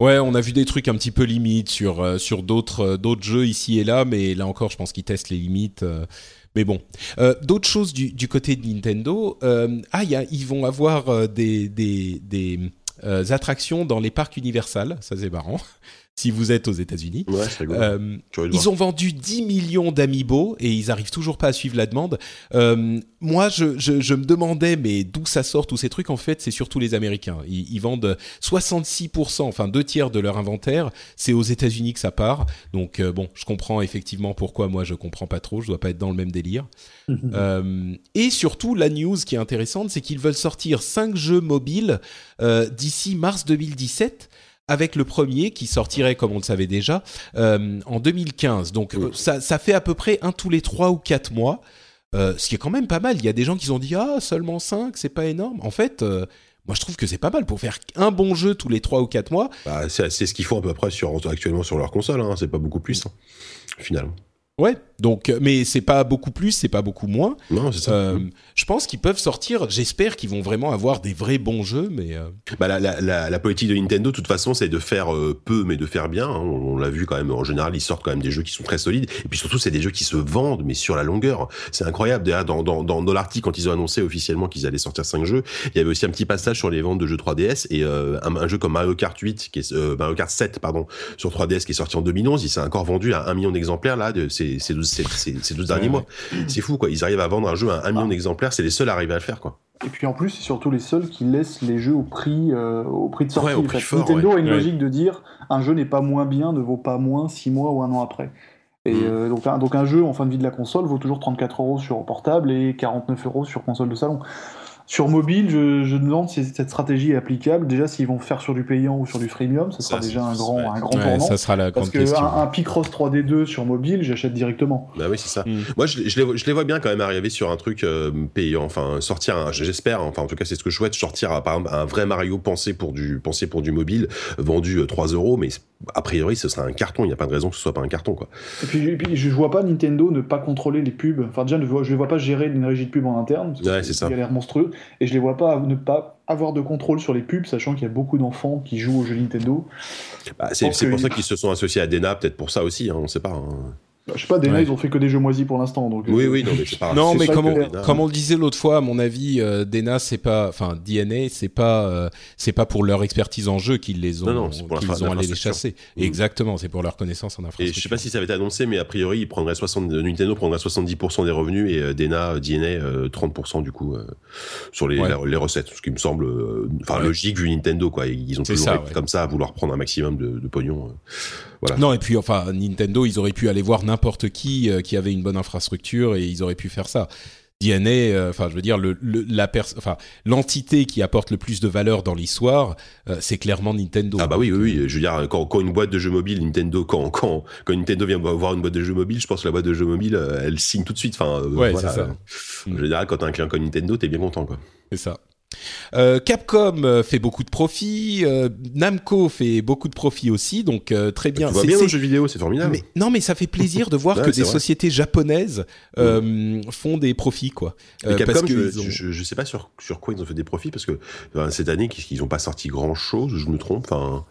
Speaker 1: ouais, on a vu des trucs un petit peu limites sur euh, sur d'autres euh, d'autres jeux ici et là, mais là encore, je pense qu'ils testent les limites. mais bon, d'autres choses du, du, côté de Nintendo. ah, y a, ils vont avoir des des, des attractions dans les parcs Universal. Ça c'est marrant si vous êtes aux États-Unis.
Speaker 2: Euh,
Speaker 1: ils ont vendu 10 millions d'amiibo et ils arrivent toujours pas à suivre la demande. Euh, moi, je, je, me demandais, mais d'où ça sort tous ces trucs? En fait, c'est surtout les Américains. Ils, vendent 66%, enfin deux tiers de leur inventaire. C'est aux États-Unis que ça part. Donc euh, bon, je comprends effectivement pourquoi moi je comprends pas trop. Je dois pas être dans le même délire. et surtout, la news qui est intéressante, c'est qu'ils veulent sortir 5 jeux mobiles d'ici mars 2017 avec le premier qui sortirait, comme on le savait déjà, euh, en 2015. Donc euh, ça, ça, fait à peu près un tous les trois ou quatre mois, euh, ce qui est quand même pas mal. Il y a des gens qui ont dit ah seulement cinq, c'est pas énorme. En fait. moi, je trouve que c'est pas mal pour faire un bon jeu tous les trois ou quatre mois.
Speaker 2: Bah, c'est ce qu'ils font à peu près sur, actuellement sur leur console. Hein. C'est pas beaucoup plus, hein, finalement.
Speaker 1: Ouais, donc, euh, mais c'est pas beaucoup plus, c'est pas beaucoup moins.
Speaker 2: Non, c'est ça.
Speaker 1: Euh, je pense qu'ils peuvent sortir. J'espère qu'ils vont vraiment avoir des vrais bons jeux, mais. Euh...
Speaker 2: Bah, la, la, la, politique de Nintendo, de toute façon, c'est de faire euh, peu, mais de faire bien. Hein. On, l'a vu quand même. En général, ils sortent quand même des jeux qui sont très solides. Et puis surtout, c'est des jeux qui se vendent, mais sur la longueur. C'est incroyable. D'ailleurs, dans, dans, dans, dans l'article, quand ils ont annoncé officiellement qu'ils allaient sortir 5 jeux, il y avait aussi un petit passage sur les ventes de jeux 3DS et un, un, jeu comme Mario Kart 8, qui est Mario Kart 7, pardon, sur 3DS, qui est sorti en 2011. Il s'est encore vendu à un million d'exemplaires là. C'est ces, 12 derniers mois. C'est fou, quoi. Ils arrivent à vendre un jeu à un million ah. d'exemplaires, c'est les seuls à arriver à le faire, quoi.
Speaker 3: Et puis en plus, c'est surtout les seuls qui laissent les jeux au prix, euh, au prix de sortie. Nintendo a une logique de dire un jeu n'est pas moins bien, ne vaut pas moins 6 mois ou un an après. Et mm. euh, donc, un, donc un jeu en fin de vie de la console vaut toujours 34 euros sur portable et 49 euros sur console de salon. Sur mobile, je, je demande si cette stratégie est applicable. Déjà, s'ils vont faire sur du payant ou sur du freemium, ça sera déjà un grand, un grand tournant.
Speaker 1: Ça sera la
Speaker 3: Parce
Speaker 1: que un,
Speaker 3: un Picross 3D2 sur mobile, j'achète directement.
Speaker 2: Bah oui, c'est ça. Hmm. Moi, je, je, les, je, les, vois bien quand même arriver sur un truc euh, payant. Enfin, sortir, j'espère, enfin, en tout cas, c'est ce que je souhaite, sortir par exemple un vrai Mario pensé pour du, pensé pour du mobile, vendu 3 euh, euros, mais a priori, ce sera un carton. Il n'y a pas de raison que ce soit pas un carton, quoi.
Speaker 3: Et puis, puis je vois pas Nintendo ne pas contrôler les pubs. Enfin, déjà, je les vois pas gérer une régie de pub en interne.
Speaker 2: Ouais, c'est ça.
Speaker 3: Il a l'air monstrueux. Et je les vois pas ne pas avoir de contrôle sur les pubs, sachant qu'il y a beaucoup d'enfants qui jouent aux jeux Nintendo.
Speaker 2: Bah, c'est pour ça qu'ils se sont associés à Dena, peut-être pour ça aussi, hein, on ne sait pas. Hein.
Speaker 3: Bah, je sais pas, Dena, ils ont fait que des jeux moisis pour l'instant. Donc,
Speaker 2: oui, euh, oui, non, mais c'est pas
Speaker 1: Non, mais comme on, comme on, le disait l'autre fois, à mon avis, euh, Dena, c'est pas, enfin, DNA, c'est pas, euh, c'est pas pour leur expertise en jeu qu'ils les ont, qu'ils ont allé les chasser. Mm. Exactement, c'est pour leur connaissance en infrastructure.
Speaker 2: Et je sais pas si ça avait été annoncé, mais a priori, ils prendraient 60, Nintendo prendrait 70% des revenus et Dena, DNA, 30% du coup, sur les, les, recettes. Ce qui me semble, enfin, logique vu Nintendo, quoi. Ils ont toujours ça, comme ça à vouloir prendre un maximum de, de pognon. Voilà.
Speaker 1: Non, et puis, enfin, Nintendo, ils auraient pu aller voir n'importe qui euh, qui avait une bonne infrastructure et ils auraient pu faire ça. DNA, euh, enfin, je veux dire, le, la enfin, l'entité qui apporte le plus de valeur dans l'histoire, euh, c'est clairement Nintendo.
Speaker 2: Ah bah oui, oui, oui. Je veux dire, quand, quand, une boîte de jeux mobile, Nintendo, quand, quand, quand Nintendo vient voir une boîte de jeux mobile, je pense que la boîte de jeux mobile, elle signe tout de suite. Enfin,
Speaker 1: ouais, c'est ça.
Speaker 2: Je veux dire, quand t'as un client comme Nintendo, t'es bien content, quoi.
Speaker 1: C'est ça. Euh, Capcom euh, fait beaucoup de profits, euh, Namco fait beaucoup de profits aussi, donc très bien.
Speaker 2: Tu vois bien le jeu vidéo, c'est formidable.
Speaker 1: Mais, non, mais ça fait plaisir de voir que des sociétés japonaises font des profits, quoi.
Speaker 2: Capcom, je, je, sais pas sur, sur quoi ils ont fait des profits parce que cette année, ils n'ont pas sorti grand chose, je me trompe. Enfin.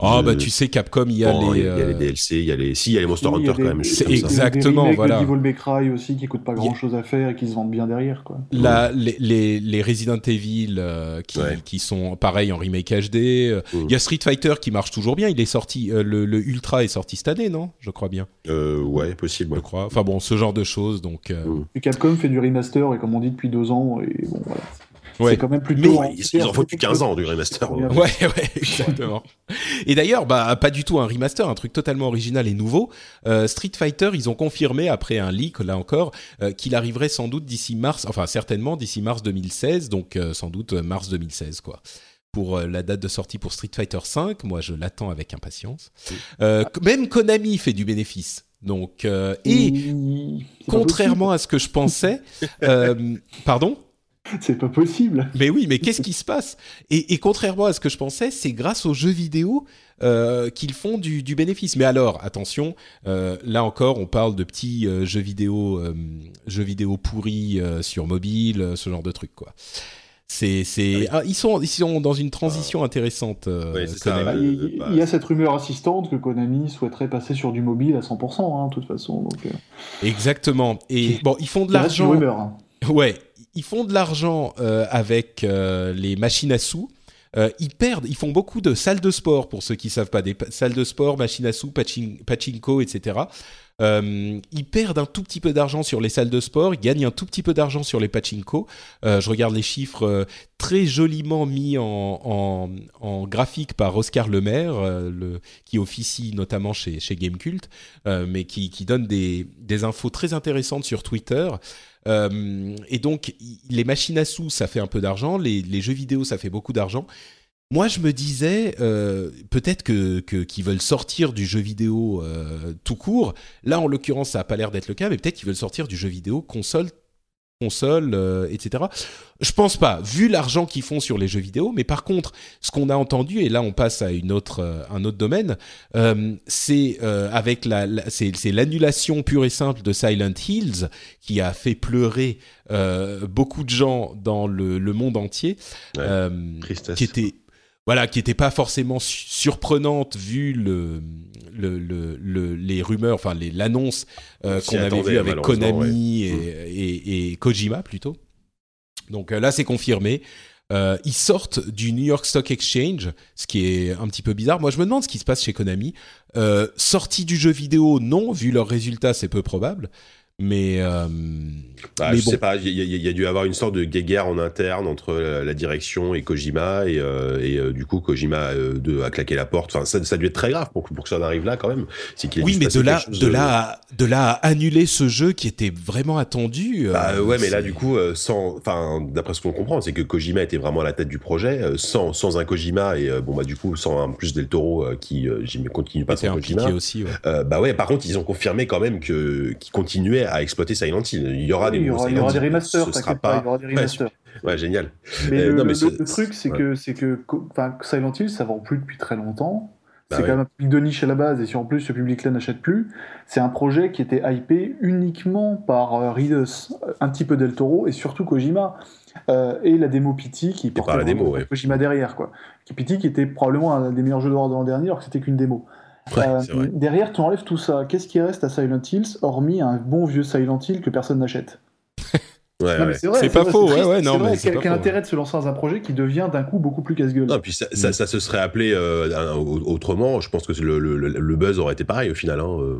Speaker 1: Ah bah tu sais Capcom il y a les
Speaker 2: il y a les DLC il y a les si il y a les Monster Hunter quand même
Speaker 1: c'est exactement des voilà.
Speaker 3: de Devil May Cry aussi qui coûtent pas grand chose à faire et qui se vendent bien derrière quoi.
Speaker 1: Les, les, les Resident Evil euh, qui, qui sont pareils en remake HD euh, mm. il y a Street Fighter qui marche toujours bien il est sorti euh, le, le, Ultra est sorti cette année non? Je crois bien.
Speaker 2: Euh, ouais possible
Speaker 1: je crois. Enfin bon ce genre de choses donc
Speaker 3: mm. et Capcom fait du remaster et comme on dit depuis deux ans et bon voilà C'est quand même plutôt.
Speaker 2: Mais ils, en font depuis 15 ans du remaster.
Speaker 1: Ouais, ouais, exactement. et d'ailleurs, bah, pas du tout un remaster, un truc totalement original et nouveau. Euh, Street Fighter, ils ont confirmé après un leak, là encore, euh, qu'il arriverait sans doute d'ici mars, enfin certainement d'ici mars 2016, donc euh, sans doute mars 2016, quoi pour la date de sortie pour Street Fighter 5. Moi, je l'attends avec impatience. même Konami fait du bénéfice. Donc, et contrairement à ce que je pensais, pardon?
Speaker 3: C'est pas possible.
Speaker 1: Mais oui, mais qu'est-ce qui se passe? Et, contrairement à ce que je pensais, c'est grâce aux jeux vidéo euh, qu'ils font du, bénéfice. Mais alors, attention, euh, là encore, on parle de petits euh, jeux vidéo, jeux vidéo pourris sur mobile, ce genre de trucs, quoi. C'est, c'est, ah ah, ils sont, ils sont dans une transition intéressante.
Speaker 3: Ça, il, y a cette rumeur assistante que Konami souhaiterait passer sur du mobile à 100%, hein, de toute façon. Donc,
Speaker 1: Exactement. Et bon, ils font de l'argent. Rumeur, hein. Ouais, ils font de l'argent euh, avec euh, les machines à sous. Euh, ils perdent, ils font beaucoup de salles de sport pour ceux qui savent pas, des salles de sport, machines à sous, pachinko, etc. Ils perdent un tout petit peu d'argent sur les salles de sport, ils gagnent un tout petit peu d'argent sur les pachinko. Je regarde les chiffres très joliment mis en, graphique par Oscar Lemaire, le, qui officie notamment chez, chez Gamecult, mais qui, donne des, infos très intéressantes sur Twitter. Et donc, les machines à sous, ça fait un peu d'argent, les, jeux vidéo, ça fait beaucoup d'argent. Moi, je me disais euh, peut-être que qu'ils veulent sortir du jeu vidéo euh, tout court. Là, en l'occurrence, ça a pas l'air d'être le cas, mais peut-être qu'ils veulent sortir du jeu vidéo console, console, euh, etc. Je pense pas, vu l'argent qu'ils font sur les jeux vidéo. Mais par contre, ce qu'on a entendu, et là, on passe à une autre, euh, un autre domaine, euh, c'est avec la, c'est l'annulation pure et simple de Silent Hills qui a fait pleurer beaucoup de gens dans le, le monde entier, qui était voilà, qui n'était pas forcément surprenante vu le, le, le, les rumeurs, enfin l'annonce euh, qu'on avait vue avec Konami mm. et, et, Kojima plutôt. Donc euh, là, c'est confirmé. Euh, ils sortent du New York Stock Exchange, ce qui est un petit peu bizarre. Moi, je me demande ce qui se passe chez Konami. Euh, sortie du jeu vidéo, non, vu leurs résultats, c'est peu probable. Mais, euh,
Speaker 2: bah, je sais pas, il y, a dû avoir une sorte de guéguerre en interne entre la, direction et Kojima, et, euh, et euh, du coup Kojima de, a claqué la porte. Enfin, ça, ça a dû être très grave pour, pour que ça en arrive là quand même.
Speaker 1: oui, mais de là, de, là, de là à annuler ce jeu qui était vraiment attendu.
Speaker 2: Bah ouais, mais là du coup, sans, enfin, d'après ce qu'on comprend, c'est que Kojima était vraiment à la tête du projet, sans, sans un Kojima et bon bah du coup sans un plus Del Toro qui continue pas sans Kojima.
Speaker 1: aussi.
Speaker 2: bah ouais, par contre ils ont confirmé quand même que qui continuait à exploiter Silent Hill. Il y aura des,
Speaker 3: il y aura, des remasters, ce sera pas... il y aura des remasters.
Speaker 2: Ouais, génial.
Speaker 3: Mais, euh, le, le, truc, c'est que, c'est que Silent Hill, ça vend plus depuis très longtemps. Bah c'est quand même un public de niche à la base, et si en plus ce public-là n'achète plus, c'est un projet qui était hypé uniquement par euh, Ridus, un petit peu Del Toro, et surtout Kojima. Euh, et la démo Pity qui
Speaker 2: portait la démo,
Speaker 3: Kojima derrière. Quoi. Pity qui était probablement un des meilleurs jeux d'horreur de l'an dernier, alors que c'était qu'une démo. Euh, derrière, tu enlèves tout ça. Qu'est-ce qui reste à Silent Hills, hormis un bon vieux Silent Hill que personne n'achète
Speaker 1: c'est pas faux, ouais, ouais, non, mais
Speaker 3: quel, quel intérêt de se lancer dans un projet qui devient d'un coup beaucoup plus casse-gueule
Speaker 2: Non, puis ça, ça, se serait appelé euh, autrement. Je pense que le, le, le, buzz aurait été pareil au final. Hein. Euh.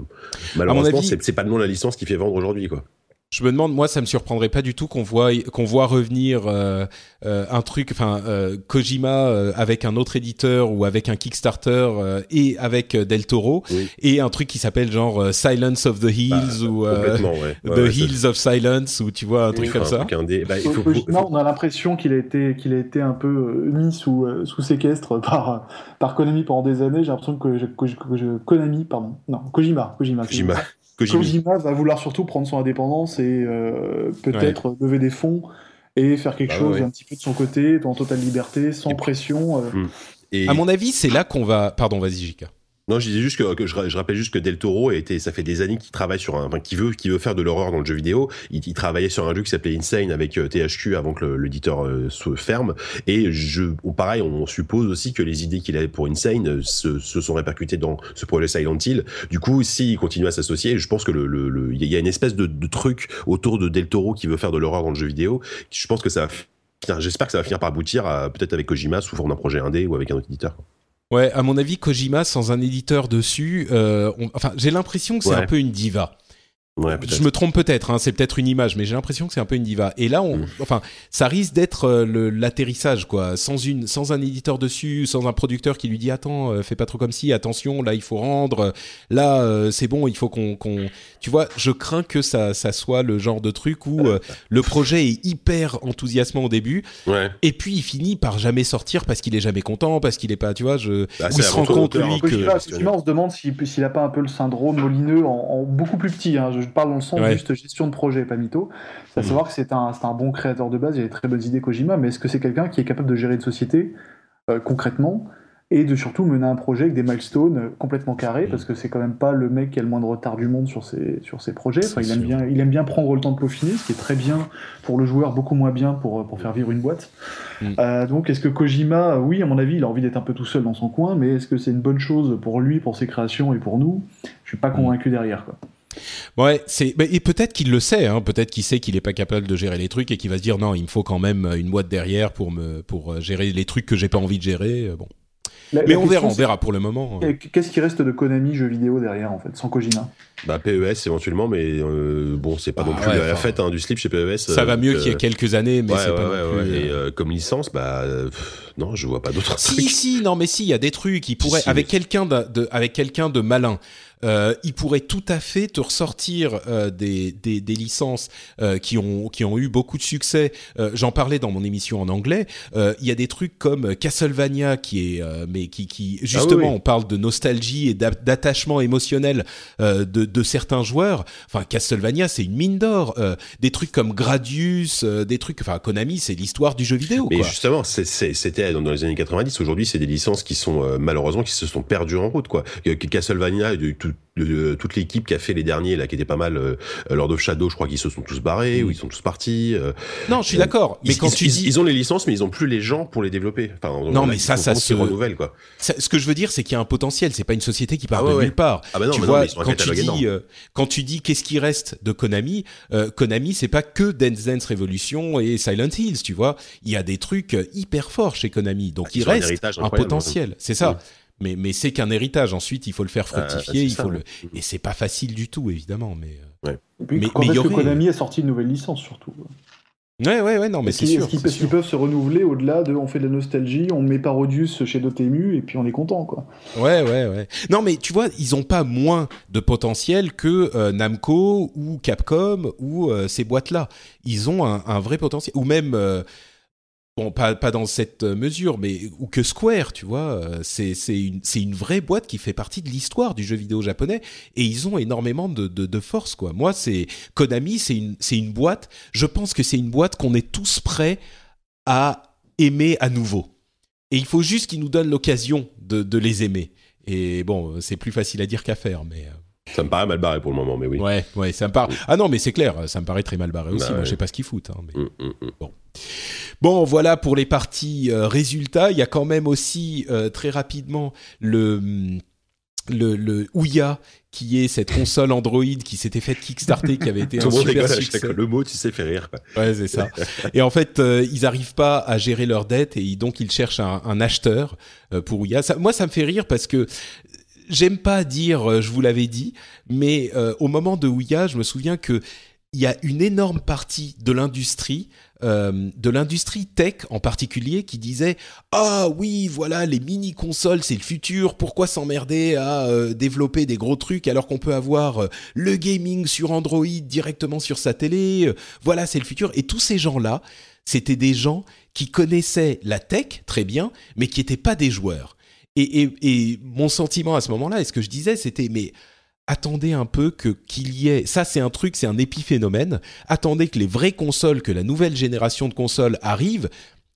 Speaker 2: Malheureusement, c'est pas le nom de la licence qui fait vendre aujourd'hui, quoi.
Speaker 1: Je me demande, moi, ça me surprendrait pas du tout qu'on voit qu'on voit revenir euh, euh, un truc, enfin euh, Kojima euh, avec un autre éditeur ou avec un Kickstarter euh, et avec Del Toro et un truc qui s'appelle genre Silence of the Hills bah, ou ouais. The Hills of Silence ou tu vois un truc comme ça.
Speaker 3: Bah, il faut, Kojima, on a l'impression qu'il a été qu'il a été un peu mis sous sous séquestre par par Konami pendant des années. J'ai l'impression que, que, Konami, pardon, non Kojima, Kojima.
Speaker 2: Kojima.
Speaker 3: Kojima va vouloir surtout prendre son indépendance et euh, peut-être lever des fonds et faire quelque bah chose un petit peu de son côté, en totale liberté, sans pression. Euh.
Speaker 1: Hmm. Et... À mon avis, c'est là qu'on va. Pardon, vas-y, Jika.
Speaker 2: Non, je disais juste que, je, rappelle juste que Del Toro était, ça fait des années qu'il travaille sur un, enfin, qui veut, qui veut faire de l'horreur dans le jeu vidéo. Il, travaillait sur un jeu qui s'appelait Insane avec euh, THQ avant que l'éditeur euh, se ferme. Et je, pareil, on suppose aussi que les idées qu'il avait pour Insane euh, se, sont répercutées dans ce projet Silent Hill. Du coup, s'il continue à s'associer, je pense que le, le, il y a une espèce de, truc autour de Del Toro qui veut faire de l'horreur dans le jeu vidéo. Je pense que ça va J'espère que ça va finir par aboutir peut-être avec Kojima sous forme d'un projet indé ou avec un autre éditeur.
Speaker 1: Ouais, à mon avis, Kojima sans un éditeur dessus, euh, enfin, j'ai l'impression que c'est un peu une diva. Je me trompe peut-être, hein, c'est peut-être une image, mais j'ai l'impression que c'est un peu une diva. Et là, on, mm. enfin, ça risque d'être euh, l'atterrissage, quoi, sans une, sans un éditeur dessus, sans un producteur qui lui dit attends, euh, fais pas trop comme si, attention, là il faut rendre, là euh, c'est bon, il faut qu'on, qu'on, tu vois, je crains que ça, ça soit le genre de truc où le projet est hyper enthousiasmant au début,
Speaker 2: ouais.
Speaker 1: et puis il finit par jamais sortir parce qu'il est jamais content, parce qu'il est pas, tu vois, je, bah, il se rend compte lui que.
Speaker 3: on se demande s'il a pas un peu le syndrome molineux en, beaucoup plus petit. Hein, je parle dans le sens juste gestion de projet, pas mytho. C'est à savoir que c'est un, un, bon créateur de base, il a des très bonnes idées Kojima, mais est-ce que c'est quelqu'un qui est capable de gérer une société euh, concrètement et de surtout mener un projet avec des milestones euh, complètement carrés, parce que c'est quand même pas le mec qui a le moins de retard du monde sur ses, sur ses projets. Enfin, il, aime bien, il aime bien prendre le temps de peaufiner, ce qui est très bien pour le joueur, beaucoup moins bien pour, pour faire vivre une boîte. Mm. Euh, donc est-ce que Kojima, oui, à mon avis, il a envie d'être un peu tout seul dans son coin, mais est-ce que c'est une bonne chose pour lui, pour ses créations et pour nous? Je suis pas mm. convaincu derrière. Quoi.
Speaker 1: Ouais, c'est et peut-être qu'il le sait, hein, peut-être qu'il sait qu'il est pas capable de gérer les trucs et qu'il va se dire non, il me faut quand même une boîte derrière pour me pour euh, gérer les trucs que j'ai pas envie de gérer. Bon, mais on verra, on verra pour le moment.
Speaker 3: Qu'est-ce qui reste de Konami jeux vidéo derrière en fait, sans Kojima?
Speaker 2: Bah PES éventuellement, mais euh, bon, c'est pas non ah plus la fête hein, du slip chez PES.
Speaker 1: Ça va mieux qu'il y a quelques années, mais c'est pas non plus.
Speaker 2: Et comme licence, bah non, je vois pas d'autres.
Speaker 1: Si si, non mais si, il y a des trucs qui pourraient avec quelqu'un de, avec quelqu'un de malin euh, il pourrait tout à fait te ressortir euh, des, des, des, licences euh, qui ont qui ont eu beaucoup de succès. Euh, j'en parlais dans mon émission en anglais. Euh, il y a des trucs comme Castlevania qui est mais qui qui justement ah on parle de nostalgie et d'attachement émotionnel de, de certains joueurs. Enfin Castlevania c'est une mine d'or. des trucs comme Gradius, des trucs. Enfin Konami c'est l'histoire du jeu vidéo.
Speaker 2: Mais justement c'était dans les années 90. Aujourd'hui c'est des licences qui sont malheureusement qui se sont perdues en route quoi. Castlevania tout toute l'équipe qui a fait les derniers là qui était pas mal euh, Lord of Shadow je crois qu'ils se sont tous barrés ou ils sont tous partis euh,
Speaker 1: non je suis d'accord mais
Speaker 2: ils,
Speaker 1: quand tu
Speaker 2: ils,
Speaker 1: dis
Speaker 2: ils ont les licences mais ils ont plus les gens pour les développer. Enfin
Speaker 1: non mais ça ça se
Speaker 2: renouvelle quoi.
Speaker 1: Ce que je veux dire c'est qu'il y a un potentiel c'est pas une société qui part ah de nulle part.
Speaker 2: Ah bah non,
Speaker 1: tu vois quand, tu dis, euh, quand tu dis qu'est-ce qui reste de Konami Konami c'est pas que Dance Dance Revolution et Silent Hills tu vois. Il y a des trucs hyper forts chez Konami. Donc ah, il reste un potentiel. C'est ça mais mais c'est qu'un héritage. Ensuite, il faut le faire ah, fructifier, il faut le et c'est pas facile du tout évidemment. Mais
Speaker 2: euh, ouais.
Speaker 3: et puis, mais, quand est-ce que Konami a sorti une nouvelle licence surtout
Speaker 1: Ouais, ouais, ouais, non, mais c'est sûr.
Speaker 3: Est-ce qu'ils peuvent se renouveler au-delà de on fait de la nostalgie, on met Parodius chez Dotemu et puis on est content, quoi.
Speaker 1: Ouais, ouais, ouais. Non, mais tu vois, ils ont pas moins de potentiel que euh, Namco ou Capcom ou euh, ces boîtes-là. Ils ont un, un, vrai potentiel. Ou même bon, pas, pas dans cette mesure, mais ou que Square, tu vois, euh, c'est une vraie boîte qui fait partie de l'histoire du jeu vidéo japonais et ils ont énormément de de, de force quoi. Moi, c'est Konami, c'est une boîte. Je pense que c'est une boîte qu'on est tous prêts à aimer à nouveau. Et il faut juste qu'ils nous donnent l'occasion de de les aimer. Et bon, c'est plus facile à dire qu'à faire, mais. Euh,
Speaker 2: ça me paraît mal barré pour le moment, mais oui.
Speaker 1: Ouais, ouais, ça me paraît. Ah non, mais c'est clair, ça me paraît très mal barré aussi. Bah Moi, je sais pas ce qu'ils foutent. Hein, mais...
Speaker 2: Mm, mm, mm.
Speaker 1: Bon. Bon, voilà pour les parties euh, résultats. Il y a quand même aussi euh, très rapidement le le, le Ouya qui est cette console Android qui s'était faite Kickstarter, qui avait été un super succès.
Speaker 2: Le mot, tu sais, fait rire.
Speaker 1: Ouais, c'est ça. et en fait, euh, ils arrivent pas à gérer leurs dettes et donc ils cherchent un, un acheteur pour Ouya. Ça, moi, ça me fait rire parce que j'aime pas dire euh, je vous l'avais dit, mais au moment de Ouya, je me souviens que il y a une énorme partie de l'industrie, euh, de l'industrie tech en particulier, qui disait ah oui voilà les mini consoles c'est le futur, pourquoi s'emmerder à développer des gros trucs alors qu'on peut avoir le gaming sur Android directement sur sa télé, voilà c'est le futur. Et tous ces gens là, c'était des gens qui connaissaient la tech très bien, mais qui n'étaient pas des joueurs. Et, mon sentiment à ce moment-là, et ce que je disais, c'était mais attendez un peu que qu'il y ait ça c'est un truc c'est un épiphénomène. Attendez que les vraies consoles que la nouvelle génération de consoles arrive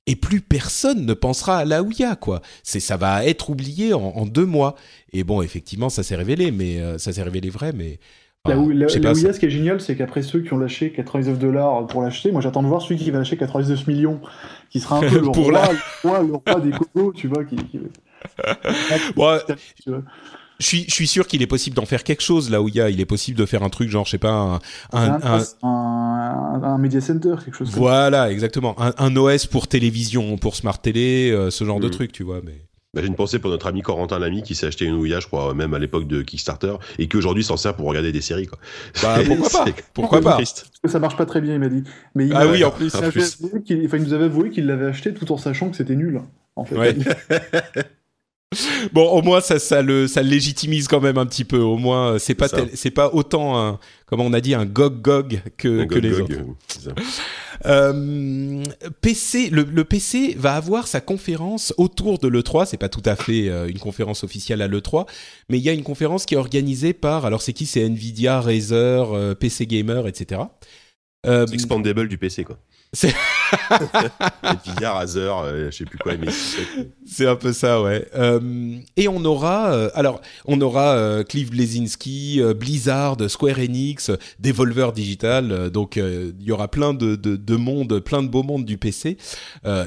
Speaker 1: et plus personne ne pensera à la Ouya quoi. C'est ça va être oublié en, deux mois. Et bon effectivement ça s'est révélé mais euh, ça s'est révélé vrai mais
Speaker 3: la, Ouya, ce qui est génial, c'est qu'après ceux qui ont lâché 99 dollars pour l'acheter, moi j'attends de voir celui qui va lâcher 99 millions, qui sera un peu le, roi, le, roi, des cocos, tu vois, qui,
Speaker 1: je suis, je suis sûr qu'il est possible d'en faire quelque chose là où il y a, il est possible de faire un truc genre, je sais pas,
Speaker 3: un, un, un, media center, quelque chose.
Speaker 1: Voilà, exactement, un, OS pour télévision, pour smart télé, euh, ce genre de mm. truc, tu vois. Mais
Speaker 2: Bah, j'ai une pensée pour notre ami Corentin Lamy qui s'est acheté une Ouya, je crois, même à l'époque de Kickstarter, et qui aujourd'hui s'en sert pour regarder des séries. Quoi.
Speaker 1: Bah, pourquoi pas Pourquoi pas
Speaker 3: Parce que ça marche pas très bien, il m'a dit. Mais il
Speaker 1: ah oui, en plus.
Speaker 3: Il,
Speaker 1: en plus.
Speaker 3: il, enfin, il nous avait avoué qu'il l'avait acheté tout en sachant que c'était nul. En fait.
Speaker 1: Ouais. bon, au moins ça, ça le, ça le légitimise quand même un petit peu. Au moins, c'est pas, c'est pas autant un, comment on a dit, un gog gog que, que les autres. Euh, PC, le, le, PC va avoir sa conférence autour de l'E3. C'est pas tout à fait euh, une conférence officielle à l'E3, mais il y a une conférence qui est organisée par, alors c'est qui? C'est Nvidia, Razer, euh, PC Gamer, etc.
Speaker 2: Euh, expandable du PC, quoi. C'est Nvidia, Razer, euh, je sais plus quoi, mais
Speaker 1: c'est un peu ça, ouais. Euh, et on aura, euh, alors, on aura euh, Cliff Blazinski, Blizzard, Square Enix, Devolver Digital. donc, il y aura plein de, de, de monde, plein de beaux mondes du PC.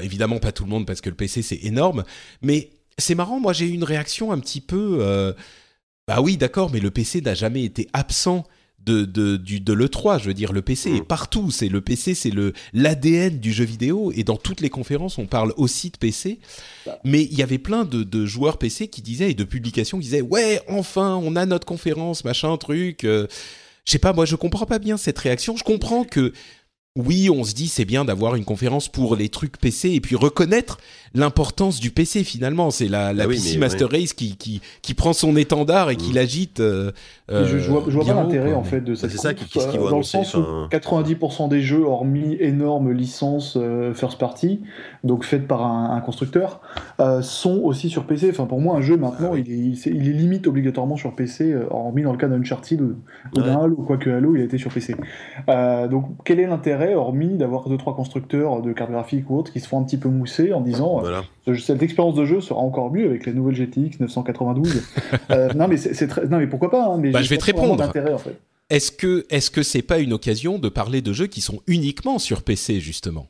Speaker 1: évidemment, pas tout le monde parce que le PC c'est énorme, mais c'est marrant. Moi, j'ai eu une réaction un petit peu. bah oui, d'accord, mais le PC n'a jamais été absent de, de, du, de l'E3. Je veux dire, le PC est mm. partout. C'est le PC, c'est le l'ADN du jeu vidéo. Et dans toutes les conférences, on parle aussi de PC. Bah. Mais il y avait plein de, de, joueurs PC qui disaient et de publications qui disaient ouais, enfin, on a notre conférence, machin, truc. Euh, je sais pas, moi, je comprends pas bien cette réaction. Je comprends que oui, on se dit c'est bien d'avoir une conférence pour les trucs PC et puis reconnaître l'importance du PC finalement. C'est la, la ah PC Master Race qui, qui, qui, prend son étendard et qui mm. l'agite. Euh,
Speaker 3: je, je, vois, je vois pas l'intérêt en fait de
Speaker 2: cette.
Speaker 3: C'est
Speaker 2: ça qui, qui
Speaker 3: euh, Dans le sens où 90% des jeux, hormis énormes licences euh, first party, donc faites par un, un constructeur, euh, sont aussi sur PC. Enfin, pour moi, un jeu maintenant, ah il, est, il, est, limite obligatoirement sur PC, euh, hormis dans le cas d'Uncharted ou, ou d'un Halo, quoique Halo, il a été sur PC. donc, quel est l'intérêt, hormis d'avoir deux trois constructeurs de cartes graphiques ou autres qui se font un petit peu mousser en disant voilà. cette expérience de jeu sera encore mieux avec les nouvelles GTX 992. non mais c'est très, non mais pourquoi pas hein, mais
Speaker 1: bah, je vais te répondre. En fait. Est-ce que est-ce que c'est pas une occasion de parler de jeux qui sont uniquement sur PC justement?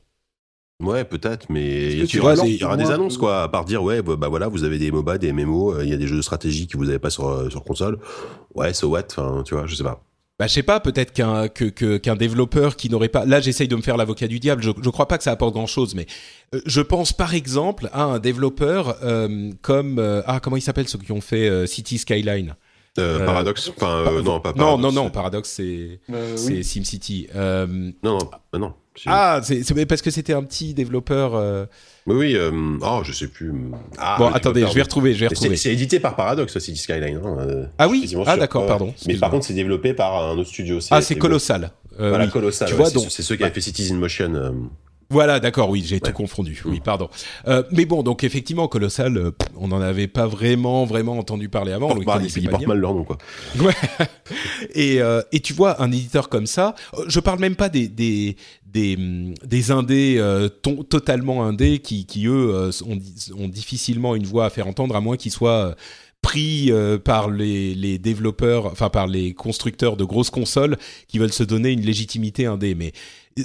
Speaker 2: Ouais, peut-être, mais il y, aura, y aura des annonces, quoi, à part dire, ouais, bah, bah voilà, vous avez des MOBA, des MMO, euh, il y a des jeux de stratégie que vous n'avez pas sur, euh, sur console. Ouais, so what, enfin, tu vois, je sais pas.
Speaker 1: Bah, je sais pas, peut-être qu'un que, qu'un développeur qui n'aurait pas. Là, j'essaye de me faire l'avocat du diable. Je, je crois pas que ça apporte grand chose, mais euh, je pense par exemple à un développeur comme ah comment il s'appelle ceux qui ont fait City Skyline?
Speaker 2: Euh, Paradox, enfin euh, non pas
Speaker 1: Paradox. Non non non Paradox c'est euh, SimCity.
Speaker 2: Euh, non non bah non.
Speaker 1: Ah c'est parce que c'était un petit développeur.
Speaker 2: Oui oui oh je sais plus.
Speaker 1: Ah, bon attendez je vais retrouver je vais retrouver.
Speaker 2: C'est édité par Paradox City Skyline. Hein,
Speaker 1: ah oui? ah d'accord pardon.
Speaker 2: Mais par contre c'est développé par un autre studio.
Speaker 1: Ah c'est colossal.
Speaker 2: voilà oui. colossal. Tu vois donc c'est ceux qui avaient fait Citizen Motion.
Speaker 1: Voilà, d'accord, oui, j'ai tout confondu. Oui, pardon. Euh, mais bon, donc effectivement, Colossal, euh, on n'en avait pas vraiment, vraiment entendu parler avant.
Speaker 2: Porte mal, ils portent mal leur nom, quoi.
Speaker 1: Ouais. et, euh, et tu vois, un éditeur comme ça, je parle même pas des des des, des indés totalement indés qui, qui eux ont, ont, difficilement une voix à faire entendre, à moins qu'ils soient pris par les, les, développeurs, enfin par les constructeurs de grosses consoles qui veulent se donner une légitimité indé. Mais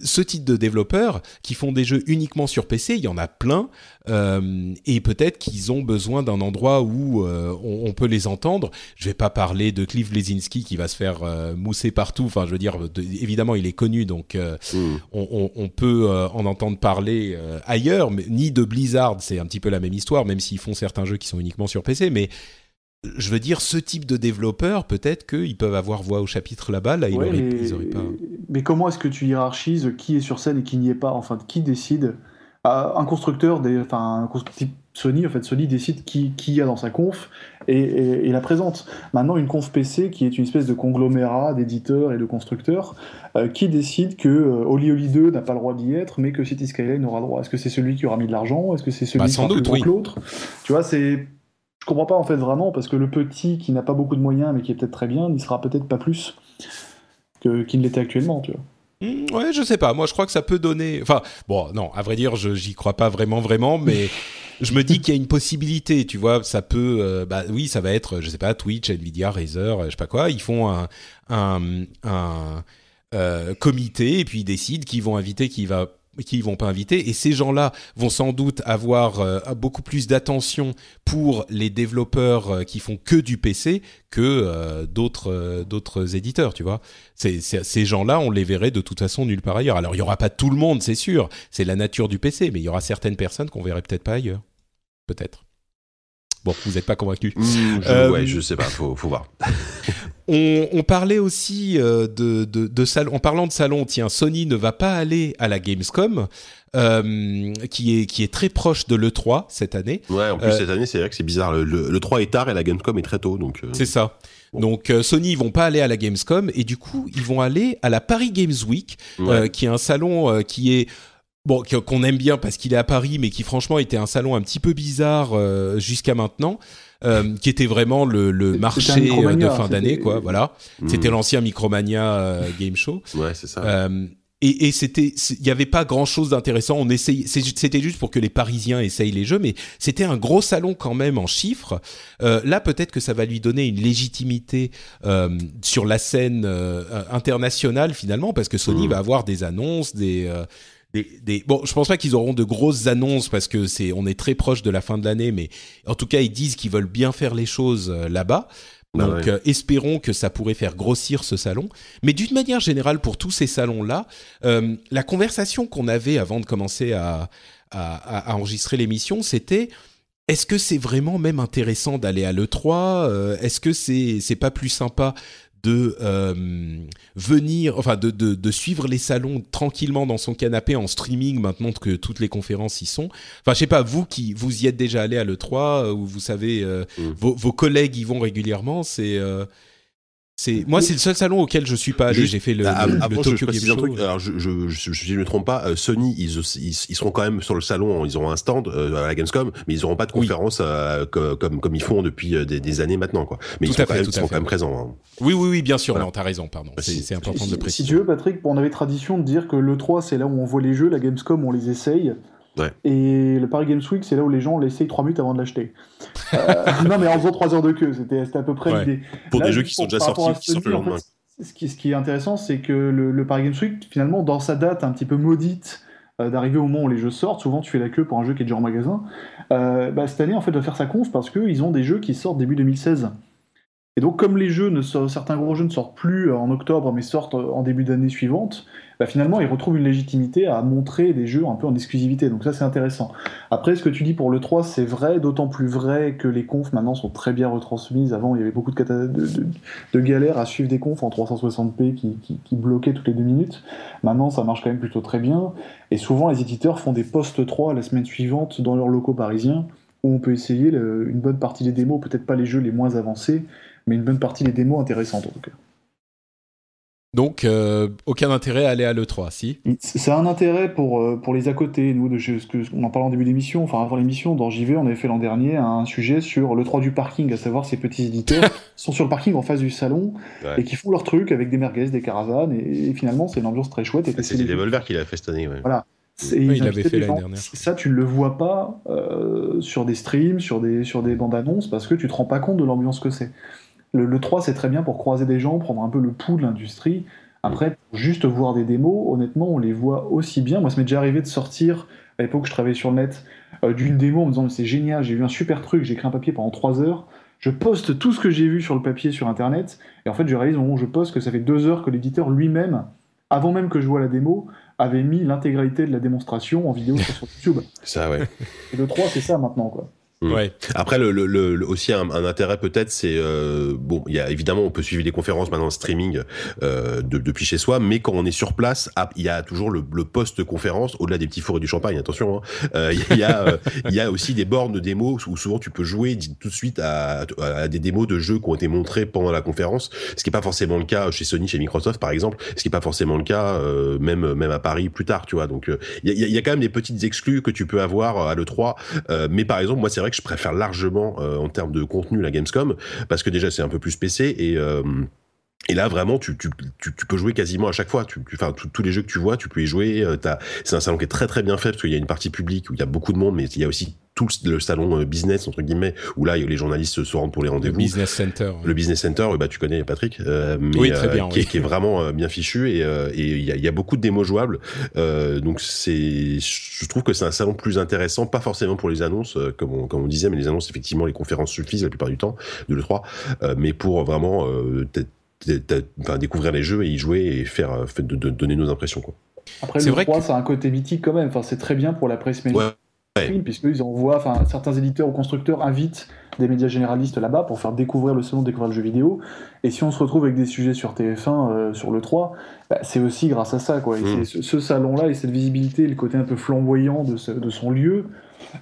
Speaker 1: ce type de développeurs qui font des jeux uniquement sur PC, il y en a plein, euh, et peut-être qu'ils ont besoin d'un endroit où euh, on, on, peut les entendre. Je vais pas parler de Cliff Lesinski qui va se faire euh, mousser partout. Enfin, je veux dire, de, évidemment, il est connu, donc euh, mm. on, on, on, peut euh, en entendre parler ailleurs. Mais, ni de Blizzard, c'est un petit peu la même histoire, même s'ils font certains jeux qui sont uniquement sur PC, mais je veux dire, ce type de développeurs, peut-être qu'ils peuvent avoir voix au chapitre là-bas, là, ils, ouais, auraient, pas.
Speaker 3: Mais comment est-ce que tu hiérarchises qui est sur scène et qui n'y est pas? Enfin, qui décide? Ah, Un constructeur, des, enfin, un Sony, en fait, Sony décide qui, qui y a dans sa conf et, et, et, la présente. Maintenant, une conf PC qui est une espèce de conglomérat d'éditeurs et de constructeurs, euh, qui décide que euh, Oli Oli 2 n'a pas le droit d'y être, mais que City Skyline aura le droit Est-ce que c'est celui qui aura mis de l'argent? Est-ce que c'est celui
Speaker 1: bah, qui plus oui.
Speaker 3: l'autre? Tu vois, c'est je comprends pas en fait vraiment parce que le petit qui n'a pas beaucoup de moyens mais qui est peut-être très bien n'y sera peut-être pas plus que qu'il ne l'était actuellement, tu vois.
Speaker 1: Mmh, ouais, je sais pas. Moi, je crois que ça peut donner. Enfin, bon, non, à vrai dire, je j'y crois pas vraiment, vraiment, mais je me dis qu'il y a une possibilité. Tu vois, ça peut. Euh, bah oui, ça va être, je sais pas, Twitch, Nvidia, Razer, je sais pas quoi. Ils font un un, un euh, comité et puis ils décident qui vont inviter, qui va qui ils vont pas inviter. Et ces gens-là vont sans doute avoir euh, beaucoup plus d'attention pour les développeurs euh, qui font que du PC que euh, d'autres d'autres éditeurs, tu vois. C'est, ces gens-là, on les verrait de toute façon nulle part ailleurs. Alors il y aura pas tout le monde, c'est sûr. C'est la nature du PC, mais il y aura certaines personnes qu'on verrait peut-être pas ailleurs, peut-être. Bon, vous n'êtes pas convaincu.
Speaker 2: Mmh, je, euh, ouais, je sais pas, faut, faut voir.
Speaker 1: on, parlait aussi de, de, de salon. En parlant de salon, tiens, Sony ne va pas aller à la Gamescom. Euh, qui est qui est très proche de le 3 cette année.
Speaker 2: Ouais, en plus cette année, c'est vrai que c'est bizarre. Le, le, 3 est tard et la Gamescom est très tôt, donc.
Speaker 1: C'est ça. Donc euh, Sony ils vont pas aller à la Gamescom et du coup ils vont aller à la Paris Games Week, euh, qui est un salon euh, qui est bon qu'on aime bien parce qu'il est à Paris, mais qui franchement était un salon un petit peu bizarre jusqu'à maintenant. Qui était vraiment le, le marché de fin d'année, quoi. Voilà, hmm. c'était l'ancien Micromania Game Show.
Speaker 2: Ouais, c'est ça
Speaker 1: et, et c'était, il n'y avait pas grand chose d'intéressant. On essayait, c'était juste pour que les Parisiens essayent les jeux, mais c'était un gros salon quand même en chiffres. Euh, là, peut-être que ça va lui donner une légitimité euh, sur la scène euh, internationale finalement, parce que Sony mmh. va avoir des annonces, des euh, des, des, bon, je pense pas qu'ils auront de grosses annonces parce que c'est, on est très proche de la fin de l'année, mais en tout cas, ils disent qu'ils veulent bien faire les choses euh, là-bas. Bah Donc euh, espérons que ça pourrait faire grossir ce salon. Mais d'une manière générale, pour tous ces salons-là, euh, la conversation qu'on avait avant de commencer à, à, à enregistrer l'émission, c'était est-ce que c'est vraiment même intéressant d'aller à l'E3 euh, Est-ce que c'est c'est pas plus sympa de euh, venir, enfin de, de, de, suivre les salons tranquillement dans son canapé en streaming maintenant que toutes les conférences y sont. Enfin, je sais pas, vous qui vous y êtes déjà allé à l'E3, euh, ou vous savez, euh, mmh. vos, vos, collègues y vont régulièrement, c'est moi c'est le seul salon auquel je suis pas allé. J'ai fait le,
Speaker 2: ah, Tokyo Game Show. truc, alors je, je, je, je, me trompe pas. Euh, Sony ils, ils, seront quand même sur le salon. Ils auront un stand euh, à la Gamescom, mais ils auront pas de conférence euh, comme comme ils font depuis des, années maintenant quoi. Mais ils, sont, quand même, ils sont quand même présents. Hein.
Speaker 1: Oui oui oui bien sûr. Voilà. Non t'as raison pardon. Bah, c'est important de préciser.
Speaker 3: Si tu veux Patrick, on avait tradition de dire que le 3 c'est là où on voit les jeux, la Gamescom on les essaye. Et le Paris Games Week, c'est là où les gens l'essayent 3 minutes avant de l'acheter. Euh, non, mais en faisant 3 heures de queue, c'était à peu près l'idée.
Speaker 2: Pour des jeux qui sont déjà sortis, qui sortent le lendemain.
Speaker 3: ce, qui, ce, qui, est intéressant, c'est que le, Paris Games Week, finalement, dans sa date un petit peu maudite euh, d'arriver au moment où les jeux sortent, souvent tu fais la queue pour un jeu qui est déjà en magasin, euh, bah, cette année, en fait, va faire sa conf parce qu'ils ont des jeux qui sortent début 2016. Et donc, comme les jeux, ne certains gros jeux ne sortent plus en octobre, mais sortent en début d'année suivante, bah, finalement, ils retrouvent une légitimité à montrer des jeux un peu en exclusivité. Donc ça, c'est intéressant. Après, ce que tu dis pour le 3, c'est vrai, d'autant plus vrai que les confs maintenant sont très bien retransmises. Avant, il y avait beaucoup de, galères à suivre des confs en 360p qui, bloquaient toutes les deux minutes. Maintenant, ça marche quand même plutôt très bien. Et souvent, les éditeurs font des post 3 la semaine suivante dans leurs locaux parisiens où on peut essayer une bonne partie des démos, peut-être pas les jeux les moins avancés, mais une bonne partie des démos intéressantes en tout cas.
Speaker 1: Donc, euh, aucun intérêt à aller à l'E3, si
Speaker 3: C'est un intérêt pour, euh, pour les à côté. Nous, de, ce que, on en parlait en début d'émission, enfin avant l'émission, dans JV, on avait fait l'an dernier un sujet sur l'E3 du parking, à savoir ces petits éditeurs qui sont sur le parking en face du salon et qui font leur truc avec des merguez, des caravanes, et, finalement, c'est une ambiance très chouette.
Speaker 2: C'est des Devolver qui l'a fait cette année,
Speaker 3: Voilà.
Speaker 1: Oui, il l'avait fait l'année dernière.
Speaker 3: Ça, tu ne le vois pas euh, sur des streams, sur des, sur des bandes annonces, parce que tu te rends pas compte de l'ambiance que c'est. Le, 3, c'est très bien pour croiser des gens, prendre un peu le pouls de l'industrie. Après, juste voir des démos, honnêtement, on les voit aussi bien. Moi, ça m'est déjà arrivé de sortir, à l'époque où je travaillais sur le net, euh, d'une démo en me disant c'est génial, j'ai vu un super truc, j'ai écrit un papier pendant 3 heures. Je poste tout ce que j'ai vu sur le papier sur Internet, et en fait, je réalise au moment où je poste que ça fait 2 heures que l'éditeur lui-même, avant même que je vois la démo, avait mis l'intégralité de la démonstration en vidéo sur YouTube.
Speaker 2: Ça, ouais.
Speaker 3: Et le 3, c'est ça maintenant, quoi.
Speaker 2: Mm. Ouais. Après, le, le, le, aussi un, un intérêt peut-être, c'est euh, bon, il y a évidemment, on peut suivre des conférences maintenant en streaming euh, de, depuis chez soi, mais quand on est sur place, ah, il y a toujours le, le post-conférence au-delà des petits fours et du champagne. Attention, hein. euh, il y a euh, il y a aussi des bornes de démos où souvent tu peux jouer tout de suite à, à, des démos de jeux qui ont été montrés pendant la conférence, ce qui est pas forcément le cas chez Sony, chez Microsoft par exemple, ce qui est pas forcément le cas euh, même même à Paris plus tard, tu vois. Donc il y a, y, a, quand même des petites exclus que tu peux avoir à le 3, mais par exemple, moi c'est vrai je préfère largement euh, en termes de contenu la Gamescom parce que déjà c'est un peu plus PC et euh, et là, vraiment, tu, tu, tu, peux jouer quasiment à chaque fois. Tu, enfin, tous les jeux que tu vois, tu peux y jouer. Euh, c'est un salon qui est très très bien fait parce qu'il y a une partie publique où il y a beaucoup de monde, mais il y a aussi tout le, salon business entre guillemets où là les journalistes se rendent pour les rendez-vous.
Speaker 1: Le business center.
Speaker 2: Le business center, bah tu connais Patrick, mais
Speaker 1: oui, très bien,
Speaker 2: qui, est, qui, est, vraiment bien fichu et il y, a, y, a, beaucoup de démos jouables. donc c'est, je trouve que c'est un salon plus intéressant, pas forcément pour les annonces comme on, comme on disait, mais les annonces effectivement les conférences suffisent la plupart du temps de le 3, mais pour vraiment enfin, découvrir les jeux et y jouer et faire, de, donner nos impressions. Quoi.
Speaker 3: Après, le 3, ça a un côté mythique quand même. Enfin, c'est très bien pour la presse média. ouais. puisqu'ils envoient, enfin, certains éditeurs ou constructeurs invitent des médias généralistes là-bas pour faire découvrir le salon, découvrir le jeu vidéo. Et si on se retrouve avec des sujets sur TF1, euh, sur le 3, bah, c'est aussi grâce à ça. Quoi. Mm. ce, salon-là et cette visibilité, le côté un peu flamboyant de, de son lieu,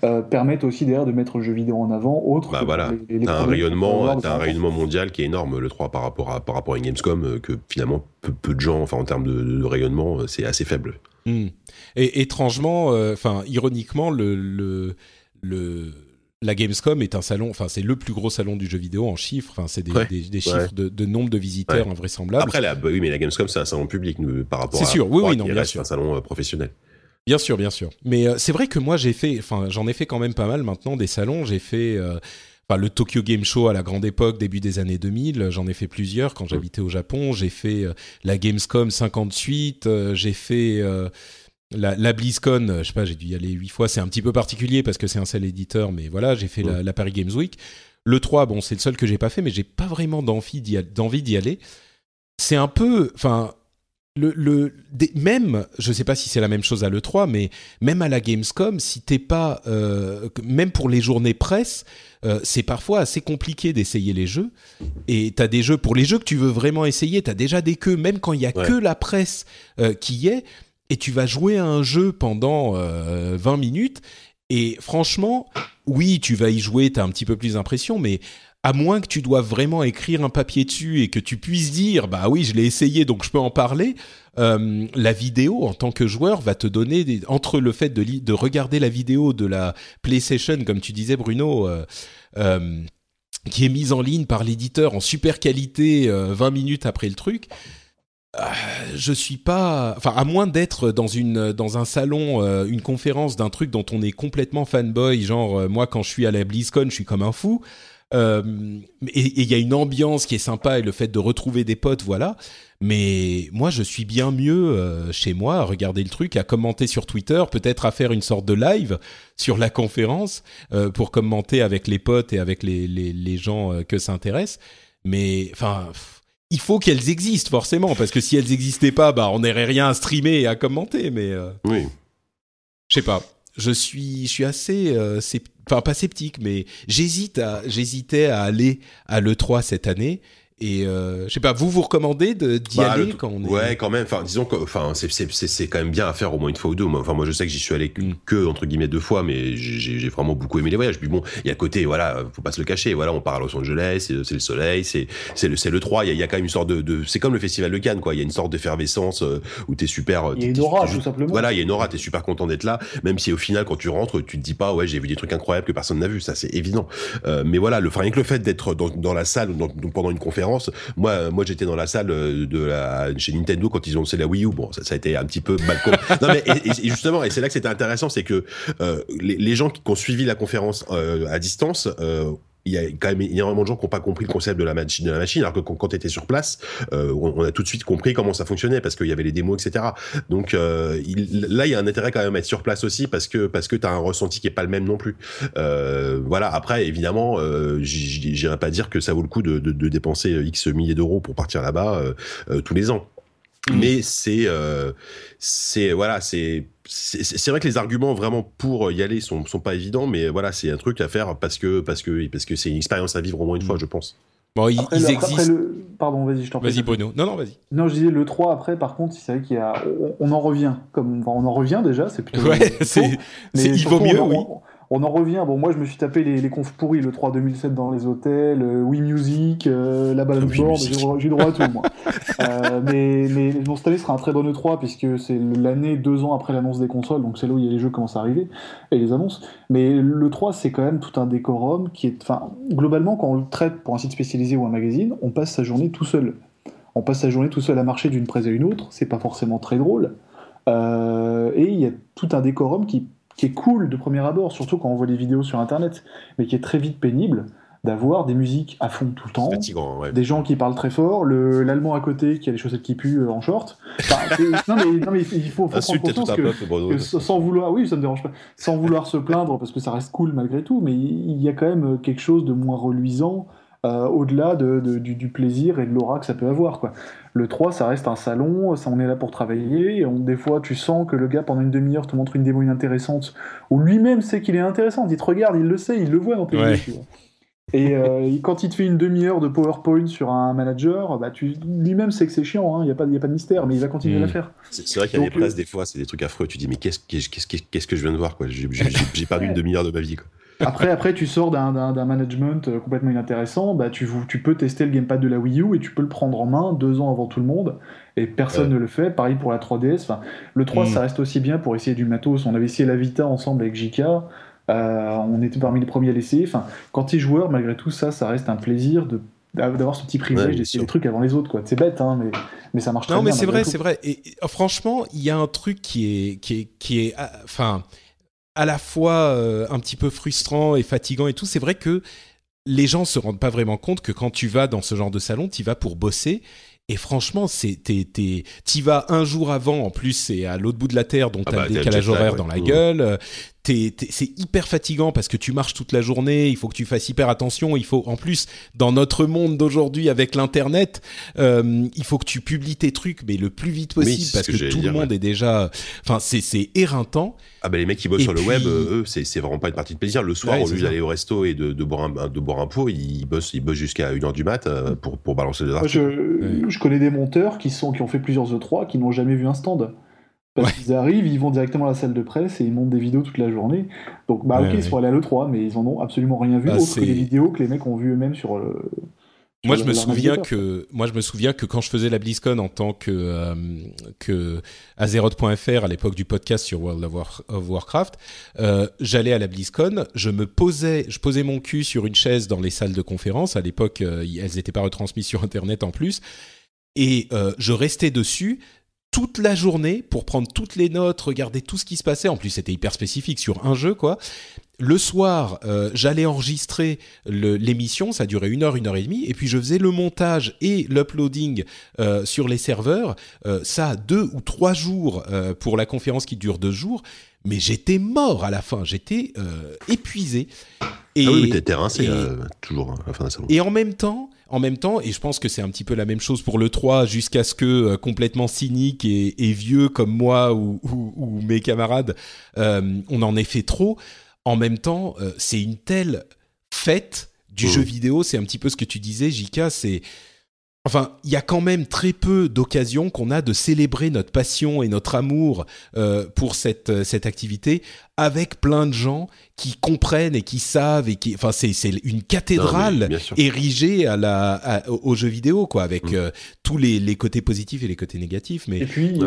Speaker 3: euh, permettent aussi d'ailleurs de mettre le jeu vidéo en avant, autre.
Speaker 2: Bah voilà, t'as un rayonnement, as un rayonnement mondial qui est énorme, le 3 par rapport à par rapport à une Gamescom, euh, que finalement peu, de gens, enfin en termes de, rayonnement, c'est assez faible.
Speaker 1: Mm. Et étrangement, enfin ironiquement, le, le, le la Gamescom est un salon, enfin c'est le plus gros salon du jeu vidéo en chiffres, enfin c'est des, chiffres de, nombre de visiteurs invraisemblables.
Speaker 2: Après, la, bah oui, mais la Gamescom c'est un salon public par rapport.
Speaker 1: C'est sûr, oui, oui, non, bien sûr.
Speaker 2: un salon euh, professionnel.
Speaker 1: Bien sûr, bien sûr. Mais euh, c'est vrai que moi j'ai fait, enfin j'en ai fait quand même pas mal maintenant des salons. J'ai fait euh, le Tokyo Game Show à la grande époque, début des années 2000. J'en ai fait plusieurs quand j'habitais au Japon. J'ai fait la Gamescom 58. j'ai fait la, la, BlizzCon, je sais pas, j'ai dû y aller huit fois. C'est un petit peu particulier parce que c'est un seul éditeur, mais voilà, j'ai fait la, Paris Games Week. Le 3, bon, c'est le seul que j'ai pas fait, mais j'ai pas vraiment d'envie d'y aller. C'est un peu, enfin, le, le même, je sais pas si c'est la même chose à le 3, mais même à la Gamescom, si t'es pas, euh, même pour les journées presse, euh, c'est parfois assez compliqué d'essayer les jeux. Et t'as des jeux pour les jeux que tu veux vraiment essayer, t'as déjà des queues, même quand il y a que la presse euh, qui y est et tu vas jouer à un jeu pendant 20 euh, minutes. Et franchement, oui, tu vas y jouer, tu as un petit peu plus d'impression, mais à moins que tu doives vraiment écrire un papier dessus et que tu puisses dire, bah oui, je l'ai essayé, donc je peux en parler, euh, la vidéo en tant que joueur va te donner, entre le fait de, de, regarder la vidéo de la PlayStation, comme tu disais Bruno, euh, euh, qui est mise en ligne par l'éditeur en super qualité 20 minutes après le truc, je suis pas, enfin à moins d'être dans une dans un salon, une conférence d'un truc dont on est complètement fanboy, genre moi quand je suis à la BlizzCon, je suis comme un fou. Et il y a une ambiance qui est sympa et le fait de retrouver des potes, voilà. Mais moi, je suis bien mieux chez moi à regarder le truc, à commenter sur Twitter, peut-être à faire une sorte de live sur la conférence pour commenter avec les potes et avec les les, les gens que ça intéresse. Mais enfin il faut qu'elles existent forcément parce que si elles n'existaient pas, bah on n'aurait rien à streamer et à commenter. Mais euh,
Speaker 2: oui,
Speaker 1: je sais pas. Je suis, je suis assez, euh, enfin pas sceptique, mais j'hésite à, j'hésitais à aller à le 3 cette année et euh, je sais pas, vous vous recommandez d'y bah, aller quand on est
Speaker 2: Ouais, quand même. Enfin, disons que, enfin, c'est c'est quand même bien à faire au moins une fois ou deux. Enfin, moi, je sais que j'y suis allé que, mm. que, entre guillemets deux fois, mais j'ai vraiment beaucoup aimé les voyages. Puis bon, il y a côté, voilà, faut pas se le cacher. Voilà, on part à Los Angeles, c'est le soleil, c'est c'est le c'est le 3. Il y a, y a, quand même une sorte de, de c'est comme le festival de Cannes, quoi. Il y a une sorte d'effervescence euh, où t'es super.
Speaker 3: Il y a une aura, tout simplement.
Speaker 2: Voilà, il y a une aura. T'es super content d'être là, même si au final, quand tu rentres, tu te dis pas, ouais, j'ai vu des trucs incroyables que personne n'a vu. Ça, c'est évident. Euh, mais voilà, le, rien que le fait d'être dans, dans la salle dans, pendant une conférence, moi moi j'étais dans la salle euh, de la, chez Nintendo quand ils ont lancé la Wii U. Bon, ça, ça a été un petit peu mal. non mais et, justement, et c'est là que c'était intéressant, c'est que euh, les, les, gens qui, ont suivi la conférence euh, à distance euh, il y a quand même énormément de gens qui n'ont pas compris le concept de la machine, de la machine alors que quand, tu étais sur place, euh, on, a tout de suite compris comment ça fonctionnait parce qu'il y avait les démos, etc. Donc euh, il, là, il y a un intérêt quand même à être sur place aussi parce que parce que t'as un ressenti qui est pas le même non plus. Euh, voilà. Après, évidemment, j'irai pas dire que ça vaut le coup de, de, de dépenser X milliers d'euros pour partir là-bas tous les ans. Mm. Mais c'est, c'est voilà, c'est, c'est vrai que les arguments vraiment pour y aller sont, sont pas évidents, mais voilà, c'est un truc à faire parce que parce que parce que c'est une expérience à vivre au moins une fois, mm. je pense.
Speaker 1: Bon, ils, existent.
Speaker 3: Pardon, vas-y, je t'en
Speaker 1: prie. Vas-y, Bruno. Non, non, vas-y.
Speaker 3: Non, je disais le 3 après, par contre, c'est vrai qu'il y a. On, en revient. Comme, on en revient déjà, c'est plutôt.
Speaker 1: Ouais, c'est. Il vaut mieux, oui
Speaker 3: on en revient. Bon, moi, je me suis tapé les, les confs pourris, le 3 2007 dans les hôtels, euh, Wii Music, euh, la balance board, j'ai droit à tout, moi. euh, mais, mais bon, cette année sera un très bon E3, puisque c'est l'année deux ans après l'annonce des consoles, donc c'est là où les jeux commencent à arriver, et les annonces. Mais le 3, c'est quand même tout un décorum qui est. Enfin, globalement, quand on le traite pour un site spécialisé ou un magazine, on passe sa journée tout seul. On passe sa journée tout seul à marcher d'une presse à une autre, c'est pas forcément très drôle. Euh, et il y a tout un décorum qui qui est cool de premier abord, surtout quand on voit les vidéos sur Internet, mais qui est très vite pénible d'avoir des musiques à fond tout le temps, des gens qui parlent très fort, l'allemand à côté qui a les chaussettes qui puent euh, en short. non, mais, il faut, faut prendre conscience que, sans vouloir, oui, ça me dérange pas, sans vouloir se plaindre parce que ça reste cool malgré tout, mais il y a quand même quelque chose de moins reluisant au-delà de, du, plaisir et de l'aura que ça peut avoir. Quoi. Le 3, ça reste un salon, ça, on est là pour travailler, et des fois tu sens que le gars pendant une demi-heure te montre une démo inintéressante, ou lui-même sait qu'il est intéressant, il te regarde, il le sait, il le voit dans tes yeux. Et euh, quand il te fait une demi-heure de PowerPoint sur un manager, bah, tu, lui-même sait que c'est chiant, il hein, n'y a, pas, a pas de mystère, mais il va continuer à la hmm. faire.
Speaker 2: C'est vrai qu'il y a des presses, des fois, c'est des trucs affreux. Tu dis, mais qu'est-ce que je viens de voir J'ai perdu une demi-heure de ma vie. Quoi.
Speaker 3: Après, après, tu sors d'un management euh, complètement inintéressant, bah, tu, tu peux tester le gamepad de la Wii U et tu peux le prendre en main deux ans avant tout le monde, et personne ne le fait. Pareil pour la 3DS. Enfin, le 3, hmm. ça reste aussi bien pour essayer du matos. On avait essayé la Vita ensemble avec JK. Euh, on était parmi les premiers à l'essayer. Enfin, quand tu es joueur, malgré tout ça, ça reste un plaisir de d'avoir ce petit privilège d'essayer des trucs avant les autres quoi c'est bête hein, mais mais ça marche très
Speaker 1: non
Speaker 3: mais
Speaker 1: c'est vrai c'est vrai et, oh, franchement il y a un truc qui est qui est qui est ah, enfin à la fois euh, un petit peu frustrant et fatigant et tout c'est vrai que les gens se rendent pas vraiment compte que quand tu vas dans ce genre de salon tu vas pour bosser et franchement, c'est t'y vas un jour avant. En plus, c'est à l'autre bout de la terre, donc ah t'as bah, le décalage horaire dans la gueule c'est hyper fatigant parce que tu marches toute la journée, il faut que tu fasses hyper attention, il faut en plus dans notre monde d'aujourd'hui avec l'internet, euh, il faut que tu publies tes trucs mais le plus vite possible parce que, tout le monde est déjà, enfin c'est éreintant.
Speaker 2: Ah bah les mecs qui bossent sur le web, eux c'est vraiment pas une partie de plaisir. Le soir au lieu d'aller au resto et de, boire un de boire un pot, ils bossent ils bossent jusqu'à 1h du mat euh, pour pour balancer des articles.
Speaker 3: Je, je, connais des monteurs qui sont qui ont fait plusieurs E3 qui n'ont jamais vu un stand. Ils arrivent, ils vont directement à la salle de presse et ils montent des vidéos toute la journée. Donc, bah, ok, ils sont allés à l'E3, mais ils en ont absolument rien vu, bah, autre que les vidéos que les mecs ont vu eux-mêmes sur le.
Speaker 1: moi, je me souviens que moi, je me souviens que quand je faisais la BlizzCon en tant que euh, que Azeroth.fr à l'époque du podcast sur World of, Warcraft, euh, j'allais à la BlizzCon, je me posais, je posais mon cul sur une chaise dans les salles de conférence. À l'époque, euh, elles n'étaient pas retransmises sur Internet en plus, et je restais dessus toute la journée pour prendre toutes les notes, regarder tout ce qui se passait. En plus, c'était hyper spécifique sur un jeu, quoi. Le soir, euh, j'allais enregistrer l'émission, ça durait une heure, une heure et demie, et puis je faisais le montage et l'uploading euh, sur les serveurs. Euh, ça, deux ou trois jours pour la conférence qui dure deux jours. Mais j'étais mort à la fin, j'étais épuisé.
Speaker 2: Et, ah oui, t'étais rincé toujours hein, à la fin de la.
Speaker 1: Et en même temps, en même temps, et je pense que c'est un petit peu la même chose pour le 3, jusqu'à ce que euh, complètement cynique et, vieux comme moi ou, mes camarades, euh, on en ait fait trop. En même temps, euh, c'est une telle fête du mmh. jeu vidéo, c'est un petit peu ce que tu disais, Jika, c'est... Enfin, il y a quand même très peu d'occasions qu'on a de célébrer notre passion et notre amour pour cette, cette activité avec plein de gens qui comprennent et qui savent et qui, enfin, c'est c'est une cathédrale érigée à la aux jeux vidéo quoi, avec mm. euh, tous les, les côtés positifs et les côtés négatifs. Mais
Speaker 3: et puis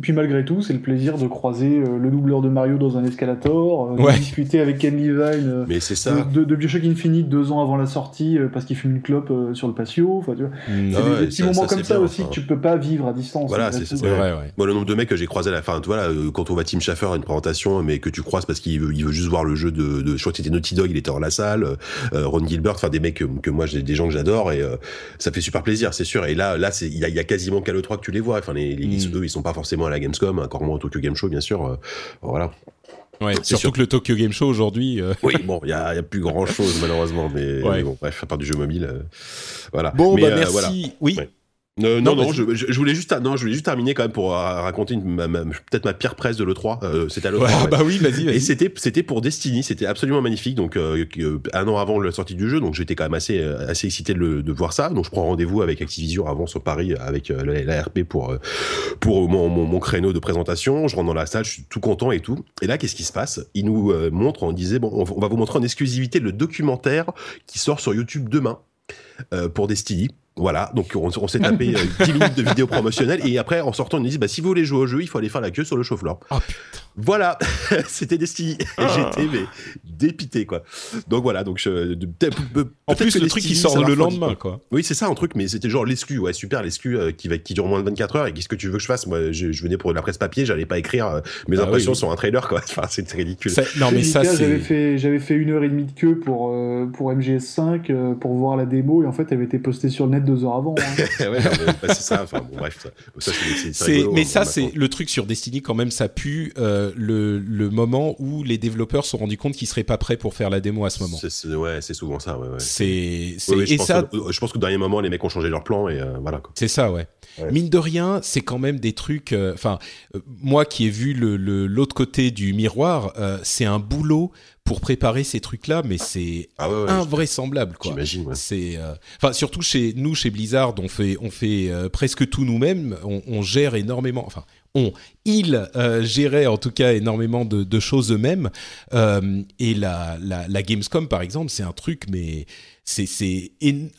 Speaker 3: puis malgré tout, c'est le plaisir de croiser euh, le doubleur de Mario dans un escalator, euh, de discuter avec Ken Levine.
Speaker 2: mais c'est ça.
Speaker 3: De, de, Bioshock Infinite deux ans avant la sortie parce qu'il fume une clope sur le patio. Enfin, tu vois. Mm. C'est des, petits moments comme ça, aussi que tu peux pas vivre à distance.
Speaker 2: Voilà, c'est vrai. Moi, le nombre de mecs que j'ai croisé à la fin, tu vois, quand on voit Tim Schafer à une présentation, mais que tu croises parce qu'il veut, il veut juste voir le jeu de, de je crois que c'était Naughty Dog, il était dans la salle, euh, Ron Gilbert, enfin des mecs que, que moi j'ai des gens que j'adore et euh, ça fait super plaisir, c'est sûr. Et là, là, c'est il y a, y a, quasiment qu'à le 3 que tu les vois. Enfin, les, les mm. ils sont pas forcément à la Gamescom, encore moins au Tokyo Game Show, bien sûr. Euh, voilà.
Speaker 1: Ouais, surtout que le Tokyo Game Show aujourd'hui.
Speaker 2: Oui, bon, il y a, y a, plus grand chose malheureusement, mais, bon, bref, à part du jeu mobile, voilà.
Speaker 1: Bon, bah merci. Oui.
Speaker 2: Euh, non, non, je, voulais juste, non, je voulais juste terminer quand même pour euh, raconter peut-être ma pire presse de l'E3. Euh, c'était à l'E3.
Speaker 1: Bah oui, vas-y,
Speaker 2: Et c'était, c'était pour Destiny. C'était absolument magnifique. Donc, un an avant la sortie du jeu. Donc, j'étais quand même assez, assez excité de, de voir ça. Donc, je prends rendez-vous avec Activision avant sur Paris avec la, RP pour, pour mon, mon, créneau de présentation. Je rentre dans la salle, je suis tout content et tout. Et là, qu'est-ce qui se passe? Il nous montre, on disait, bon, on va vous montrer en exclusivité le documentaire qui sort sur YouTube demain. pour Destiny voilà, donc on, s'est tapé 10 euh, minutes de vidéo promotionnelle et après en sortant on nous dit bah si vous voulez jouer au jeu il faut aller faire la queue sur le chauffe-floor.
Speaker 1: Oh,
Speaker 2: voilà, c'était Destiny et ah. j'étais mais dépité quoi. Donc voilà, donc je,
Speaker 1: en plus le truc qui sort le lendemain quoi.
Speaker 2: Oui c'est ça un truc mais c'était genre l'exclu ouais super l'exclu euh, qui va qui dure moins de 24 heures et qu'est-ce que tu veux que je fasse? Moi je, venais pour la presse papier j'allais pas écrire euh, mes ah impressions sur un trailer quoi. Enfin c'est ridicule.
Speaker 3: non mais ça j'avais fait j'avais fait une heure et demie de queue pour pour MGS5 pour voir la démo et en fait elle avait été postée sur le net deux heures avant. Hein.
Speaker 2: Bah, c'est ça. Enfin, bon, bref. Ça,
Speaker 1: mais ça, c'est le truc sur Destiny quand même. Ça pue euh, le, le, moment où les développeurs se sont rendus compte qu'ils seraient pas prêt pour faire la démo à ce moment.
Speaker 2: C'est, ouais, c'est souvent ça. Ouais, ouais.
Speaker 1: C'est,
Speaker 2: c'est et ça. je pense qu'au dernier moment, les mecs ont changé leur plan et voilà.
Speaker 1: C'est ça, ouais. Mine de rien, c'est quand même des trucs. Enfin, moi qui ai vu le, l'autre côté du miroir, c'est un boulot pour préparer ces trucs-là, mais c'est ah invraisemblable, quoi.
Speaker 2: J'imagine.
Speaker 1: C'est, enfin, surtout chez nous, chez Blizzard, on fait, on fait presque tout nous-mêmes. On, on, gère énormément. Enfin, on, ils euh, géraient en tout cas énormément de, choses eux-mêmes. Euh, et la, la, Gamescom, par exemple, c'est un truc, mais c'est une,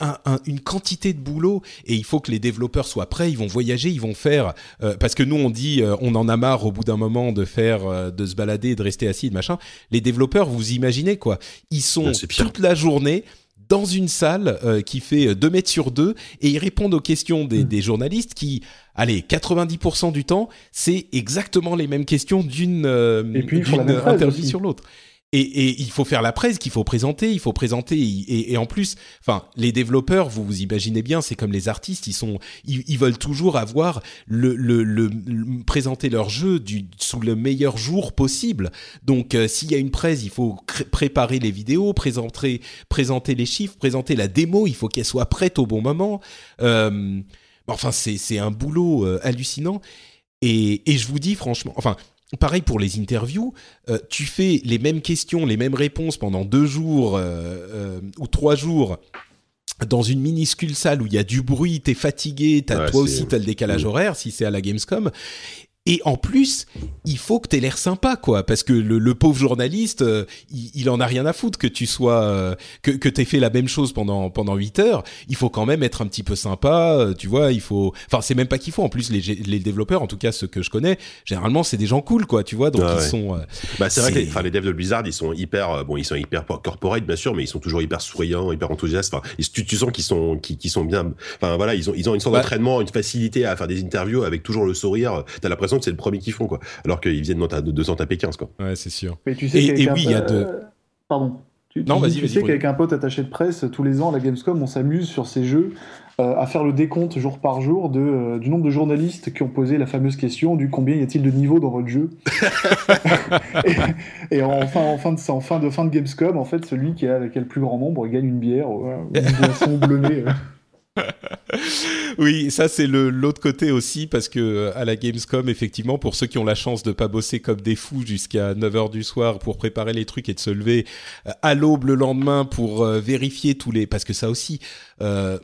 Speaker 1: quantité de boulot et il faut que les développeurs soient prêts. Ils vont voyager, ils vont faire euh, parce que nous on dit on en a marre au bout d'un moment de faire de se balader, de rester assis, de machin. Les développeurs, vous imaginez quoi? Ils sont toute la journée dans une salle qui fait 2 mètres sur 2 et ils répondent aux questions des, mm. des journalistes qui allez, 90% du temps, c'est exactement les mêmes questions d'une euh, interview sur l'autre. Et, il faut faire la presse qu'il faut présenter, il faut présenter et, en plus, enfin, les développeurs, vous vous imaginez bien, c'est comme les artistes, ils sont, ils, veulent toujours avoir le, le, présenter leur jeu du, sous le meilleur jour possible. Donc, euh, s'il y a une presse, il faut préparer les vidéos, présenter, présenter les chiffres, présenter la démo, il faut qu'elle soit prête au bon moment. Euh, Enfin, c'est un boulot euh, hallucinant. Et, je vous dis franchement, enfin, pareil pour les interviews, euh, tu fais les mêmes questions, les mêmes réponses pendant deux jours euh, ou trois jours dans une minuscule salle où il y a du bruit, t'es fatigué, as, toi aussi t'as le décalage horaire si c'est à la Gamescom, et en plus, il faut que tu aies l'air sympa, quoi, parce que le, pauvre journaliste, euh, il, en a rien à foutre que tu sois, euh, que que t'aies fait la même chose pendant pendant 8 heures. Il faut quand même être un petit peu sympa, euh, tu vois. Il faut, enfin, c'est même pas qu'il faut. En plus, les, les développeurs, en tout cas ceux que je connais, généralement c'est des gens cool, quoi, tu vois. Donc ils sont.
Speaker 2: bah c'est vrai que les, les devs de Blizzard, ils sont hyper, bon, ils sont hyper corporate bien sûr, mais ils sont toujours hyper souriants, hyper enthousiastes. Enfin, tu, tu sens qu'ils sont, qui, sont bien. Enfin voilà, ils ont ils ont une sorte d'entraînement, une facilité à faire des interviews avec toujours le sourire. T'as l'impression que c'est le premier qu'ils font, quoi. Alors qu'ils viennent de 200 taper 15, quoi.
Speaker 1: Ouais, c'est sûr.
Speaker 3: Mais tu sais et, oui, il y a deux. Pardon. Tu, non, vas-y, tu sais qu'avec un pote attaché de presse, tous les ans à la Gamescom, on s'amuse sur ces jeux euh, à faire le décompte jour par jour de, euh, du nombre de journalistes qui ont posé la fameuse question du combien y a-t-il de niveaux dans votre jeu et, en, fin, en, fin de, en fin de fin de Gamescom, en fait, celui qui a, le plus grand nombre gagne une bière ou une boisson bleunée.
Speaker 1: oui, ça c'est le l'autre côté aussi parce que euh, à la Gamescom effectivement pour ceux qui ont la chance de pas bosser comme des fous jusqu'à 9h du soir pour préparer les trucs et de se lever euh, à l'aube le lendemain pour euh, vérifier tous les parce que ça aussi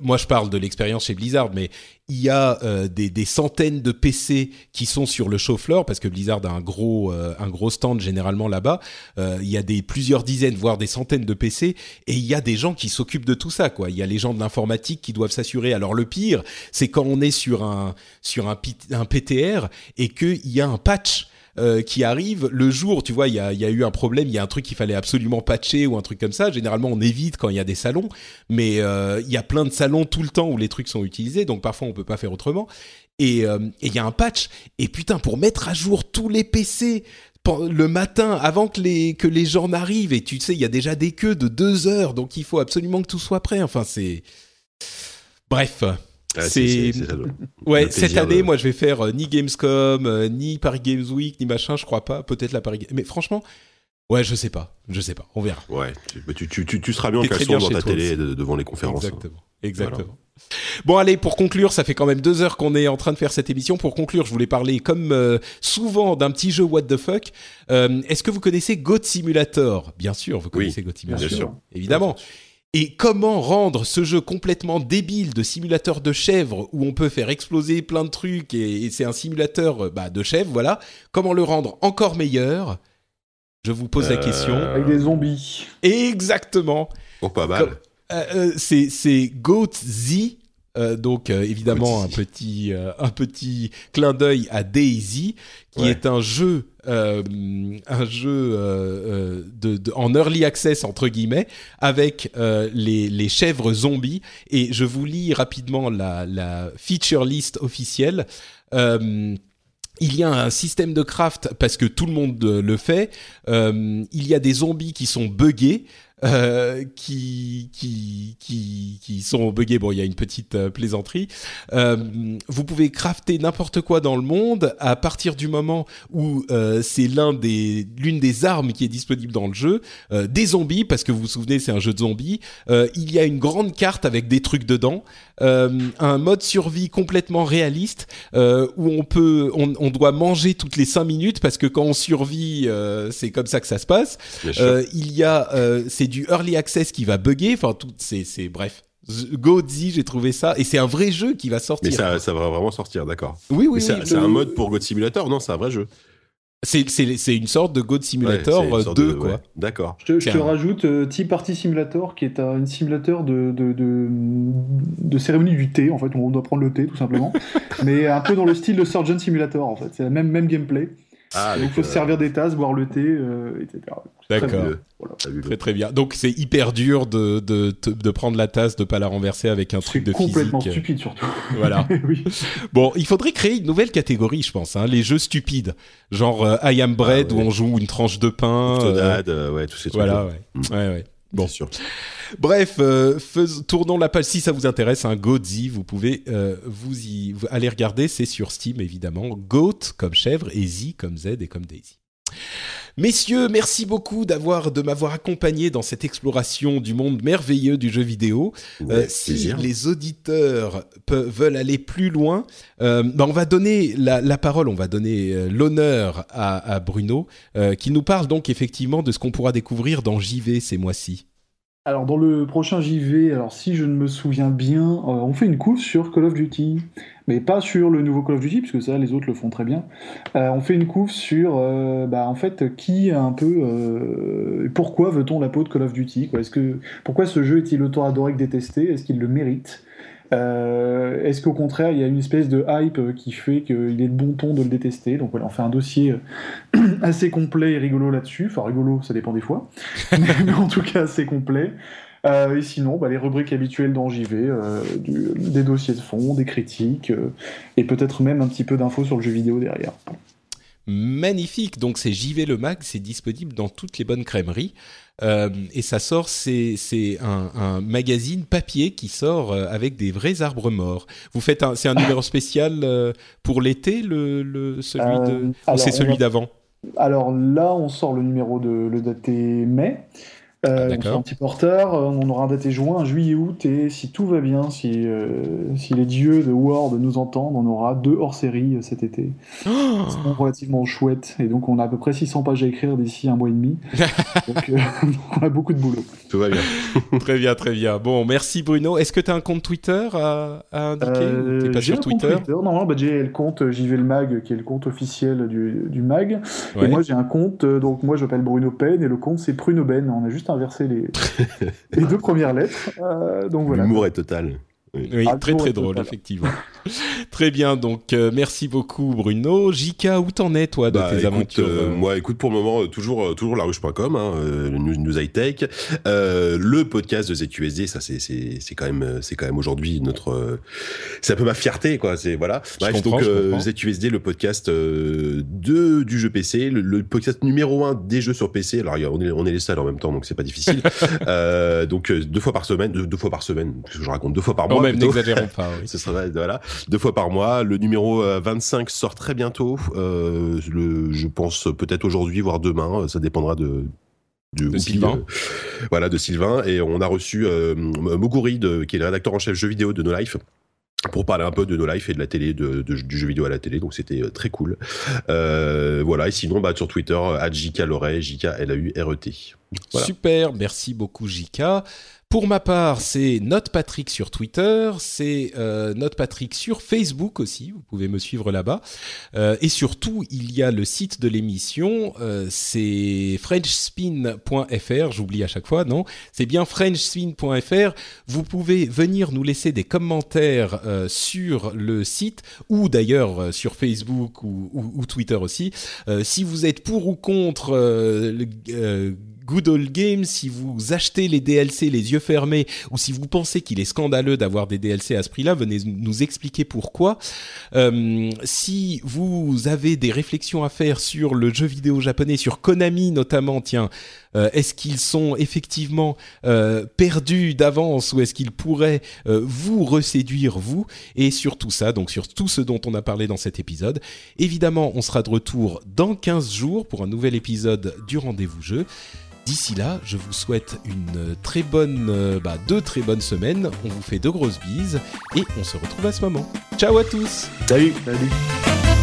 Speaker 1: moi je parle de l'expérience chez Blizzard mais il y a euh, des, des, centaines de PC qui sont sur le show floor parce que Blizzard a un gros euh, un gros stand généralement là-bas. Euh, il y a des plusieurs dizaines voire des centaines de PC et il y a des gens qui s'occupent de tout ça quoi. Il y a les gens de l'informatique qui doivent s'assurer. Alors le pire, c'est quand on est sur un sur un, un PTR et qu'il y a un patch euh, qui arrive le jour, tu vois, il y a, eu un problème, il y a un truc qu'il fallait absolument patcher ou un truc comme ça. Généralement, on évite quand il y a des salons, mais euh, il y a plein de salons tout le temps où les trucs sont utilisés, donc parfois on peut pas faire autrement. Et euh, il y a un patch, et putain, pour mettre à jour tous les PC le matin avant que les que les gens n'arrivent et tu sais il y a déjà des queues de deux heures donc il faut absolument que tout soit prêt enfin c'est bref c'est ouais cette année moi je vais faire euh, ni Gamescom euh, ni Paris Games Week ni machin je crois pas peut-être la Paris mais franchement ouais je sais pas je sais pas on verra
Speaker 2: ouais tu, tu, tu, tu seras bien en caleçon dans ta télé devant les conférences
Speaker 1: hein. exactement exactement Bon allez, pour conclure, ça fait quand même deux heures qu'on est en train de faire cette émission. Pour conclure, je voulais parler comme euh, souvent d'un petit jeu What the fuck. Est-ce que vous connaissez Goat Simulator? Bien sûr, vous connaissez Goat Simulator. Bien sûr. Évidemment. Et comment rendre ce jeu complètement débile de simulateur de chèvre où on peut faire exploser plein de trucs et, c'est un simulateur euh, bah, de chèvre, voilà. Comment le rendre encore meilleur? Je vous pose la question.
Speaker 3: Euh, avec des zombies.
Speaker 1: Exactement.
Speaker 2: Oh, pas mal.
Speaker 1: Euh, c'est Goat Z euh, donc euh, évidemment un petit euh, un petit clin d'œil à Daisy qui est un jeu un jeu de, en early access entre guillemets avec les, les chèvres zombies et je vous lis rapidement la, la feature list officielle il y a un système de craft parce que tout le monde le fait. il y a des zombies qui sont buggés. Euh, qui, qui, qui, qui sont buggés. Bon, il y a une petite euh, plaisanterie. Euh, vous pouvez crafter n'importe quoi dans le monde à partir du moment où euh, c'est l'un des, l'une des armes qui est disponible dans le jeu. Des zombies, parce que vous vous souvenez, c'est un jeu de zombies. il y a une grande carte avec des trucs dedans. Un mode survie complètement réaliste où on peut, on, on, doit manger toutes les cinq minutes parce que quand on survit, c'est comme ça que ça se passe. il y a, c'est du early access qui va bugger. Enfin, tout, c'est, c'est bref. Godzi, j'ai trouvé ça, et c'est un vrai jeu qui va sortir.
Speaker 2: Mais ça, ça va vraiment sortir, d'accord.
Speaker 1: Oui, oui.
Speaker 2: C'est un mode pour God Simulator, non C'est un vrai jeu.
Speaker 1: C'est une sorte de God Simulator 2, quoi.
Speaker 2: D'accord.
Speaker 3: Je, te rajoute euh, Tea Party Simulator, qui est un simulateur de, de, de, de, cérémonie du thé, en fait, on doit prendre le thé, tout simplement. mais un peu dans le style de Surgeon Simulator, en fait. C'est le même, même gameplay. Ah, il faut se servir des tasses, boire le thé, euh, etc.
Speaker 1: D'accord. Très, très bien. Donc c'est hyper dur de, de, de, prendre la tasse, de pas la renverser avec un truc de
Speaker 3: physique. complètement stupide surtout.
Speaker 1: Voilà. oui. Bon, il faudrait créer une nouvelle catégorie, je pense. Hein, les jeux stupides, genre euh, I Am Bread ah, où on joue une tranche de pain.
Speaker 2: Euh, ouais, tous ces trucs.
Speaker 1: Voilà, ouais. Mm. ouais, ouais. Bon. Sûr. Bref, euh, tournons la page. Si ça vous intéresse, un hein, Goatzy, vous pouvez euh, vous y aller regarder. C'est sur Steam évidemment. Goat comme chèvre et Z comme Z et comme Daisy. Messieurs, merci beaucoup d'avoir de m'avoir accompagné dans cette exploration du monde merveilleux du jeu vidéo. Euh, si les auditeurs veulent aller plus loin, euh, ben on va donner la, la, parole, on va donner euh, l'honneur à, à, Bruno, euh, qui nous parle donc effectivement de ce qu'on pourra découvrir dans JV ces mois-ci.
Speaker 3: Alors dans le prochain JV, alors si je ne me souviens bien, euh, on fait une course sur Call of Duty, mais pas sur le nouveau Call of Duty puisque ça les autres le font très bien. Euh, on fait une course sur, euh, bah, en fait, qui un peu, pourquoi veut-on la peau de Call of Duty Est-ce que pourquoi ce jeu est-il autant adoré que détesté? Est-ce qu'il le mérite? Euh, est-ce qu'au contraire, il y a une espèce de hype qui fait qu'il est de bon ton de le détester? Donc voilà, on fait un dossier euh, assez complet et rigolo là-dessus. Enfin, rigolo, ça dépend des fois. mais, en tout cas, assez complet. Euh, et sinon, bah, les rubriques habituelles dans JV, des dossiers de fond, des critiques, et peut-être même un petit peu d'infos sur le jeu vidéo derrière
Speaker 1: magnifique. Donc c'est JV le mag, c'est disponible dans toutes les bonnes crèmeries. Euh, et ça sort, c'est un, un, magazine papier qui sort euh, avec des vrais arbres morts. Vous faites c'est un numéro spécial euh, pour l'été, le, le, celui de, ou c'est celui d'avant?
Speaker 3: Alors là, on sort le numéro de le daté mai. Euh, ah, un petit porteur, euh, on aura un daté juin, juillet, août, et si tout va bien, si, euh, si les dieux de Word nous entendent, on aura deux hors-série cet été. Oh C'est relativement chouette, et donc on a à peu près 600 pages à écrire d'ici un mois et demi. donc, on a beaucoup de boulot.
Speaker 2: Tout va bien.
Speaker 1: très bien, très bien. Bon, merci Bruno. Est-ce que tu as un compte Twitter à, à indiquer T'es pas sur Twitter,
Speaker 3: Twitter Non, bah, j'ai le compte JV le Mag, qui est le compte officiel du, du Mag. Et moi, j'ai un compte, donc moi, je m'appelle Bruno Pen, et le compte, c'est Pruno Ben. On a juste inverser les, les deux premières lettres. Euh, donc voilà.
Speaker 2: L'humour est total.
Speaker 1: Oui, ah, très très drôle, effectivement. très bien, donc euh, merci beaucoup Bruno. Jika, où t'en es toi de bah, tes aventures
Speaker 2: euh, Moi, écoute, pour le moment, toujours toujours larouche.com, hein, news, news high tech, le podcast de ZQSD, ça c'est c'est quand même c'est quand même aujourd'hui notre, c'est un peu ma fierté quoi. C'est voilà. Bref, donc ZQSD, le podcast de du jeu PC, le, podcast numéro un des jeux sur PC. Alors on est on est les seuls en même temps, donc c'est pas difficile. donc deux fois par semaine, deux, deux fois par semaine, je raconte deux fois par mois
Speaker 1: n'exagérons pas.
Speaker 2: Ce sera voilà deux fois par mois. Le numéro 25 euh, sort très bientôt. Euh, le, je pense peut-être aujourd'hui, voire demain. Ça dépendra de
Speaker 1: de, Sylvain.
Speaker 2: voilà, de Sylvain. Et on a reçu euh, Moguri, qui est le rédacteur en chef jeux vidéo de No Life pour parler un peu de No Life et de la télé, de, du jeu vidéo à la télé, donc c'était euh, très cool. voilà, et sinon, bah, sur Twitter, à JK Loret, JK L-A-U-R-E-T.
Speaker 1: Super, merci beaucoup JK. Pour ma part, c'est Note Patrick sur Twitter, c'est euh, Note Patrick sur Facebook aussi, vous pouvez me suivre là-bas. Euh, et surtout, il y a le site de l'émission, euh, c'est frenchspin.fr, j'oublie à chaque fois, non? C'est bien frenchspin.fr. Vous pouvez venir nous laisser des commentaires euh, sur le site, ou d'ailleurs euh, sur Facebook ou, ou, ou, Twitter aussi. si vous êtes pour ou contre le Good Old Games, si vous achetez les DLC les yeux fermés, ou si vous pensez qu'il est scandaleux d'avoir des DLC à ce prix-là, venez nous expliquer pourquoi. Euh, si vous avez des réflexions à faire sur le jeu vidéo japonais, sur Konami notamment, tiens, Est-ce qu'ils sont effectivement perdus d'avance ou est-ce qu'ils pourraient vous reséduire vous? Et sur tout ça, donc sur tout ce dont on a parlé dans cet épisode. Évidemment, on sera de retour dans 15 jours pour un nouvel épisode du rendez-vous jeu. D'ici là, je vous souhaite une très bonne, euh, bah, deux très bonnes semaines. On vous fait de grosses bises et on se retrouve à ce moment. Ciao à tous.
Speaker 2: Salut.
Speaker 3: Salut.